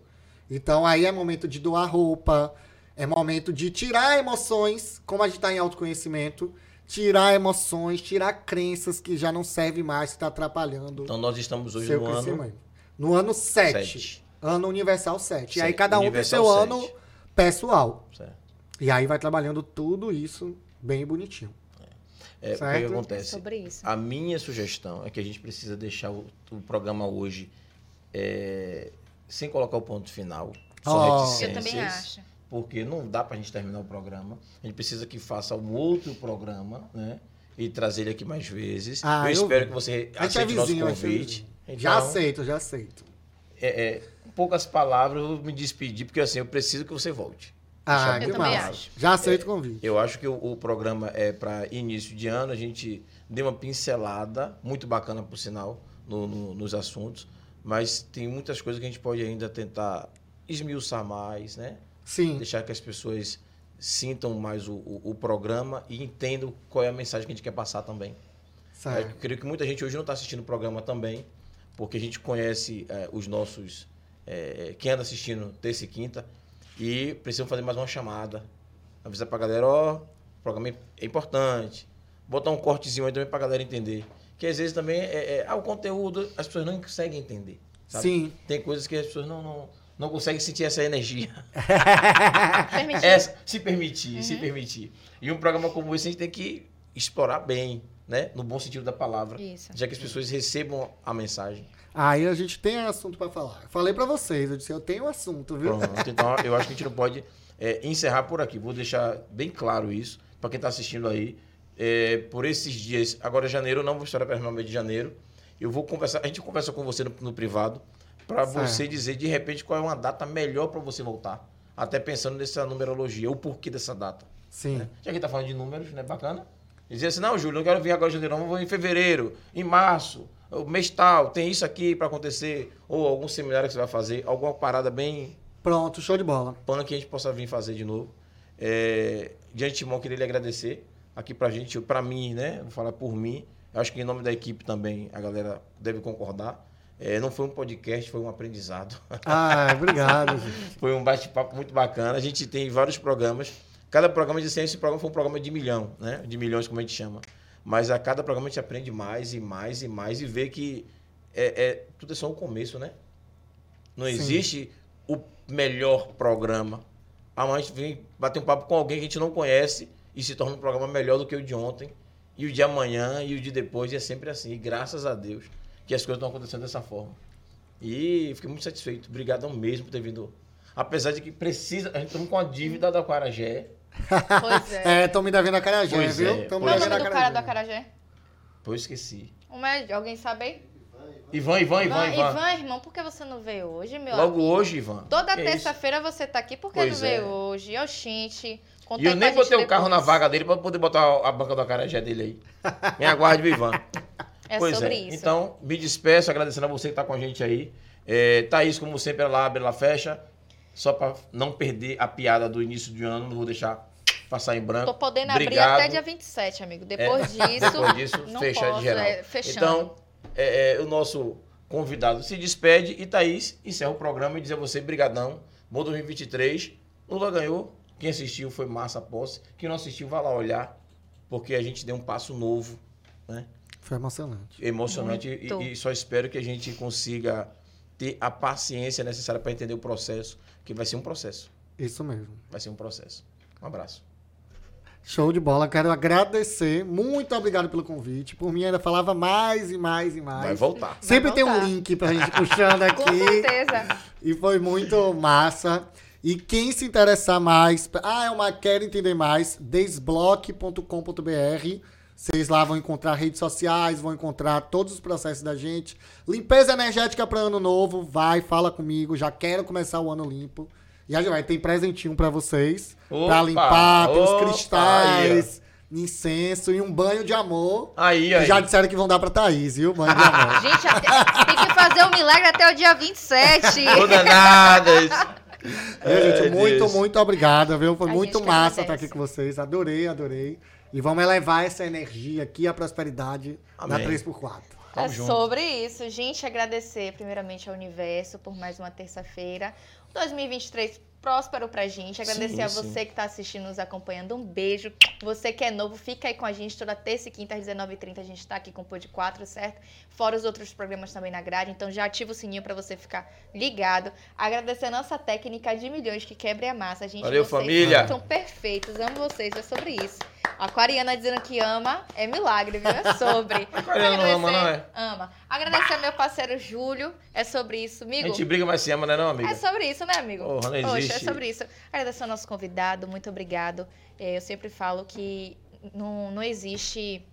Então aí é momento de doar roupa, é momento de tirar emoções, como a gente tá em autoconhecimento, tirar emoções, tirar crenças que já não servem mais, que tá atrapalhando Então nós estamos hoje seu no ano. No ano 7. Sete. Ano universal 7. E aí cada um tem Universal seu sete. ano pessoal. Certo. E aí vai trabalhando tudo isso bem bonitinho. É, o que. É acontece? sobre isso. A minha sugestão é que a gente precisa deixar o, o programa hoje é, sem colocar o ponto final. Só Oh. Eu reticências, também acho. Porque não dá pra gente terminar o programa. A gente precisa que faça um outro programa, né? E trazer ele aqui mais vezes. Ah, eu, eu espero que você A é aceite o nosso vizinho, a é convite. Então, Já aceito, já aceito. É, é, em poucas palavras, eu vou me despedir, porque assim, eu preciso que você volte. Ah, que massa. Já aceito o convite. Eu acho que o, o programa é para início de ano, a gente deu uma pincelada, muito bacana por sinal, no- no- nos assuntos, mas tem muitas coisas que a gente pode ainda tentar esmiuçar mais, né? Sim. Deixar que as pessoas sintam mais o, o- o programa e entendam qual é a mensagem que a gente quer passar também. Certo. Eu creio que muita gente hoje não está assistindo o programa também, porque a gente conhece eh, os nossos. eh, quem anda assistindo terça e quinta, E precisamos fazer mais uma chamada. Avisar pra galera, ó, o programa é importante. Botar um cortezinho aí também pra galera entender. Que às vezes também é, é- ah, o conteúdo as pessoas não conseguem entender. Sabe? Sim. Tem coisas que as pessoas não, não, não conseguem sentir essa energia. Permitir. Essa, se permitir, Uhum. se permitir. E um programa como esse a gente tem que explorar bem, né? No bom sentido da palavra. Isso. Já que as pessoas recebam a mensagem. Aí a gente tem assunto pra falar. Falei pra vocês, eu disse, eu tenho assunto, viu? Pronto. Então, eu acho que a gente não pode é, encerrar por aqui. Vou deixar bem claro isso para quem está assistindo aí. É, por esses dias, agora janeiro, eu não vou esperar para o mês de janeiro. Eu vou conversar, a gente conversa com você no, no privado para você dizer de repente qual é uma data melhor para você voltar. Até pensando nessa numerologia, o porquê dessa data. Sim. né? Já que tá falando de números, né? Bacana. Dizer assim, não, Júlio, não quero vir agora em janeiro, não, vou em fevereiro, em março, o mês tal, tem isso aqui para acontecer, ou algum seminário que você vai fazer, alguma parada bem Pronto, show de bola. pano que a gente possa vir fazer de novo. É, de antemão, queria lhe agradecer aqui pra gente, pra mim, né? Vou falar por mim. Eu acho que em nome da equipe também a galera deve concordar. É, não foi um podcast, foi um aprendizado. Ah, obrigado, foi um bate-papo muito bacana. A gente tem vários programas. Cada programa de ciência, esse programa foi um programa de milhão, né? De milhões, como a gente chama. Mas a cada programa a gente aprende mais e mais e mais e vê que é, é- tudo é só um começo, né? Não Sim. existe o melhor programa. Amanhã a gente vem bater um papo com alguém que a gente não conhece e se torna um programa melhor do que o de ontem. E o de amanhã e o de depois e é sempre assim. E graças a Deus que as coisas estão acontecendo dessa forma. E fiquei muito satisfeito. Obrigadão mesmo por ter vindo. Apesar de que precisa. A gente estamos com a dívida da Quarajé. Pois é. É, tô me devendo a Carajé, Pois viu? é, me Qual é o pois devendo nome a do cara do Acarajé. Acarajé? Pô, eu esqueci. É? Alguém sabe aí? Ivan, Ivan, Ivan, Ivan. Ivan, irmão, por que você não veio hoje, meu Logo amigo? hoje, Ivan. Toda terça-feira você tá aqui, por que Pois não veio é. hoje? Oxente. Conta E eu nem botei o carro na depois. vaga dele pra poder botar a banca do acarajé dele aí. Me aguarde, Ivan. É pois sobre é. isso. Então, me despeço, agradecendo a você que está com a gente aí. É, Thaís, como sempre, ela abre, ela fecha. Só para não perder a piada do início do ano, não vou deixar passar em branco. Tô podendo Obrigado. abrir até dia 27, amigo. Depois disso. Depois disso, não fecha posso, de geral. é. Então, é, é, o nosso convidado se despede e Thaís encerra o programa e diz a você, brigadão, bom 2023. Lula ganhou, quem assistiu foi massa posse, quem não assistiu vai lá olhar, porque a gente deu um passo novo, né? Foi emocionante. emocionante e, e só espero que a gente consiga ter a paciência necessária para entender o processo, que vai ser um processo, Isso mesmo. vai ser um processo. Um abraço. Show de bola. Quero agradecer. Muito obrigado pelo convite. Por mim, ainda falava mais e mais e mais. Vai voltar. Sempre Vai tem um voltar. link pra gente puxando Com aqui. certeza. E foi muito massa. E quem se interessar mais, ah, é uma quer entender mais, desbloque.com.br. Vocês lá vão encontrar redes sociais, vão encontrar todos os processos da gente. Limpeza energética para ano novo, vai, fala comigo, já quero começar o ano limpo. E já vai, tem presentinho para vocês, para limpar, tem os opa, cristais, incenso e um banho de amor. Aí, Que aí. já disseram que vão dar pra Thaís, viu? Banho de amor. Gente, até- tem que fazer o milagre até o dia 27. Ô, danadas. Viu, gente, Ai, muito, Deus. muito obrigado, viu? Foi A muito massa estar aqui com vocês. Adorei, adorei. E vamos elevar essa energia aqui, a prosperidade da Amém. 3x4. É junto. sobre isso. Gente, agradecer primeiramente ao universo por mais uma terça-feira. 2023 próspero pra gente. Agradecer Sim, a sim. você que tá assistindo, nos acompanhando. Um beijo. Você que é novo, fica aí com a gente toda terça e quinta às 19h30. A gente tá aqui com o Pod 4, certo? Fora os outros programas também na grade. Então já ativa o sininho pra você ficar ligado. Agradecer a nossa técnica de milhões que quebra a massa. Gente, Valeu, vocês família. São perfeitos. Amo vocês. É sobre isso. A Aquariana dizendo que ama é milagre, viu? É sobre. Aquariana não ama, não é? Ama. Agradecer ao meu parceiro Júlio. É sobre isso, A amigo. gente briga, mas se ama, né, não, amiga? É sobre isso, né, amigo? Porra, não Poxa, é sobre isso. Agradecer ao nosso convidado, muito obrigado. É, eu sempre falo que não, não existe.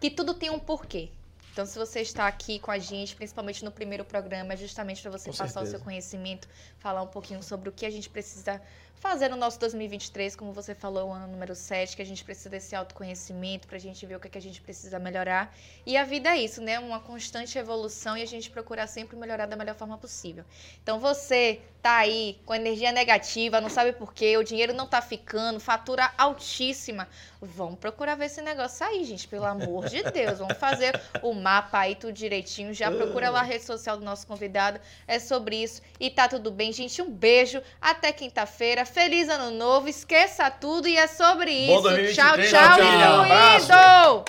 que tudo tem um porquê. Então, se você está aqui com a gente, principalmente no primeiro programa, é justamente para você Com passar o certeza. seu conhecimento, falar um pouquinho sobre o que a gente precisa fazer no nosso 2023, como você falou, o ano número 7, que a gente precisa desse autoconhecimento para a gente ver o que, é que a gente precisa melhorar. E a vida é isso, né? Uma constante evolução e a gente procurar sempre melhorar da melhor forma possível. Então você tá aí com energia negativa, não sabe por quê, o dinheiro não tá ficando, fatura altíssima. Vamos procurar ver esse negócio aí, gente, pelo amor de Deus. Vamos fazer o mapa aí tudo direitinho. Já procura lá a rede social do nosso convidado. É sobre isso. E tá tudo bem, gente. Um beijo. Até quinta-feira. Feliz ano novo. Esqueça tudo e é sobre Bom isso. 2023, tchau, tchau, abraço. incluído!